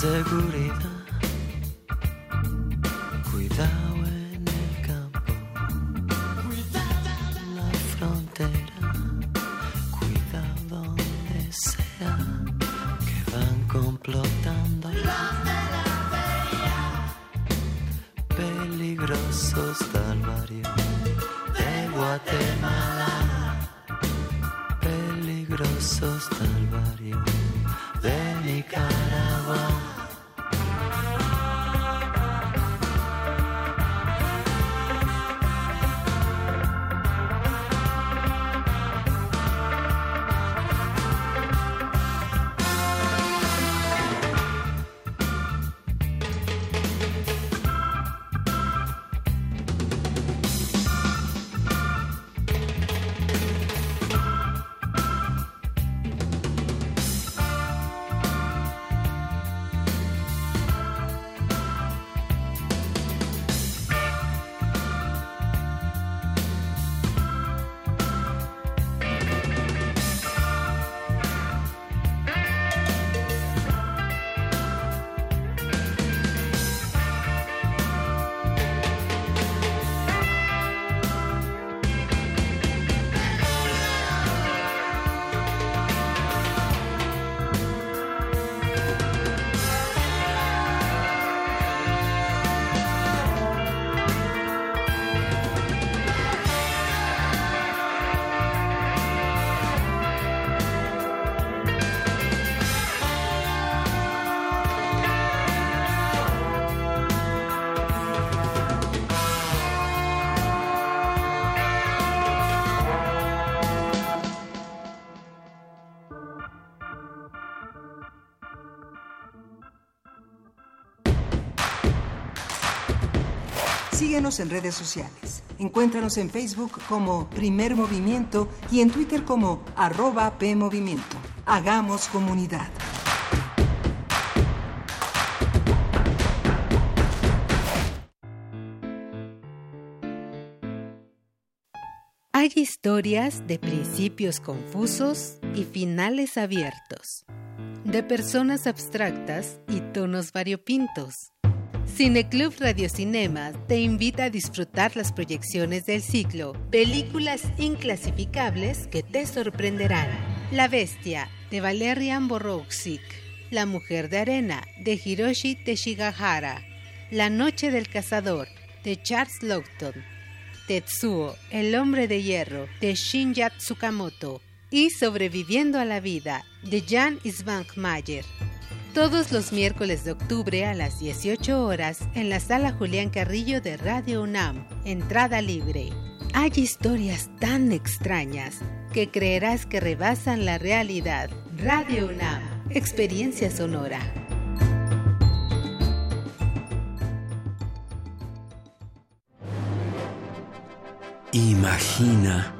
Seguridad. Cuidado en el campo, cuidado en la frontera, cuidado donde sea que van complotando. Peligrosos del barrio de Guatemala, peligrosos del barrio de Nicaragua. En redes sociales. Encuéntranos en Facebook como Primer Movimiento y en Twitter como arroba PMovimiento. Hagamos comunidad. Hay historias de principios confusos y finales abiertos, de personas abstractas y tonos variopintos. Cineclub Radiocinema te invita a disfrutar las proyecciones del ciclo Películas inclasificables que te sorprenderán. La Bestia de Valerian Borowczyk, La Mujer de Arena de Hiroshi Teshigahara, La Noche del Cazador de Charles Lawton, Tetsuo, El Hombre de Hierro de Shinya Tsukamoto. Y Sobreviviendo a la Vida de Jan Mayer todos los miércoles de octubre a las 18 horas en la sala Julián Carrillo de Radio UNAM. Entrada libre. Hay historias tan extrañas que creerás que rebasan la realidad. Radio UNAM. Experiencia sonora. Imagina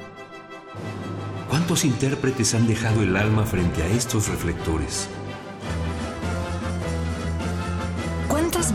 cuántos intérpretes han dejado el alma frente a estos reflectores.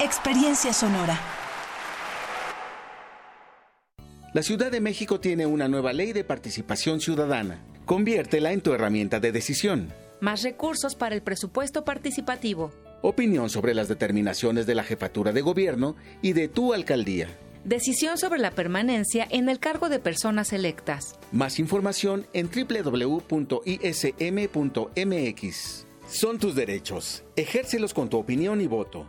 Experiencia Sonora. La Ciudad de México tiene una nueva ley de participación ciudadana. Conviértela en tu herramienta de decisión. Más recursos para el presupuesto participativo. Opinión sobre las determinaciones de la jefatura de gobierno y de tu alcaldía. Decisión sobre la permanencia en el cargo de personas electas. Más información en www.ism.mx. Son tus derechos. Ejércelos con tu opinión y voto.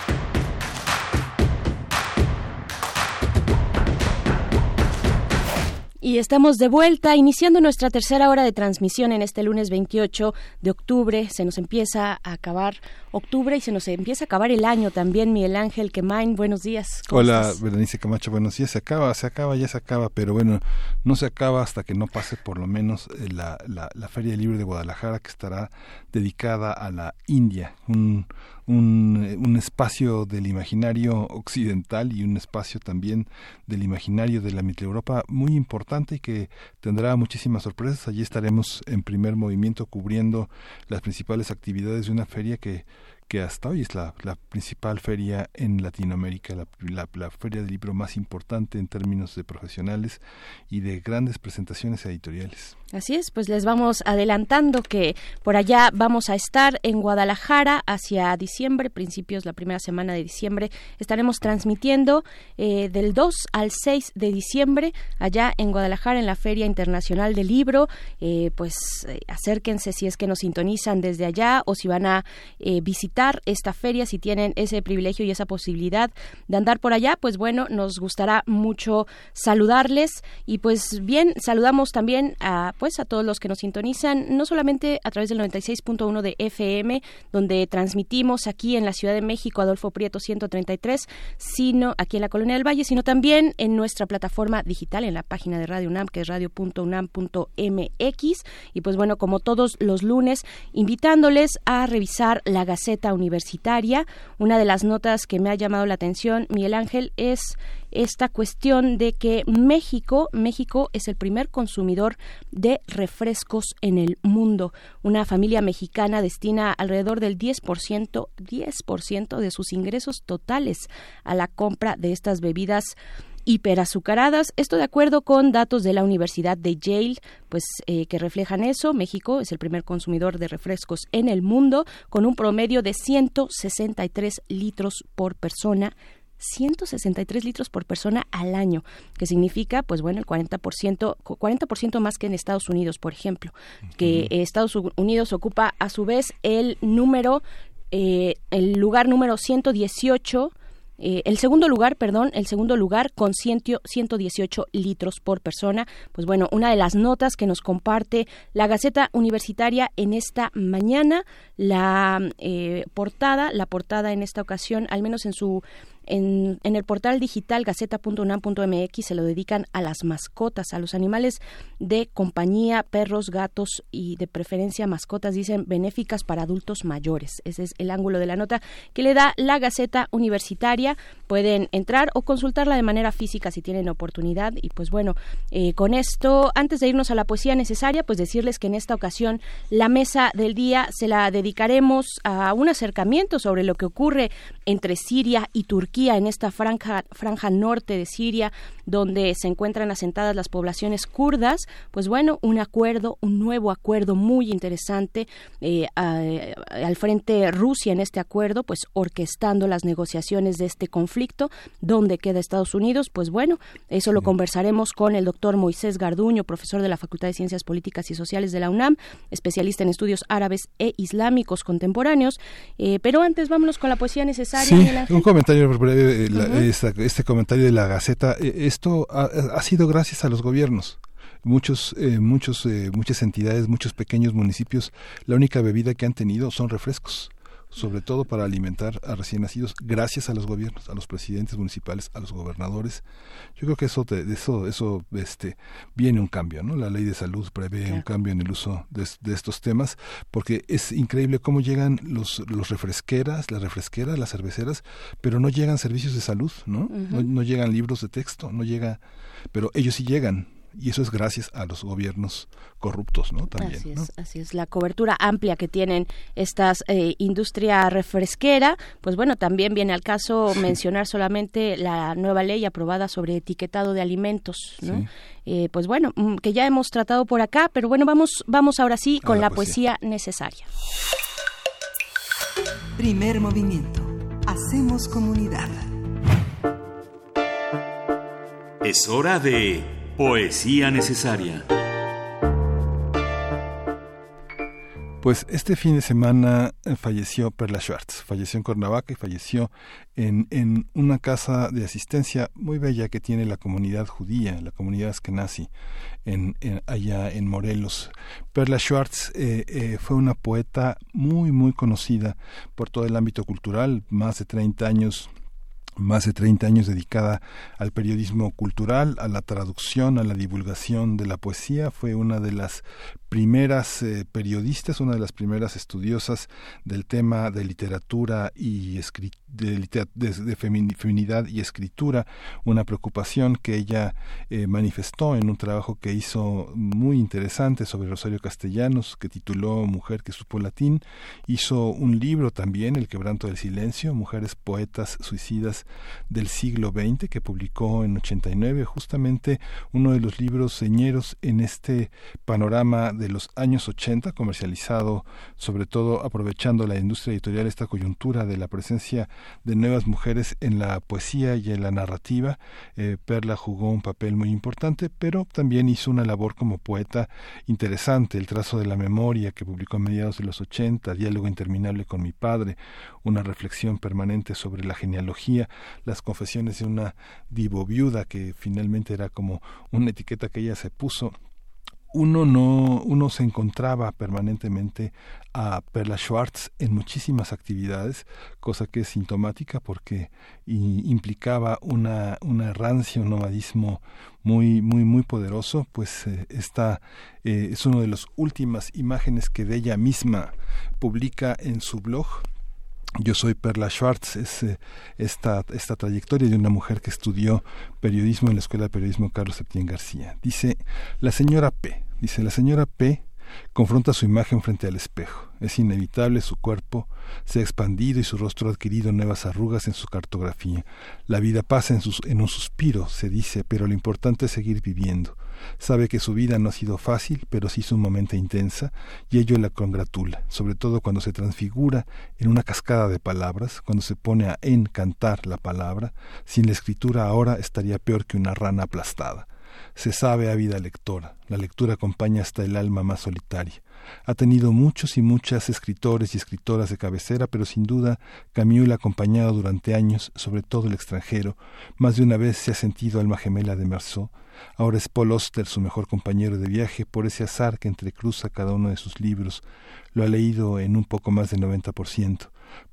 Y estamos de vuelta, iniciando nuestra tercera hora de transmisión en este lunes 28 de octubre. Se nos empieza a acabar octubre y se nos empieza a acabar el año también. Miguel Ángel Quemain, buenos días. Hola, Berenice Camacho, buenos días. Se acaba, se acaba, ya se acaba, pero bueno, no se acaba hasta que no pase por lo menos eh, la, la, la Feria Libre de Guadalajara, que estará dedicada a la India. Un, un, un, espacio del imaginario occidental y un espacio también del imaginario de la Europa muy importante y que tendrá muchísimas sorpresas. Allí estaremos en primer movimiento cubriendo las principales actividades de una feria que que hasta hoy es la, la principal feria en Latinoamérica, la, la, la, feria del libro más importante en términos de profesionales y de grandes presentaciones editoriales. Así es, pues les vamos adelantando que por allá vamos a estar en Guadalajara hacia diciembre, principios la primera semana de diciembre. Estaremos transmitiendo eh, del 2 al 6 de diciembre allá en Guadalajara en la Feria Internacional del Libro. Eh, pues eh, acérquense si es que nos sintonizan desde allá o si van a eh, visitar esta feria, si tienen ese privilegio y esa posibilidad de andar por allá, pues bueno, nos gustará mucho saludarles y pues bien, saludamos también a pues a todos los que nos sintonizan, no solamente a través del 96.1 de FM, donde transmitimos aquí en la Ciudad de México Adolfo Prieto 133, sino aquí en la Colonia del Valle, sino también en nuestra plataforma digital en la página de Radio UNAM, que es radio.unam.mx y pues bueno, como todos los lunes, invitándoles a revisar la Gaceta universitaria. Una de las notas que me ha llamado la atención, Miguel Ángel, es esta cuestión de que México, México es el primer consumidor de refrescos en el mundo. Una familia mexicana destina alrededor del 10%, 10% de sus ingresos totales a la compra de estas bebidas hiperazucaradas. Esto de acuerdo con datos de la Universidad de Yale, pues eh, que reflejan eso. México es el primer consumidor de refrescos en el mundo, con un promedio de 163 litros por persona 163 litros por persona al año, que significa, pues bueno, el 40%, 40% más que en Estados Unidos, por ejemplo, que Estados Unidos ocupa a su vez el número, eh, el lugar número 118 eh, el segundo lugar, perdón, el segundo lugar con 118 litros por persona. Pues bueno, una de las notas que nos comparte la Gaceta Universitaria en esta mañana, la eh, portada, la portada en esta ocasión, al menos en su en, el portal digital gaceta.unam.mx se lo dedican a las mascotas, a los animales de compañía, perros, gatos y de preferencia mascotas, dicen benéficas para adultos mayores. Ese es el ángulo de la nota que le da la Gaceta Universitaria. Pueden entrar o consultarla de manera física si tienen oportunidad. Y pues bueno, eh, con esto, antes de irnos a la poesía necesaria, pues decirles que en esta ocasión la mesa del día se la dedicaremos a un acercamiento sobre lo que ocurre entre Siria y Turquía en esta franja, franja norte de Siria, donde se encuentran asentadas las poblaciones kurdas, pues bueno, un acuerdo, un nuevo acuerdo muy interesante eh, al frente Rusia en este acuerdo, pues orquestando las negociaciones de este conflicto. ¿Dónde queda Estados Unidos? Pues bueno, eso lo conversaremos con el doctor Moisés Garduño, profesor de la Facultad de Ciencias Políticas y Sociales de la UNAM, especialista en estudios árabes e islámicos contemporáneos. Eh, pero antes vámonos con la poesía necesaria. un comentario breve, eh, este comentario de la Gaceta. esto ha, sido gracias a los gobiernos muchos eh, muchos eh, muchas entidades muchos pequeños municipios la única bebida que han tenido son refrescos sobre todo para alimentar a recién nacidos, gracias a los gobiernos, a los presidentes municipales, a los gobernadores. Yo creo que eso, de, eso, eso, este, viene un cambio, ¿no? La ley de salud prevé un cambio en el uso de, estos temas, porque es increíble cómo llegan los, los refresqueras, las refresqueras, las cerveceras, pero no llegan servicios de salud, ¿no? no, no llegan libros de texto, no llega, pero ellos sí llegan y eso es gracias a los gobiernos corruptos, ¿no? También. Así es, así es. La cobertura amplia que tienen estas eh, industria refresquera, pues bueno, también viene al caso mencionar solamente la nueva ley aprobada sobre etiquetado de alimentos, ¿no? Eh, pues bueno, mm, que ya hemos tratado por acá, pero bueno, vamos, vamos ahora sí con la, poesía necesaria. Primer movimiento. Hacemos comunidad. Es hora de Poesía necesaria. Pues este fin de semana eh, falleció Perla Schwartz, falleció en Cuernavaca y falleció en, en, una casa de asistencia muy bella que tiene la comunidad judía, la comunidad askenazi, en, allá en Morelos. Perla Schwartz eh, eh, fue una poeta muy, muy conocida por todo el ámbito cultural, más de 30 años más de 30 años dedicada al periodismo cultural, a la traducción, a la divulgación de la poesía. Fue una de las primeras eh, periodistas, una de las primeras estudiosas del tema de literatura y de, de, feminidad y escritura, una preocupación que ella eh, manifestó en un trabajo que hizo muy interesante sobre Rosario Castellanos, que tituló Mujer que supo latín. Hizo un libro también, El quebranto del silencio, Mujeres poetas suicidas del siglo XX, que publicó en 89, justamente uno de los libros señeros en este panorama de los años 80, comercializado sobre todo aprovechando la industria editorial esta coyuntura de la presencia de nuevas mujeres en la poesía y en la narrativa. Eh, Perla jugó un papel muy importante, pero también hizo una labor como poeta interesante, El trazo de la memoria, que publicó a mediados de los 80, Diálogo interminable con mi padre, una reflexión permanente sobre la genealogía, las confesiones de una divo viuda, que finalmente era como una etiqueta que ella se puso uno no uno se encontraba permanentemente a Perla Schwartz en muchísimas actividades, cosa que es sintomática porque implicaba una, una errancia, un nomadismo muy, muy, muy poderoso, pues eh, esta eh, es una de las últimas imágenes que de ella misma publica en su blog, yo soy Perla Schwartz, es eh, esta, esta trayectoria de una mujer que estudió periodismo en la Escuela de Periodismo Carlos Septién García. Dice, la señora P, dice, la señora P confronta su imagen frente al espejo. Es inevitable, su cuerpo se ha expandido y su rostro ha adquirido nuevas arrugas en su cartografía. La vida pasa en, sus, en un suspiro, se dice, pero lo importante es seguir viviendo. Sabe que su vida no ha sido fácil, pero sí sumamente intensa, y ello la congratula, sobre todo cuando se transfigura en una cascada de palabras, cuando se pone a encantar la palabra. Sin la escritura ahora estaría peor que una rana aplastada. Se sabe vida lectora, la lectura acompaña hasta el alma más solitaria. Ha tenido muchos y muchas escritores y escritoras de cabecera, pero sin duda Camus la ha acompañado durante años, sobre todo el extranjero. Más de una vez se ha sentido alma gemela de Meursault. Ahora es Paul Oster su mejor compañero de viaje por ese azar que entrecruza cada uno de sus libros. Lo ha leído en un poco más del 90%.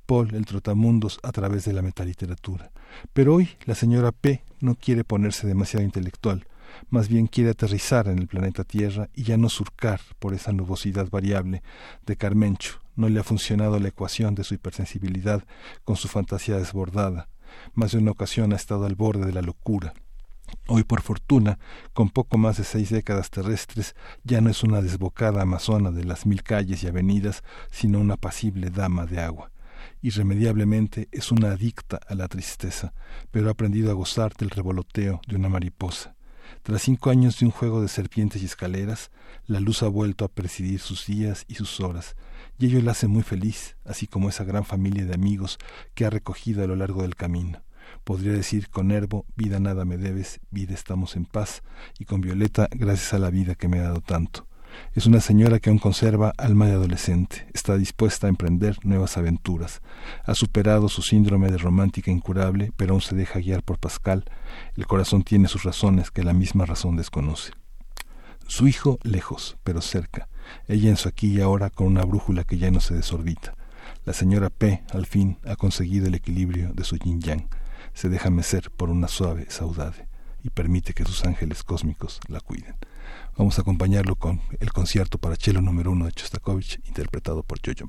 Paul, el trotamundos, a través de la metaliteratura. Pero hoy la señora P no quiere ponerse demasiado intelectual más bien quiere aterrizar en el planeta Tierra y ya no surcar por esa nubosidad variable de Carmencho. No le ha funcionado la ecuación de su hipersensibilidad con su fantasía desbordada. Más de una ocasión ha estado al borde de la locura. Hoy, por fortuna, con poco más de seis décadas terrestres, ya no es una desbocada amazona de las mil calles y avenidas, sino una pasible dama de agua. Irremediablemente es una adicta a la tristeza, pero ha aprendido a gozar del revoloteo de una mariposa. Tras cinco años de un juego de serpientes y escaleras, la luz ha vuelto a presidir sus días y sus horas, y ello la hace muy feliz, así como esa gran familia de amigos que ha recogido a lo largo del camino. Podría decir con Nervo, vida nada me debes, vida estamos en paz, y con Violeta, gracias a la vida que me ha dado tanto. Es una señora que aún conserva alma de adolescente, está dispuesta a emprender nuevas aventuras. Ha superado su síndrome de romántica incurable, pero aún se deja guiar por Pascal. El corazón tiene sus razones que la misma razón desconoce. Su hijo lejos, pero cerca. Ella en su aquí y ahora con una brújula que ya no se desorbita. La señora P, al fin, ha conseguido el equilibrio de su yin yang. Se deja mecer por una suave saudade permite que sus ángeles cósmicos la cuiden. Vamos a acompañarlo con el concierto para cello número uno de Chostakovich, interpretado por Jojo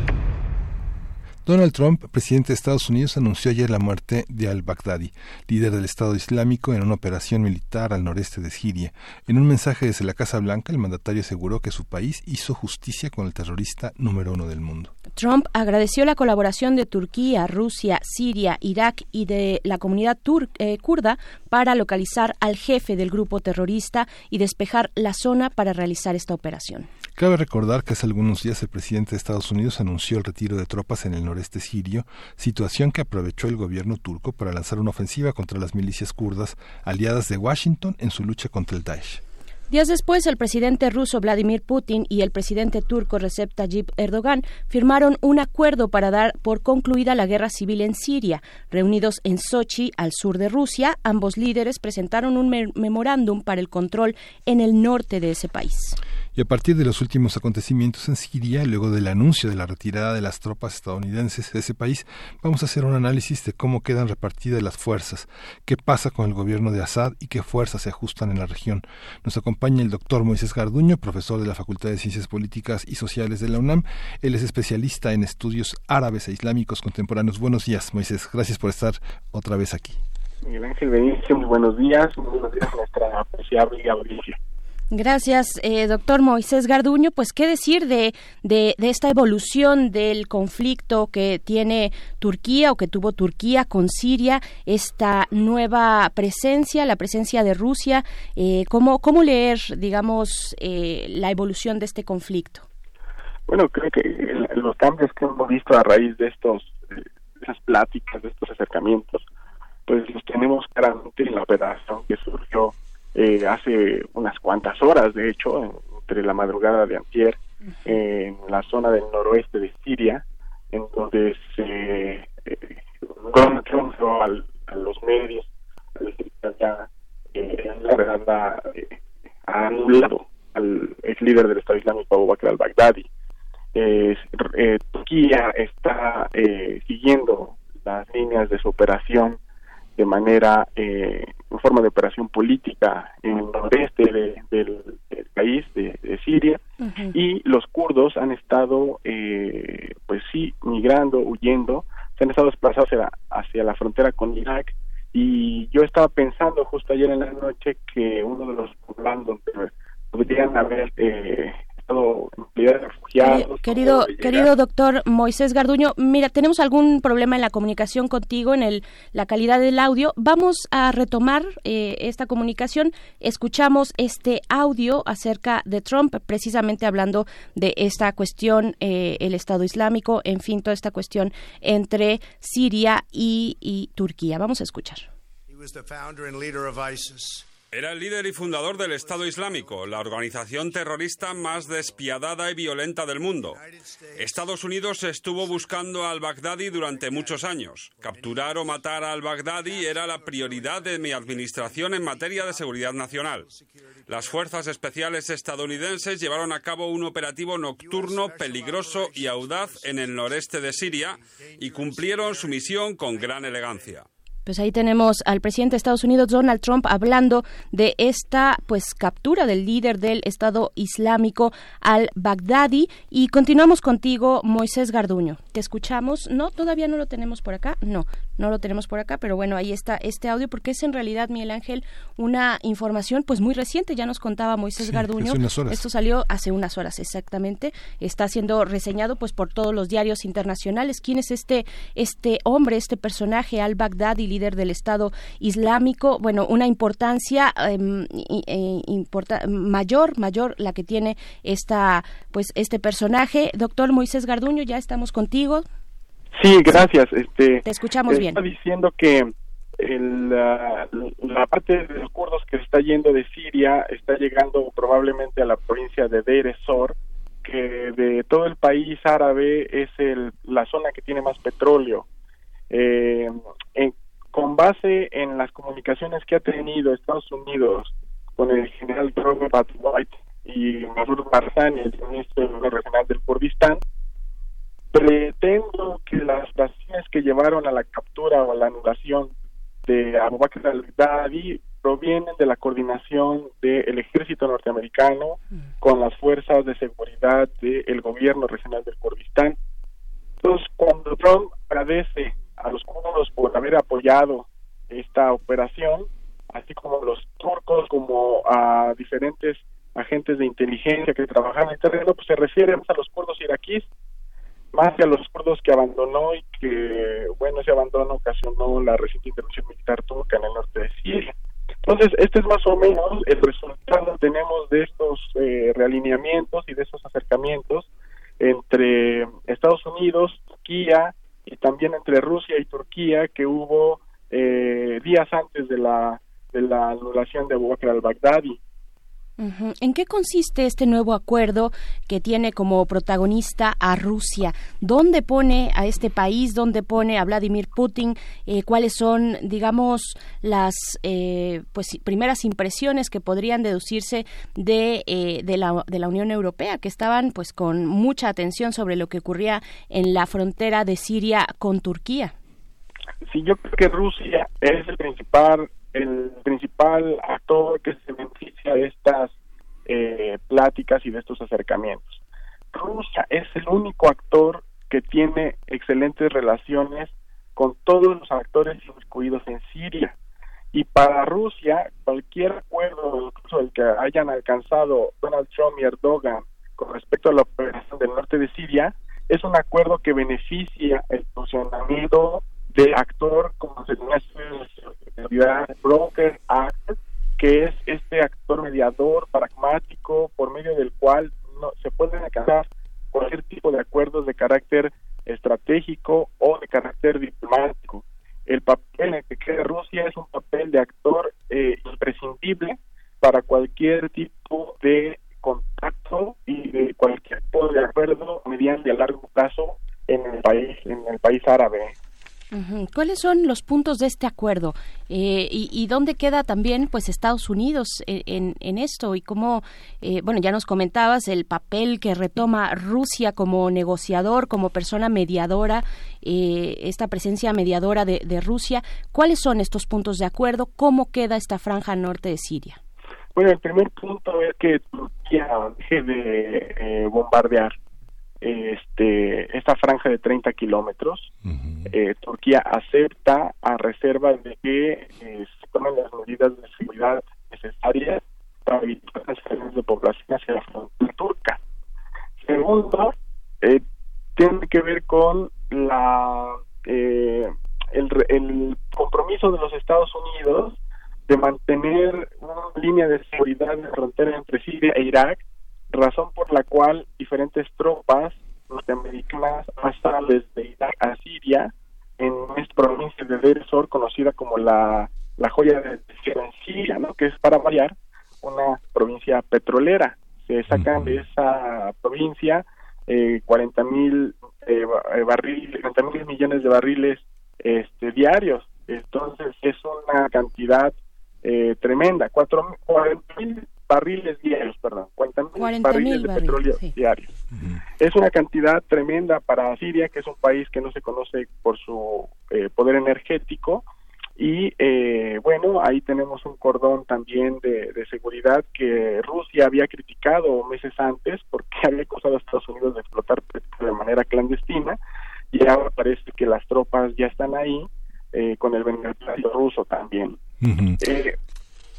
Donald Trump, presidente de Estados Unidos, anunció ayer la muerte de al-Baghdadi, líder del Estado Islámico, en una operación militar al noreste de Siria. En un mensaje desde la Casa Blanca, el mandatario aseguró que su país hizo justicia con el terrorista número uno del mundo. Trump agradeció la colaboración de Turquía, Rusia, Siria, Irak y de la comunidad eh, kurda para localizar al jefe del grupo terrorista y despejar la zona para realizar esta operación. Cabe recordar que hace algunos días el presidente de Estados Unidos anunció el retiro de tropas en el noreste sirio, situación que aprovechó el gobierno turco para lanzar una ofensiva contra las milicias kurdas aliadas de Washington en su lucha contra el Daesh. Días después, el presidente ruso Vladimir Putin y el presidente turco Recep Tayyip Erdogan firmaron un acuerdo para dar por concluida la guerra civil en Siria. Reunidos en Sochi, al sur de Rusia, ambos líderes presentaron un memorándum para el control en el norte de ese país. Y a partir de los últimos acontecimientos en Siria, luego del anuncio de la retirada de las tropas estadounidenses de ese país, vamos a hacer un análisis de cómo quedan repartidas las fuerzas, qué pasa con el gobierno de Assad y qué fuerzas se ajustan en la región. Nos acompaña el doctor Moisés Garduño, profesor de la Facultad de Ciencias Políticas y Sociales de la UNAM. Él es especialista en estudios árabes e islámicos contemporáneos. Buenos días, Moisés. Gracias por estar otra vez aquí. Miguel Ángel muy buenos días. Muy buenos días a nuestra apreciable audiencia. Gracias, eh, doctor Moisés Garduño. Pues, ¿qué decir de, de, esta evolución del conflicto que tiene Turquía o que tuvo Turquía con Siria, esta nueva presencia, la presencia de Rusia? Eh, ¿cómo, ¿Cómo leer, digamos, eh, la evolución de este conflicto? Bueno, creo que los cambios que hemos visto a raíz de estos esas pláticas, de estos acercamientos, pues los tenemos claramente en la operación que surgió eh, hace unas cuantas horas, de hecho, entre la madrugada de antier, en la zona del noroeste de Siria, en donde se eh, a los medios ya eh, la verdad eh, ha anulado al ex líder del Estado Islámico Abu Bakr al-Baghdadi. Eh, Turquía está siguiendo las líneas de su operación de manera eh, en forma de operación política en el noreste del, país de, Siria y los kurdos han estado eh, pues sí migrando huyendo se han estado desplazados hacia la, frontera con Irak y yo estaba pensando justo ayer en la noche que uno de los poblados donde podrían haber eh, de refugiados. querido, querido doctor Moisés Garduño, mira, tenemos algún problema en la comunicación contigo, en el, la calidad del audio. Vamos a retomar eh, esta comunicación. Escuchamos este audio acerca de Trump, precisamente hablando de esta cuestión, eh, el Estado Islámico, en fin, toda esta cuestión entre Siria y, y Turquía. Vamos a escuchar. Era el líder y fundador del Estado Islámico, la organización terrorista más despiadada y violenta del mundo. Estados Unidos estuvo buscando al Baghdadi durante muchos años. Capturar o matar al Baghdadi era la prioridad de mi administración en materia de seguridad nacional. Las fuerzas especiales estadounidenses llevaron a cabo un operativo nocturno peligroso y audaz en el noreste de Siria y cumplieron su misión con gran elegancia. Pues ahí tenemos al presidente de Estados Unidos, Donald Trump, hablando de esta pues captura del líder del Estado Islámico al-Baghdadi. Y continuamos contigo, Moisés Garduño. Te escuchamos. No, todavía no lo tenemos por acá. No, no lo tenemos por acá, pero bueno, ahí está este audio, porque es en realidad, Miguel Ángel, una información pues muy reciente. Ya nos contaba Moisés Garduño. Esto salió hace unas horas, exactamente. Está siendo reseñado pues por todos los diarios internacionales. ¿Quién es este, este hombre, este personaje, al-Baghdadi? líder del Estado Islámico, bueno, una importancia em, eh, mayor, mayor la que tiene esta, pues, este personaje. Doctor Moisés Garduño, ya estamos contigo. Sí, gracias. Este, Te escuchamos bien. Está diciendo que la, parte de los kurdos que está yendo de Siria está llegando probablemente a la provincia de Deir ez-Zor, que de todo el país árabe es el, la zona que tiene más petróleo. Eh, en, con base en las comunicaciones que ha tenido Estados Unidos con el general Robert White y Mahmoud Barzani, el ministro regional del Kurdistán, pretendo que las razones que llevaron a la captura o a la anulación de Abu Bakr al-Baghdadi provienen de la coordinación del ejército norteamericano con las fuerzas de seguridad del gobierno regional del Kurdistán. Entonces, cuando Trump agradece a los kurdos por haber apoyado esta operación, así como los turcos, como a diferentes agentes de inteligencia que trabajan en el terreno, pues se refiere más a los kurdos iraquíes, más que a los kurdos que abandonó y que, bueno, ese abandono ocasionó la reciente intervención militar turca en el norte de Siria. Entonces, este es más o menos el resultado que tenemos de estos eh, realineamientos y de esos acercamientos entre Estados Unidos, Turquía, y también entre Rusia y Turquía que hubo eh, días antes de la de la anulación de Abu Bakr al-Baghdadi. ¿En qué consiste este nuevo acuerdo que tiene como protagonista a Rusia? ¿Dónde pone a este país? ¿Dónde pone a Vladimir Putin? Eh, ¿Cuáles son, digamos, las eh, pues primeras impresiones que podrían deducirse de, eh, de, la, de la Unión Europea, que estaban pues con mucha atención sobre lo que ocurría en la frontera de Siria con Turquía? Sí, yo creo que Rusia es el principal el principal actor que se beneficia de estas eh, pláticas y de estos acercamientos. Rusia es el único actor que tiene excelentes relaciones con todos los actores incluidos en Siria. Y para Rusia, cualquier acuerdo, incluso el que hayan alcanzado Donald Trump y Erdogan con respecto a la operación del norte de Siria, es un acuerdo que beneficia el funcionamiento de actor como se conoce Broker Act, que es este actor mediador pragmático por medio del cual no, se pueden alcanzar cualquier tipo de acuerdos de carácter estratégico o de carácter diplomático. El papel en el que queda Rusia es un papel de actor eh, imprescindible para cualquier tipo de contacto y de cualquier tipo de acuerdo mediante a largo plazo en el país en el país árabe. ¿Cuáles son los puntos de este acuerdo eh, y, dónde queda también pues Estados Unidos en, en esto y cómo eh, bueno ya nos comentabas el papel que retoma Rusia como negociador como persona mediadora eh, esta presencia mediadora de, de, Rusia. Cuáles son estos puntos de acuerdo cómo queda esta franja norte de Siria bueno el primer punto es que Turquía deje de bombardear este esta franja de 30 kilómetros. Eh, Turquía acepta a reserva de que eh, se tomen las medidas de seguridad necesarias para evitar transferencias de población hacia la frontera turca. Segundo, eh, tiene que ver con la eh, el, el compromiso de los Estados Unidos de mantener una línea de seguridad en la frontera entre Siria e Irak, razón por la cual diferentes tropas norteamericanas pasaron desde Irak a Siria en esta provincia de Deir conocida como la, la joya de Siria, ¿no? que es para variar una provincia petrolera. Se sacan de esa provincia eh, 40 mil eh, eh barriles, 40 mil millones de barriles este, diarios. Entonces es una cantidad eh, tremenda, 40 mil barriles diarios, perdón, 40 mil barriles de petróleo diarios. Es una cantidad tremenda para Siria, que es un país que no se conoce por su eh, poder energético. Y eh, bueno, ahí tenemos un cordón también de, seguridad que Rusia había criticado meses antes porque había acusado a Estados Unidos de explotar de manera clandestina y ahora parece que las tropas ya están ahí eh, con el beneplácito ruso también. eh,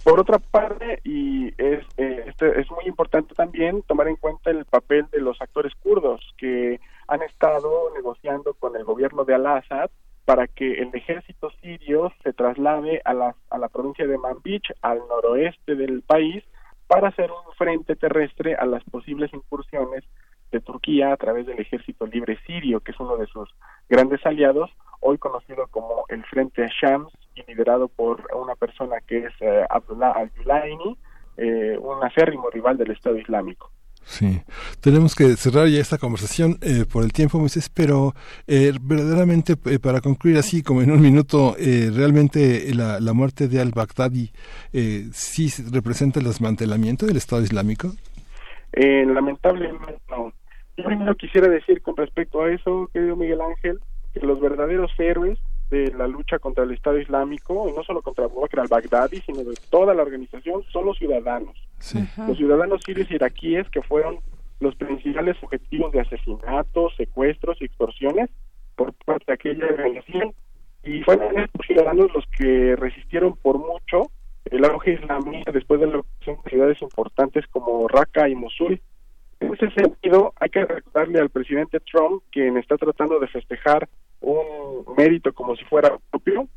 por otra parte, y es, eh, este, es muy importante también tomar en cuenta el papel de los actores kurdos que han estado negociando con el gobierno de Al-Assad para que el ejército sirio se traslade a la, a la provincia de Manbij, al noroeste del país, para hacer un frente terrestre a las posibles incursiones de Turquía a través del Ejército Libre Sirio, que es uno de sus grandes aliados, hoy conocido como el Frente Shams y liderado por una persona que es eh, Abdullah al-Yulaini, eh, un acérrimo rival del Estado Islámico. Sí, tenemos que cerrar ya esta conversación eh, por el tiempo, Moisés, pero eh, verdaderamente para concluir así como en un minuto, realmente la, la, muerte de al-Baghdadi sí representa el desmantelamiento del Estado Islámico. lamentablemente no. Yo primero quisiera decir con respecto a eso, querido Miguel Ángel, que los verdaderos héroes de la lucha contra el Estado Islámico, y no solo contra Abu Bakr al-Baghdadi, sino de toda la organización, son los ciudadanos. Los ciudadanos sirios y iraquíes que fueron los principales objetivos de asesinatos, secuestros y extorsiones por parte de aquella organización. Y fueron estos ciudadanos los que resistieron por mucho el auge islamista después de la ocupación de ciudades importantes como Raqqa y Mosul. En ese sentido, hay que recordarle al presidente Trump, quien está tratando de festejar un mérito como si fuera propio,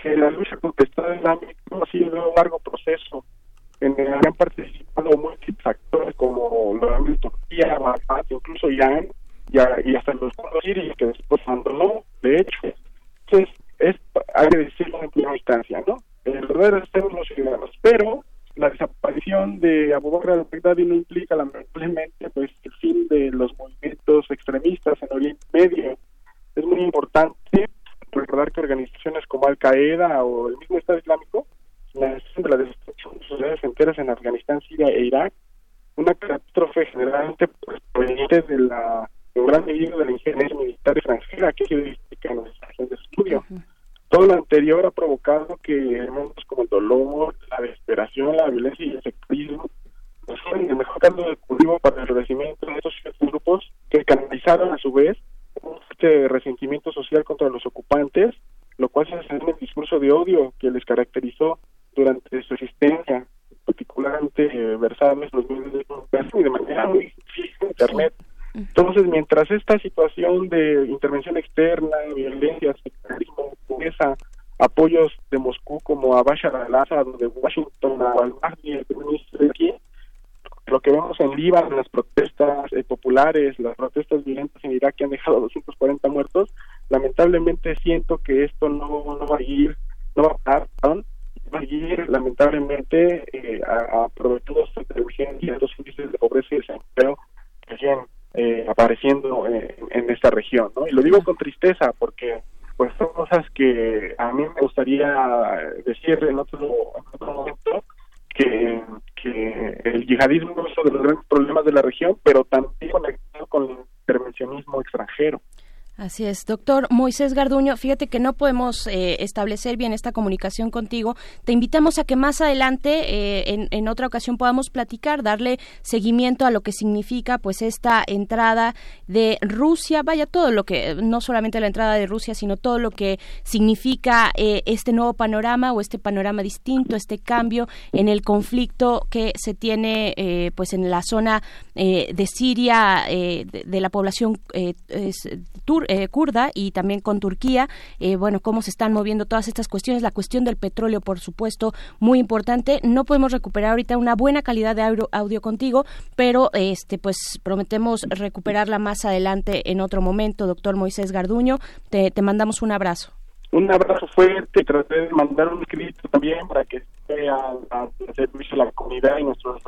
que la lucha contra el Estado Islámico ha sido un largo proceso en el que han participado múltiples actores como la Turquía, Bagdad, incluso Irán y, hasta los sirios que después abandonó, de hecho. Entonces, es, hay que decirlo en primera instancia, ¿no? El verdadero estado los ciudadanos, pero la desaparición de Abu Bakr al-Baghdadi no implica lamentablemente pues el fin de los movimientos extremistas en Oriente Medio es muy importante recordar que organizaciones como Al Qaeda o el mismo Estado Islámico, la de la destrucción de sociedades enteras en Afganistán, Siria e Irak, una catástrofe generalmente proveniente de la en gran medida de la ingeniería militar extranjera que se identifica en nuestra de estudio. Todo lo anterior ha provocado que elementos como el dolor, la desesperación, la violencia y el sectarismo pues, fueron el mejor caldo de cultivo para el renacimiento de esos grupos que canalizaron a su vez este resentimiento social contra los ocupantes, lo cual se hace en el discurso de odio que les caracterizó durante su existencia, particularmente eh, versables los medios de comunicación y de manera muy en Internet. Entonces, mientras esta situación de intervención externa, violencia, sectarismo, pobreza, apoyos de Moscú como a Bashar al-Assad o de Washington a al-Mahdi, el primer ministro de aquí, lo que vemos en Líbano, las protestas eh, populares, las protestas violentas en Irak que han dejado 240 muertos, lamentablemente siento que esto no, no va a ir, no va a parar, va a ir lamentablemente eh, aprovechando esta urgencia, los índices de pobreza y desempleo que siguen eh, apareciendo en, esta región, ¿no? Y lo digo con tristeza porque pues son cosas que a mí me gustaría decir en otro, en otro momento, que, el yihadismo es uno de los grandes problemas de la región, pero también conectado con el intervencionismo extranjero. Así es, doctor Moisés Garduño, fíjate que no podemos eh, establecer bien esta comunicación contigo. Te invitamos a que más adelante, eh, en, otra ocasión, podamos platicar, darle seguimiento a lo que significa pues esta entrada de Rusia, vaya todo lo que, no solamente la entrada de Rusia, sino todo lo que significa eh, este nuevo panorama o este panorama distinto, este cambio en el conflicto que se tiene pues en la zona de Siria, de, de, la población turca eh, kurda y también con Turquía. Eh, bueno, cómo se están moviendo todas estas cuestiones. La cuestión del petróleo, por supuesto, muy importante. No podemos recuperar ahorita una buena calidad de audio, contigo, pero este, pues prometemos recuperarla más adelante en otro momento. Doctor Moisés Garduño, te, mandamos un abrazo. Un abrazo fuerte, traté de mandar un escrito también para que esté al servicio de la comunidad y nuestros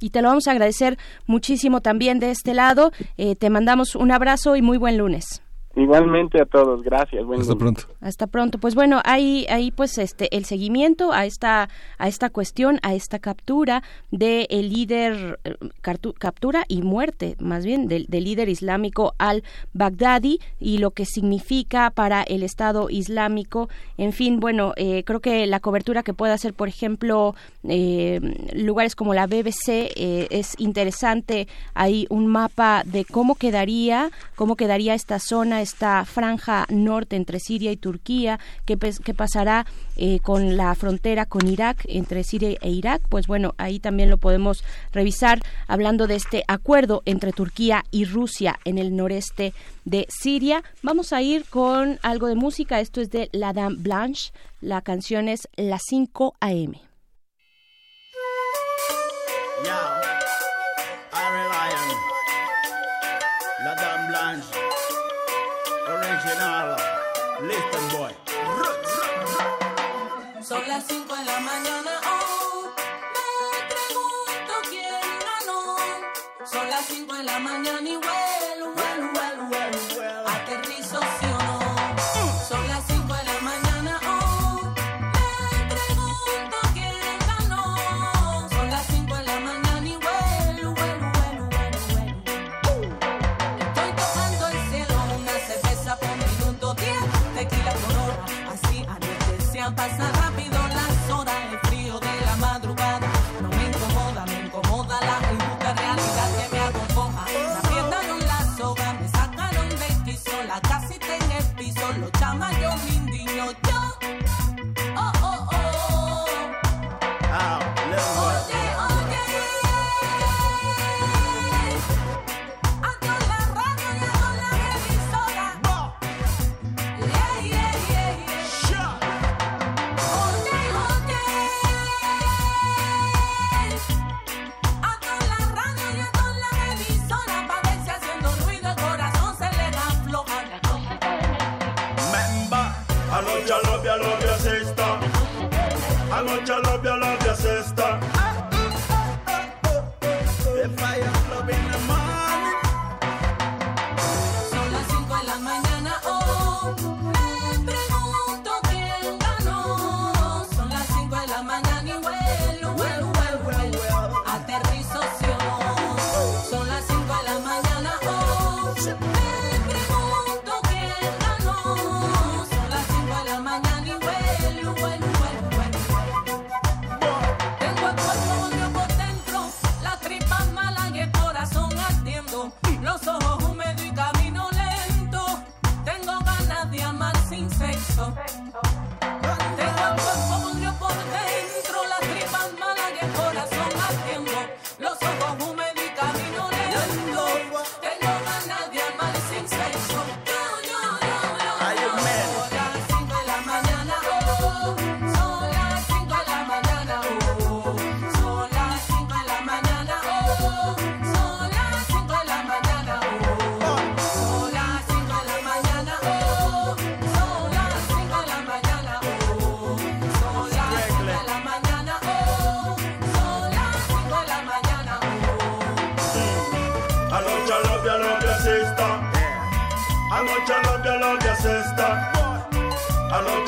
y te lo vamos a agradecer muchísimo también de este lado. Eh, te mandamos un abrazo y muy buen lunes. Igualmente a todos, gracias. Hasta pronto. Hasta pronto. Pues bueno, ahí, ahí pues este el seguimiento a esta a esta cuestión, a esta captura de el líder eh, captura y muerte, más bien del, líder islámico al Baghdadi y lo que significa para el Estado Islámico. En fin, bueno, eh, creo que la cobertura que puede hacer, por ejemplo, eh, lugares como la BBC es interesante. Hay un mapa de cómo quedaría, cómo quedaría esta zona esta franja norte entre Siria y Turquía, qué, qué pasará eh, con la frontera con Irak, entre Siria e Irak, pues bueno, ahí también lo podemos revisar hablando de este acuerdo entre Turquía y Rusia en el noreste de Siria. Vamos a ir con algo de música, esto es de La Dame Blanche, la canción es Las 5 AM. La las 5 de la mañana, oh, me pregunto quién ganó. Son las 5 de la mañana y well, de amar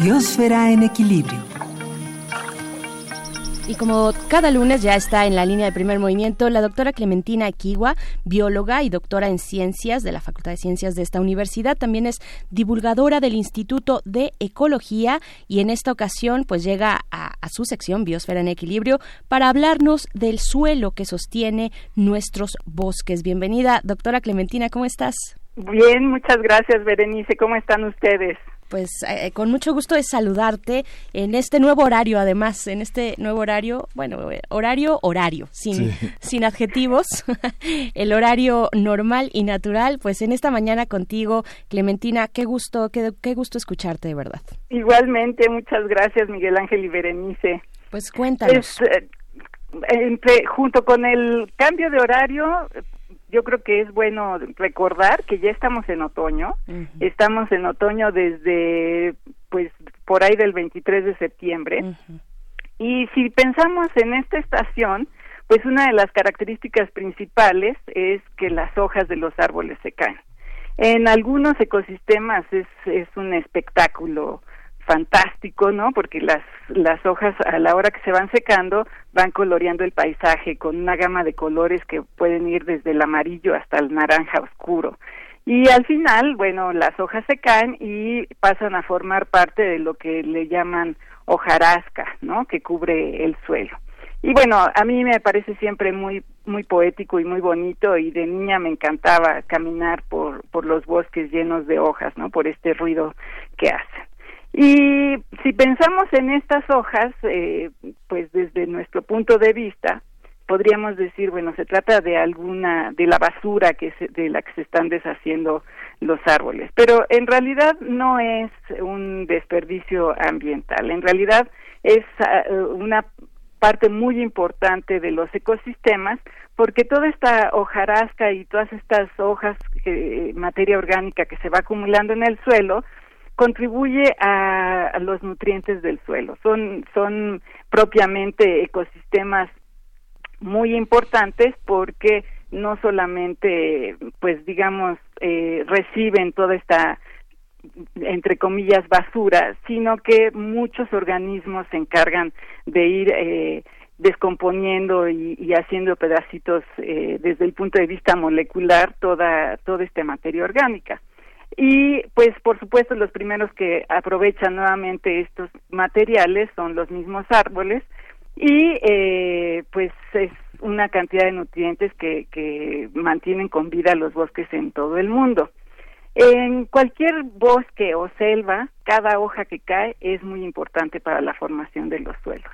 Biosfera en equilibrio. Y como cada lunes ya está en la línea de primer movimiento la doctora Clementina Equigua, bióloga y doctora en ciencias de la Facultad de Ciencias de esta universidad. También es divulgadora del Instituto de Ecología y en esta ocasión pues llega a, a su sección Biosfera en Equilibrio para hablarnos del suelo que sostiene nuestros bosques. Bienvenida, doctora Clementina, ¿cómo estás? Bien, muchas gracias, Berenice. ¿Cómo están ustedes? Pues eh, con mucho gusto de saludarte en este nuevo horario, además, en este nuevo horario, bueno, eh, horario, horario, sin, Sí. sin adjetivos, el horario normal y natural, pues en esta mañana contigo, Clementina, qué gusto, qué, qué gusto escucharte, de verdad. Igualmente, muchas gracias, Miguel Ángel y Berenice. Pues cuéntanos. Es, eh, entre, junto con el cambio de horario, eh, yo creo que es bueno recordar que ya estamos en otoño. Estamos en otoño desde, pues, por ahí del 23 de septiembre. Y si pensamos en esta estación, pues una de las características principales es que las hojas de los árboles se caen. En algunos ecosistemas es, es un espectáculo fantástico, ¿no? Porque las, las hojas a la hora que se van secando van coloreando el paisaje con una gama de colores que pueden ir desde el amarillo hasta el naranja oscuro. Y al final, bueno, las hojas se caen y pasan a formar parte de lo que le llaman hojarasca, ¿no? Que cubre el suelo. Y bueno, a mí me parece siempre muy muy poético y muy bonito y de niña me encantaba caminar por por los bosques llenos de hojas, ¿no? Por este ruido que hacen. Y si pensamos en estas hojas, eh, pues desde nuestro punto de vista, podríamos decir, bueno, se trata de alguna, de la basura que se- de la que se están deshaciendo los árboles. Pero en realidad no es un desperdicio ambiental, en realidad es eh, una parte muy importante de los ecosistemas porque toda esta hojarasca y todas estas hojas, que- materia orgánica que se va acumulando en el suelo, contribuye a, los nutrientes del suelo. Son, son propiamente ecosistemas muy importantes porque no solamente, pues digamos, eh, reciben toda esta, entre comillas, basura, sino que muchos organismos se encargan de ir eh, descomponiendo y, y haciendo pedacitos eh, desde el punto de vista molecular toda, toda esta materia orgánica. Y pues por supuesto los primeros que aprovechan nuevamente estos materiales son los mismos árboles y eh, pues es una cantidad de nutrientes que, que mantienen con vida los bosques en todo el mundo. En cualquier bosque o selva, cada hoja que cae es muy importante para la formación de los suelos.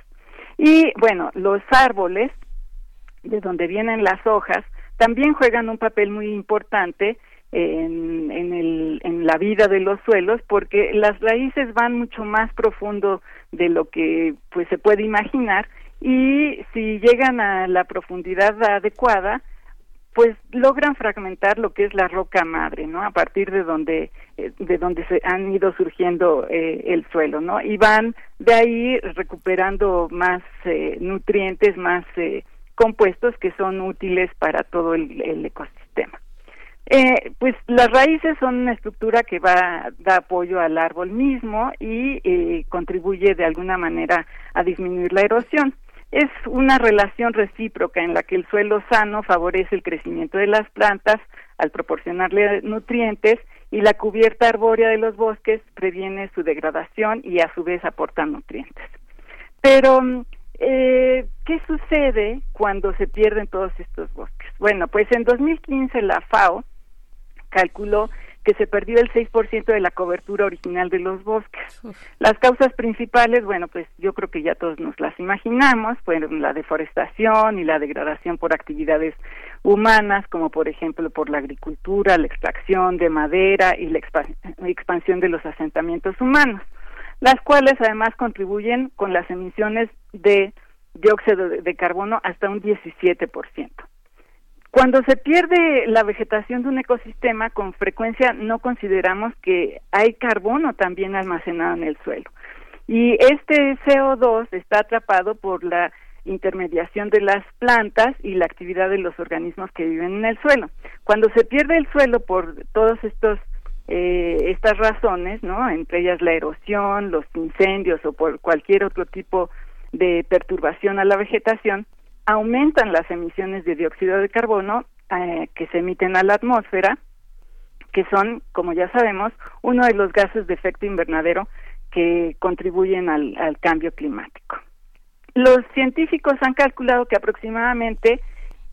Y bueno, los árboles, de donde vienen las hojas, también juegan un papel muy importante en, en, el, en la vida de los suelos porque las raíces van mucho más profundo de lo que pues se puede imaginar y si llegan a la profundidad adecuada pues logran fragmentar lo que es la roca madre, ¿no? A partir de donde eh, de donde se han ido surgiendo eh, el suelo, ¿no? Y van de ahí recuperando más eh, nutrientes, más eh, compuestos que son útiles para todo el, el ecosistema. Eh, pues las raíces son una estructura que va da apoyo al árbol mismo y eh, contribuye de alguna manera a disminuir la erosión. Es una relación recíproca en la que el suelo sano favorece el crecimiento de las plantas al proporcionarle nutrientes y la cubierta arbórea de los bosques previene su degradación y a su vez aporta nutrientes. Pero, eh, ¿qué sucede cuando se pierden todos estos bosques? Bueno, pues en 2015 la FAO calculó que se perdió el 6% de la cobertura original de los bosques. Las causas principales, bueno, pues yo creo que ya todos nos las imaginamos, fueron la deforestación y la degradación por actividades humanas, como por ejemplo por la agricultura, la extracción de madera y la expa- expansión de los asentamientos humanos, las cuales además contribuyen con las emisiones de dióxido de carbono hasta un 17%. Cuando se pierde la vegetación de un ecosistema, con frecuencia no consideramos que hay carbono también almacenado en el suelo. Y este CO2 está atrapado por la intermediación de las plantas y la actividad de los organismos que viven en el suelo. Cuando se pierde el suelo por estos eh, estas razones, ¿no? Entre ellas la erosión, los incendios o por cualquier otro tipo de perturbación a la vegetación, aumentan las emisiones de dióxido de carbono eh, que se emiten a la atmósfera, que son, como ya sabemos, uno de los gases de efecto invernadero que contribuyen al, cambio climático. Los científicos han calculado que aproximadamente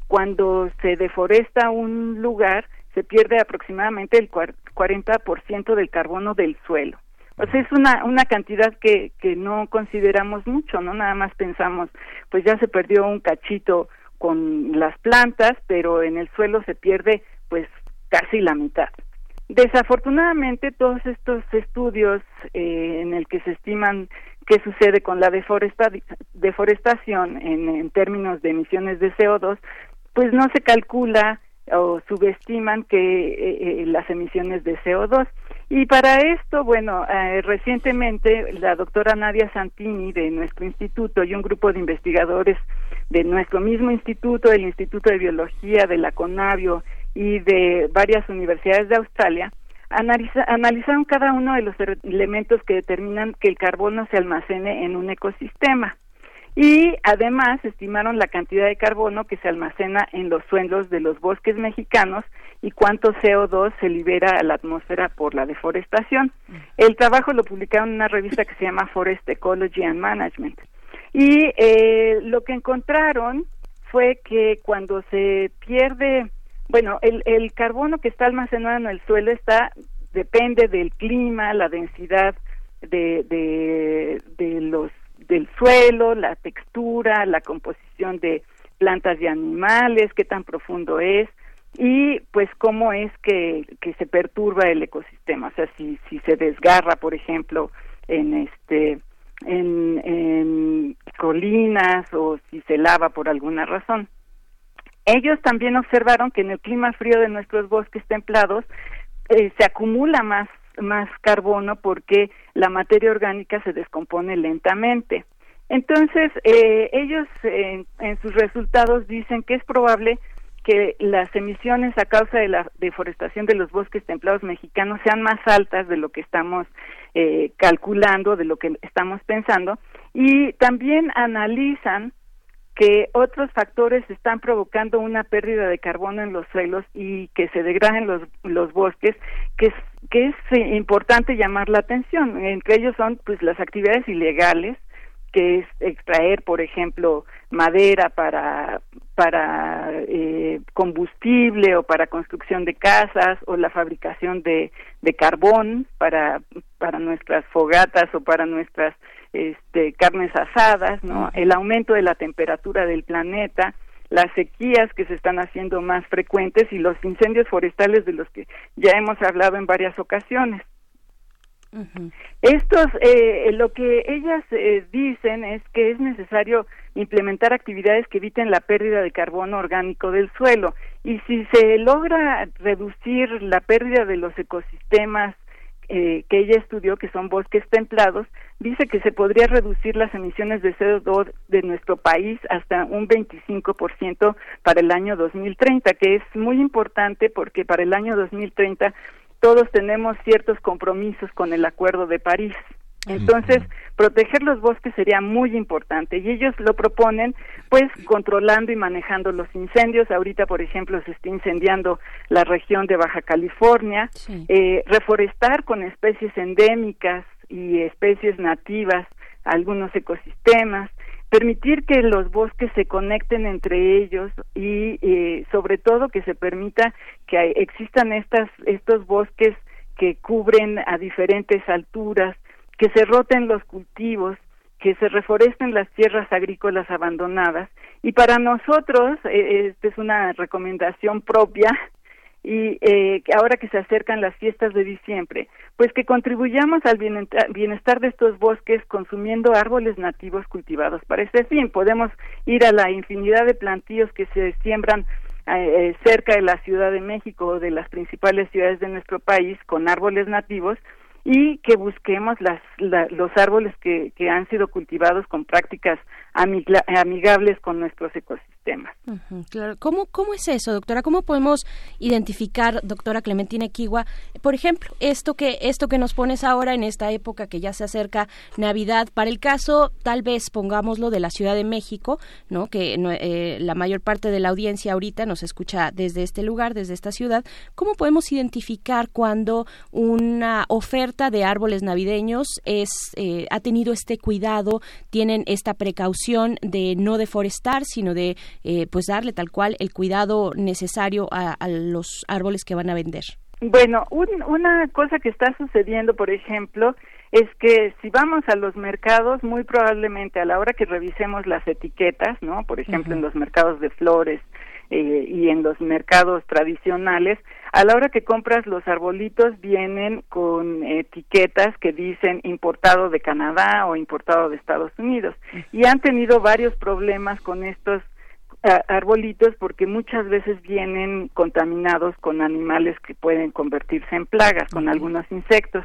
cuando se deforesta un lugar, se pierde aproximadamente el 40% del carbono del suelo. Sea, es una, una cantidad que, que no consideramos mucho, ¿no? Nada más pensamos, pues ya se perdió un cachito con las plantas, pero en el suelo se pierde pues casi la mitad. Desafortunadamente, todos estos estudios eh, en el que se estiman qué sucede con la deforestación en, en términos de emisiones de CO2, pues no se calcula o subestiman que eh, eh, las emisiones de CO2. Y para esto, bueno, eh, recientemente la doctora Nadia Santini de nuestro instituto y un grupo de investigadores de nuestro mismo instituto, el Instituto de Biología de la CONAVIO y de varias universidades de Australia, analizaron cada uno de los elementos que determinan que el carbono se almacene en un ecosistema y además estimaron la cantidad de carbono que se almacena en los suelos de los bosques mexicanos y cuánto CO2 se libera a la atmósfera por la deforestación. El trabajo lo publicaron en una revista que se llama Forest Ecology and Management. Y eh, lo que encontraron fue que cuando se pierde, bueno, el, el carbono que está almacenado en el suelo está depende del clima, la densidad de, de, de los del suelo, la textura, la composición de plantas y animales, qué tan profundo es y pues cómo es que, que se perturba el ecosistema, o sea, si, si se desgarra, por ejemplo, en este en, colinas o si se lava por alguna razón. Ellos también observaron que en el clima frío de nuestros bosques templados eh, se acumula más más carbono porque la materia orgánica se descompone lentamente. Entonces, eh, ellos en sus resultados dicen que es probable que las emisiones a causa de la deforestación de los bosques templados mexicanos sean más altas de lo que estamos eh, calculando, de lo que estamos pensando, y también analizan que otros factores están provocando una pérdida de carbono en los suelos y que se degraden los, los bosques, que es, que es eh, importante llamar la atención. Entre ellos son pues las actividades ilegales, que es extraer, por ejemplo, madera para para eh, combustible o para construcción de casas o la fabricación de, de carbón para para nuestras fogatas o para nuestras este, carnes asadas, ¿no? El aumento de la temperatura del planeta, las sequías que se están haciendo más frecuentes y los incendios forestales de los que ya hemos hablado en varias ocasiones. Estos, eh, lo que ellas eh, dicen es que es necesario implementar actividades que eviten la pérdida de carbono orgánico del suelo y si se logra reducir la pérdida de los ecosistemas eh, que ella estudió, que son bosques templados, dice que se podría reducir las emisiones de CO2 de nuestro país hasta un 25% para el año 2030, que es muy importante porque para el año 2030 todos tenemos ciertos compromisos con el Acuerdo de París. Entonces, proteger los bosques sería muy importante y ellos lo proponen pues controlando y manejando los incendios. Ahorita, por ejemplo, se está incendiando la región de Baja California, eh, reforestar con especies endémicas y especies nativas algunos ecosistemas, permitir que los bosques se conecten entre ellos y eh, sobre todo que se permita que existan estas estos bosques que cubren a diferentes alturas que se roten los cultivos, que se reforesten las tierras agrícolas abandonadas. Y para nosotros, eh, esta es una recomendación propia, y eh, ahora que se acercan las fiestas de diciembre, pues que contribuyamos al bienestar de estos bosques consumiendo árboles nativos cultivados para este fin. Podemos ir a la infinidad de plantíos que se siembran eh, cerca de la Ciudad de México o de las principales ciudades de nuestro país con árboles nativos y que busquemos las, la- los árboles que, que han sido cultivados con prácticas amigables con nuestros ecosistemas. Ujú, Claro. ¿Cómo, ¿Cómo es eso, doctora? ¿Cómo podemos identificar, doctora Clementina Equigua, por ejemplo, esto que, esto que nos pones ahora en esta época que ya se acerca Navidad, para el caso, tal vez pongámoslo de la Ciudad de México, ¿no? Que eh, la mayor parte de la audiencia ahorita nos escucha desde este lugar, desde esta ciudad. ¿Cómo podemos identificar cuando una oferta de árboles navideños es, eh, ha tenido este cuidado, tienen esta precaución de no deforestar, sino de eh, pues darle tal cual el cuidado necesario a, a los árboles que van a vender. Bueno, un- una cosa que está sucediendo, por ejemplo, es que si vamos a los mercados, muy probablemente a la hora que revisemos las etiquetas, ¿no? Por ejemplo, en los mercados de flores eh, y en los mercados tradicionales, a la hora que compras los arbolitos vienen con etiquetas que dicen importado de Canadá o importado de Estados Unidos y han tenido varios problemas con estos arbolitos porque muchas veces vienen contaminados con animales que pueden convertirse en plagas, con algunos insectos.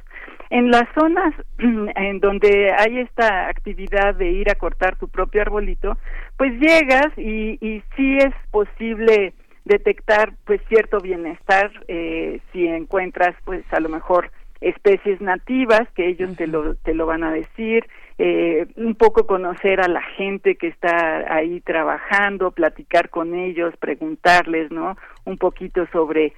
En las zonas en donde hay esta actividad de ir a cortar tu propio arbolito, pues llegas y, y sí es posible detectar pues cierto bienestar eh, si encuentras pues a lo mejor especies nativas que ellos te lo te lo van a decir eh, un poco conocer a la gente que está ahí trabajando platicar con ellos preguntarles no un poquito sobre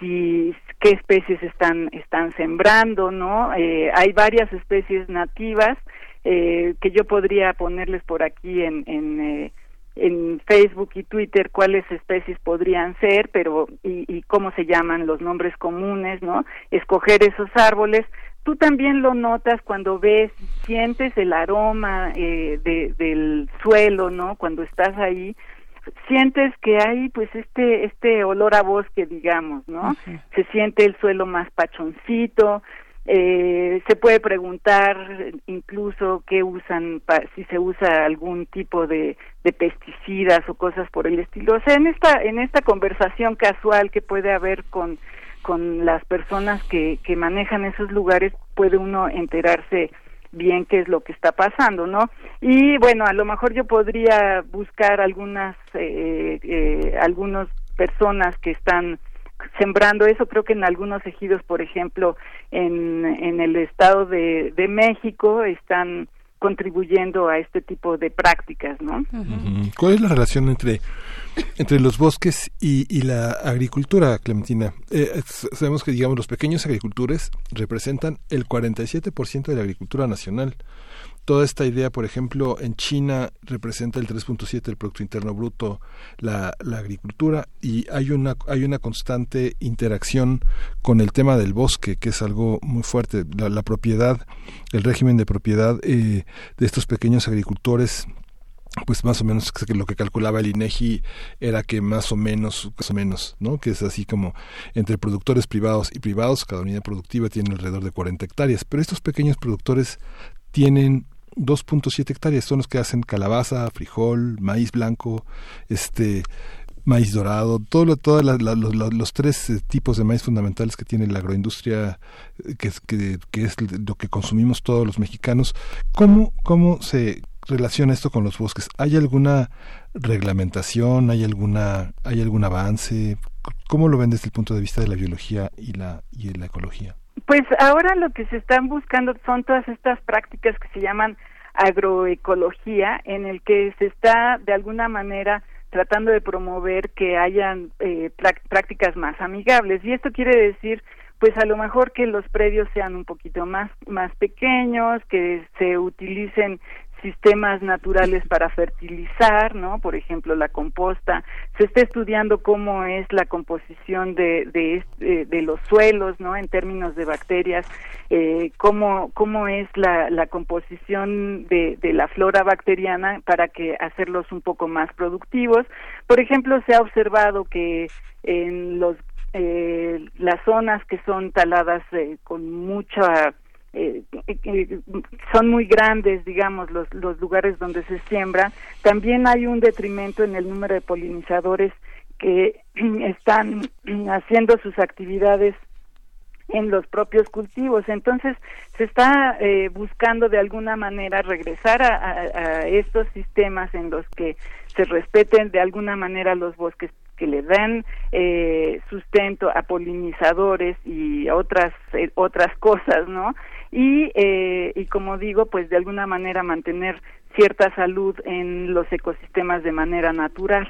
si qué especies están están sembrando no Eh, hay varias especies nativas eh, que yo podría ponerles por aquí en en eh, en Facebook y Twitter cuáles especies podrían ser, pero y, y cómo se llaman los nombres comunes, ¿no? Escoger esos árboles. Tú también lo notas cuando ves, sientes el aroma eh, de, del suelo, ¿no? Cuando estás ahí, sientes que hay pues este este olor a bosque, digamos, ¿no? Se siente el suelo más pachoncito, eh, se puede preguntar incluso qué usan, pa- si se usa algún tipo de, de pesticidas o cosas por el estilo. O sea, en esta, en esta conversación casual que puede haber con, con las personas que, que manejan esos lugares, puede uno enterarse bien qué es lo que está pasando, ¿no? Y bueno, a lo mejor yo podría buscar algunas, eh, eh, algunas personas que están sembrando eso creo que en algunos ejidos por ejemplo en, en el estado de, de México están contribuyendo a este tipo de prácticas no. ¿Cuál es la relación entre, entre los bosques y, y la agricultura, Clementina? Eh, sabemos que, digamos, los pequeños agricultores representan el 47% de la agricultura nacional. Toda esta idea, por ejemplo, en China representa el 3.7 del Producto Interno Bruto la, la agricultura y hay una, hay una constante interacción con el tema del bosque, que es algo muy fuerte. La, la propiedad, el régimen de propiedad eh, de estos pequeños agricultores pues más o menos lo que calculaba el INEGI era que más o menos más o menos no que es así como entre productores privados y privados cada unidad productiva tiene alrededor de 40 hectáreas pero estos pequeños productores tienen 2.7 hectáreas son los que hacen calabaza frijol maíz blanco este maíz dorado, todo la- los, los- los tres eh, tipos de maíz fundamentales que tiene la agroindustria, eh, que es, que, que es lo que consumimos todos los mexicanos. ¿Cómo, ¿Cómo se relaciona esto con los bosques? ¿Hay alguna reglamentación? ¿Hay alguna, hay algún avance? ¿Cómo lo ven desde el punto de vista de la biología y la, y la ecología? Pues ahora lo que se están buscando son todas estas prácticas que se llaman agroecología, en el que se está de alguna manera tratando de promover que hayan eh, prá- prácticas más amigables. Y esto quiere decir, pues a lo mejor que los predios sean un poquito más, más pequeños, que se utilicen sistemas naturales para fertilizar, ¿no? Por ejemplo, la composta. Se está estudiando cómo es la composición de, de, este- de los suelos, ¿no? En términos de bacterias, eh, cómo, cómo es la, la composición de, de la flora bacteriana para que hacerlos un poco más productivos. Por ejemplo, se ha observado que en los eh, las zonas que son taladas eh, con mucha eh, eh, son muy grandes, digamos, los, los lugares donde se siembra. También hay un detrimento en el número de polinizadores que están haciendo sus actividades en los propios cultivos. Entonces, se está eh, buscando de alguna manera regresar a, estos sistemas en los que se respeten de alguna manera los bosques que le dan eh, sustento a polinizadores y otras eh, otras cosas, ¿no? Y eh, y como digo, pues de alguna manera mantener cierta salud en los ecosistemas de manera natural.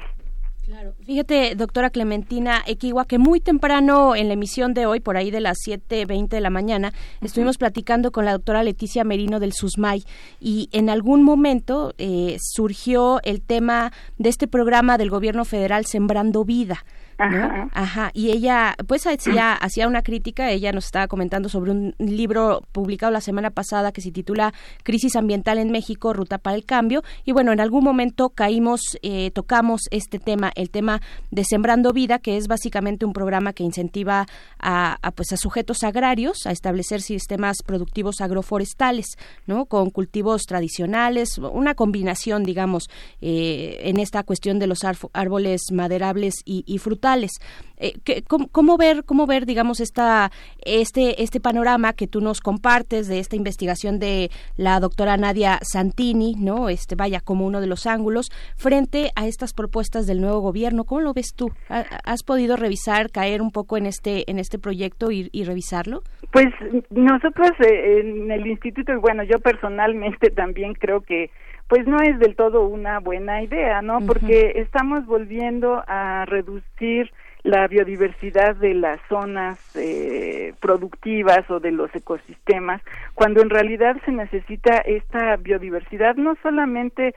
Fíjate, doctora Clementina Equigua, que muy temprano en la emisión de hoy, por ahí de las 7.20 de la mañana, estuvimos platicando con la doctora Leticia Merino del SUSMAI y en algún momento eh, surgió el tema de este programa del gobierno federal Sembrando Vida. ¿No? Ajá. Ajá, y ella pues hacía, hacía una crítica, ella nos estaba comentando sobre un libro publicado la semana pasada que se titula Crisis Ambiental en México, Ruta para el Cambio, y bueno, en algún momento caímos, eh, tocamos este tema, el tema de Sembrando Vida, que es básicamente un programa que incentiva a, a, pues a sujetos agrarios a establecer sistemas productivos agroforestales, ¿no? Con cultivos tradicionales, una combinación, digamos, eh, en esta cuestión de los árboles maderables y, y frutales. Eh, ¿qué- cómo, cómo ver, cómo ver, digamos, esta, este, este panorama que tú nos compartes de esta investigación de la doctora Nadia Santini, ¿no? Este, vaya, como uno de los ángulos, frente a estas propuestas del nuevo gobierno. ¿Cómo lo ves tú? ¿Ha- ¿Has podido revisar, caer un poco en este, en este proyecto y, y revisarlo? Pues nosotros eh, en el instituto y bueno, yo personalmente también creo que pues no es del todo una buena idea, ¿no? Porque estamos volviendo a reducir la biodiversidad de las zonas eh, productivas o de los ecosistemas, cuando en realidad se necesita esta biodiversidad no solamente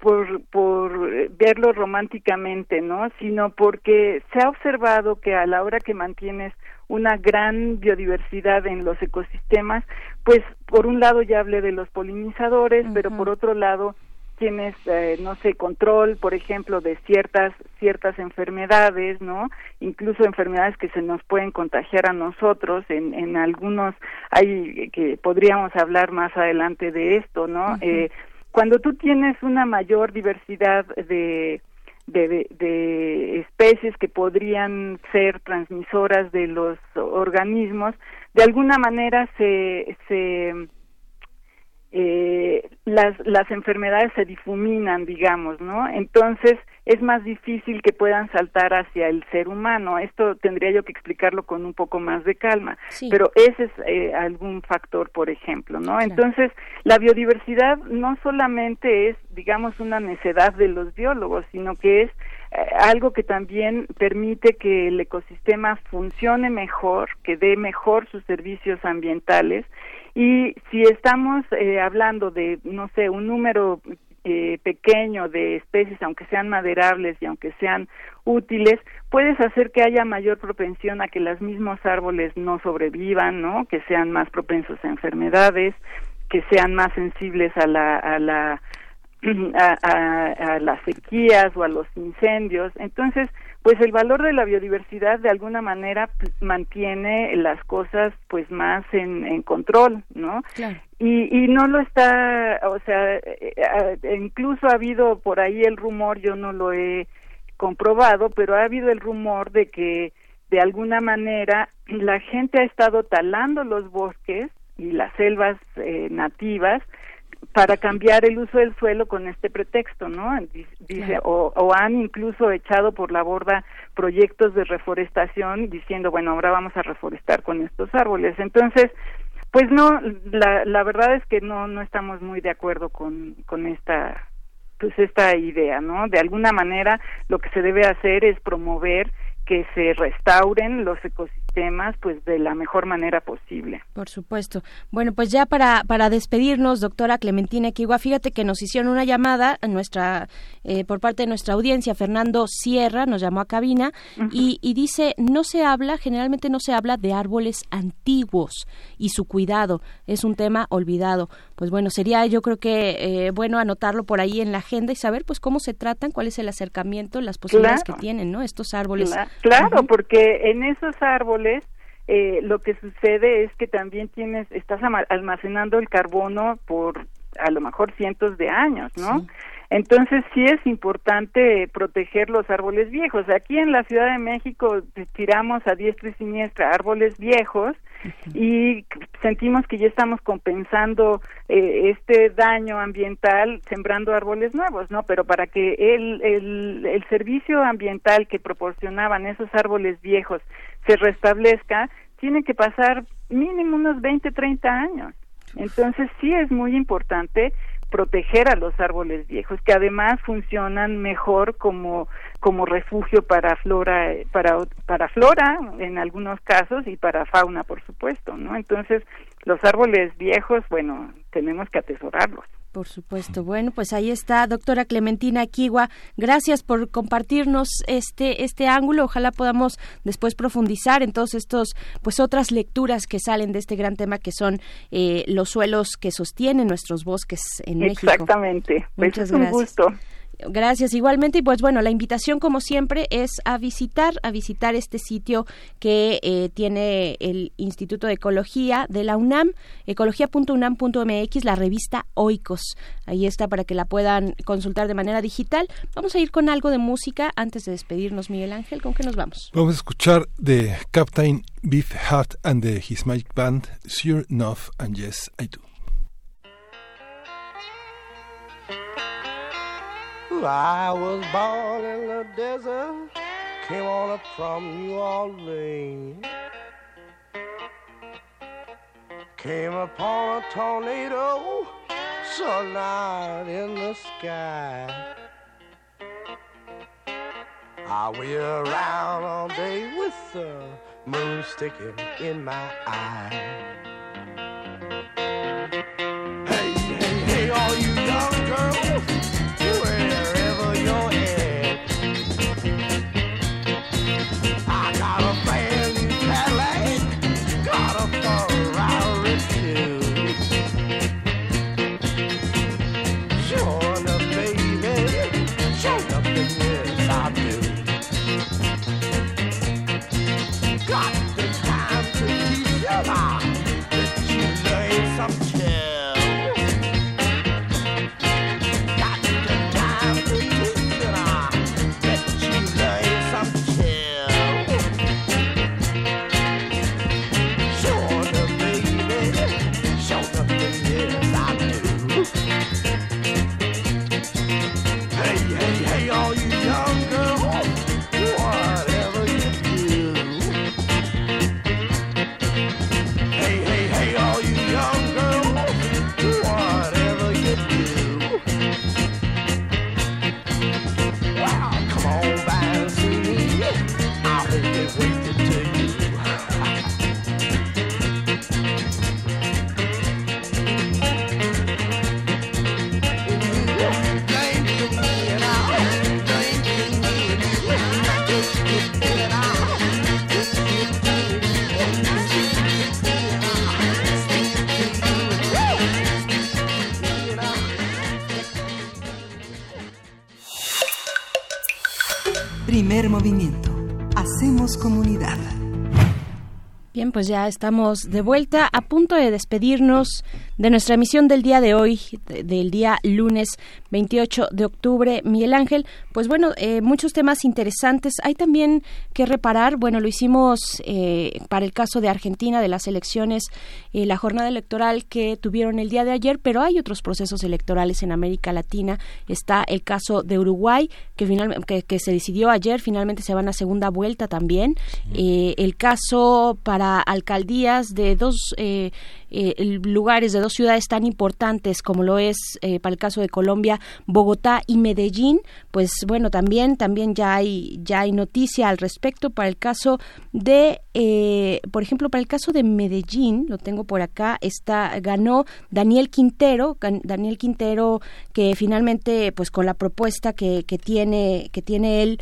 por, por verlo románticamente, ¿no? Sino porque se ha observado que a la hora que mantienes una gran biodiversidad en los ecosistemas, pues por un lado ya hablé de los polinizadores, pero por otro lado tienes eh, no sé control por ejemplo de ciertas ciertas enfermedades no incluso enfermedades que se nos pueden contagiar a nosotros. En en algunos hay que podríamos hablar más adelante de esto no. Eh, cuando tú tienes una mayor diversidad de de, de- especies que podrían ser transmisoras de los organismos, de alguna manera se, se eh, las, las enfermedades se difuminan, digamos, ¿no? Entonces es más difícil que puedan saltar hacia el ser humano. Esto tendría yo que explicarlo con un poco más de calma, Sí. pero ese es eh, algún factor, por ejemplo, ¿no? Entonces la biodiversidad no solamente es, digamos, una necedad de los biólogos, sino que es eh, algo que también permite que el ecosistema funcione mejor, que dé mejor sus servicios ambientales y si estamos eh, hablando de, no sé, un número eh, pequeño de especies, aunque sean maderables y aunque sean útiles, puedes hacer que haya mayor propensión a que los mismos árboles no sobrevivan, ¿no? Que sean más propensos a enfermedades, que sean más sensibles a la, a la a, las sequías o a los incendios. Entonces, pues el valor de la biodiversidad de alguna manera mantiene las cosas pues más en, en control, ¿no? Y, y no lo está, o sea, eh, eh, incluso ha habido por ahí el rumor, yo no lo he comprobado, pero ha habido el rumor de que de alguna manera la gente ha estado talando los bosques y las selvas eh, nativas para cambiar el uso del suelo con este pretexto, ¿no? Dice, dice- o, o han incluso echado por la borda proyectos de reforestación diciendo, bueno, ahora vamos a reforestar con estos árboles. Entonces, pues no, la, la verdad es que no, no estamos muy de acuerdo con, con esta, pues esta idea, ¿no? De alguna manera lo que se debe hacer es promover que se restauren los ecosistemas pues de la mejor manera posible. Por supuesto. Bueno, pues ya para, para despedirnos, doctora Clementina Equigua, fíjate que nos hicieron una llamada a nuestra, eh, por parte de nuestra audiencia, Fernando Sierra nos llamó a cabina y, y dice, no se habla, generalmente no se habla de árboles antiguos y su cuidado, es un tema olvidado. Pues bueno, sería yo creo que eh, bueno anotarlo por ahí en la agenda y saber pues cómo se tratan, cuál es el acercamiento, las posibilidades Claro. que tienen, ¿no? Estos árboles. Cla- Claro, porque en esos árboles eh, lo que sucede es que también tienes, estás almacenando el carbono por a lo mejor cientos de años, ¿no? Entonces sí es importante proteger los árboles viejos. Aquí en la Ciudad de México tiramos a diestra y siniestra árboles viejos y sentimos que ya estamos compensando eh, este daño ambiental sembrando árboles nuevos, ¿no? Pero para que el, el, el servicio ambiental que proporcionaban esos árboles viejos se restablezca, tiene que pasar mínimo unos 20, 30 años. Entonces sí es muy importante proteger a los árboles viejos que además funcionan mejor como como refugio para flora para para flora en algunos casos y para fauna por supuesto no entonces los árboles viejos bueno tenemos que atesorarlos Por supuesto. Bueno, pues ahí está, doctora Clementina Kiwa. Gracias por compartirnos este este ángulo. Ojalá podamos después profundizar en todos estos, pues otras lecturas que salen de este gran tema que son eh, los suelos que sostienen nuestros bosques en México. Exactamente. Pues Muchas es un gracias. gusto. Gracias igualmente. Y pues bueno la invitación como siempre es a visitar a visitar este sitio que eh, tiene el Instituto de Ecología de la UNAM ecología.unam.mx la revista Oikos. Ahí está para que la puedan consultar de manera digital. Vamos a ir con algo de música antes de despedirnos Miguel Ángel. Con qué nos vamos Vamos a escuchar de Captain Beefheart and His Magic Band, Sure Enough and Yes I Do. I was born in the desert, came on up from New Orleans. Came upon a tornado, sun out in the sky. I wheel around all day with the moon sticking in my eye. Bien, pues ya estamos de vuelta a punto de despedirnos de nuestra emisión del día de hoy, de- del día lunes 28 de octubre. Miguel Ángel, pues bueno, eh, muchos temas interesantes. Hay también que reparar, bueno, lo hicimos eh, para el caso de Argentina, de las elecciones, eh, la jornada electoral que tuvieron el día de ayer, pero hay otros procesos electorales en América Latina. Está el caso de Uruguay, que, final, que, que se decidió ayer, finalmente se van a segunda vuelta también. Eh, el caso para alcaldías de dos eh, lugares, de dos ciudades tan importantes como lo es eh, para el caso de Colombia, Bogotá y Medellín, pues bueno, también, también ya hay, ya hay noticia al respecto. Para el caso de, eh, por ejemplo, para el caso de Medellín, lo tengo por acá, está, ganó Daniel Quintero, Daniel Quintero que finalmente, pues con la propuesta que, que tiene, que tiene él,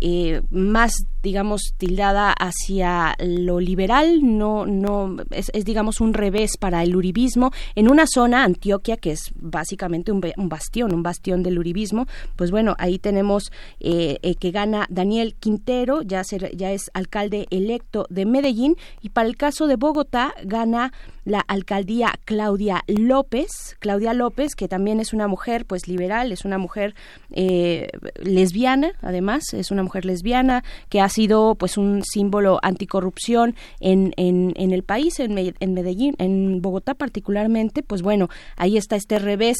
eh, más digamos, tildada hacia lo liberal, no, no, es, digamos un revés para el uribismo, en una zona, Antioquia, que es básicamente un, bastión, un bastión del uribismo, pues bueno, ahí tenemos eh, eh, que gana Daniel Quintero, ya, ya es alcalde electo de Medellín, y para el caso de Bogotá gana la alcaldía Claudia López, Claudia López, que también es una mujer pues liberal, es una mujer eh, lesbiana, además, es una mujer lesbiana que ha sido pues un símbolo anticorrupción en, en, en el país, en, en Medellín, en Bogotá particularmente, pues bueno, ahí está este revés,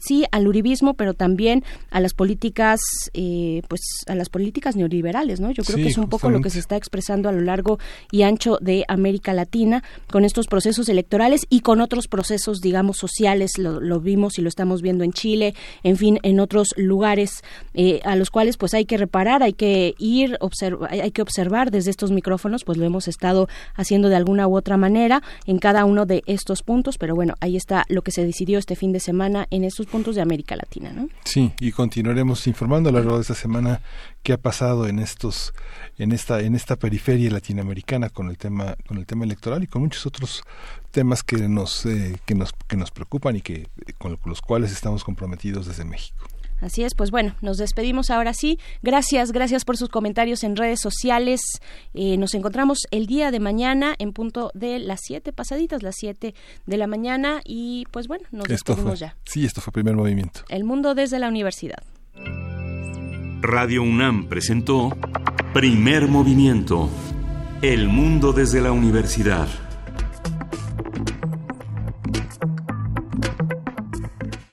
sí al uribismo, pero también a las políticas, eh, pues a las políticas neoliberales, ¿no? Yo creo que es un poco lo que se está expresando a lo largo y ancho de América Latina con estos procesos electorales y con otros procesos, digamos, sociales, lo, vimos y lo estamos viendo en Chile, en fin, en otros lugares eh, a los cuales pues hay que reparar, hay que ir, observar, hay que observar desde estos micrófonos, pues lo hemos estado haciendo de alguna u otra manera en cada uno de estos puntos, pero bueno, ahí está lo que se decidió este fin de semana en estos puntos de América Latina, ¿no? Sí, y continuaremos informando a lo largo de esta semana qué ha pasado en estos en esta en esta periferia latinoamericana con el tema con el tema electoral y con muchos otros temas que nos eh, que nos que nos preocupan y que con los cuales estamos comprometidos desde México. Así es, pues bueno, nos despedimos ahora sí. Gracias, gracias por sus comentarios en redes sociales. Eh, nos encontramos el día de mañana en punto de las 7 pasaditas, las 7 de la mañana y pues bueno, nos despedimos ya. Sí, esto fue primer movimiento. El mundo desde la universidad. Radio UNAM presentó Primer Movimiento. El mundo desde la universidad.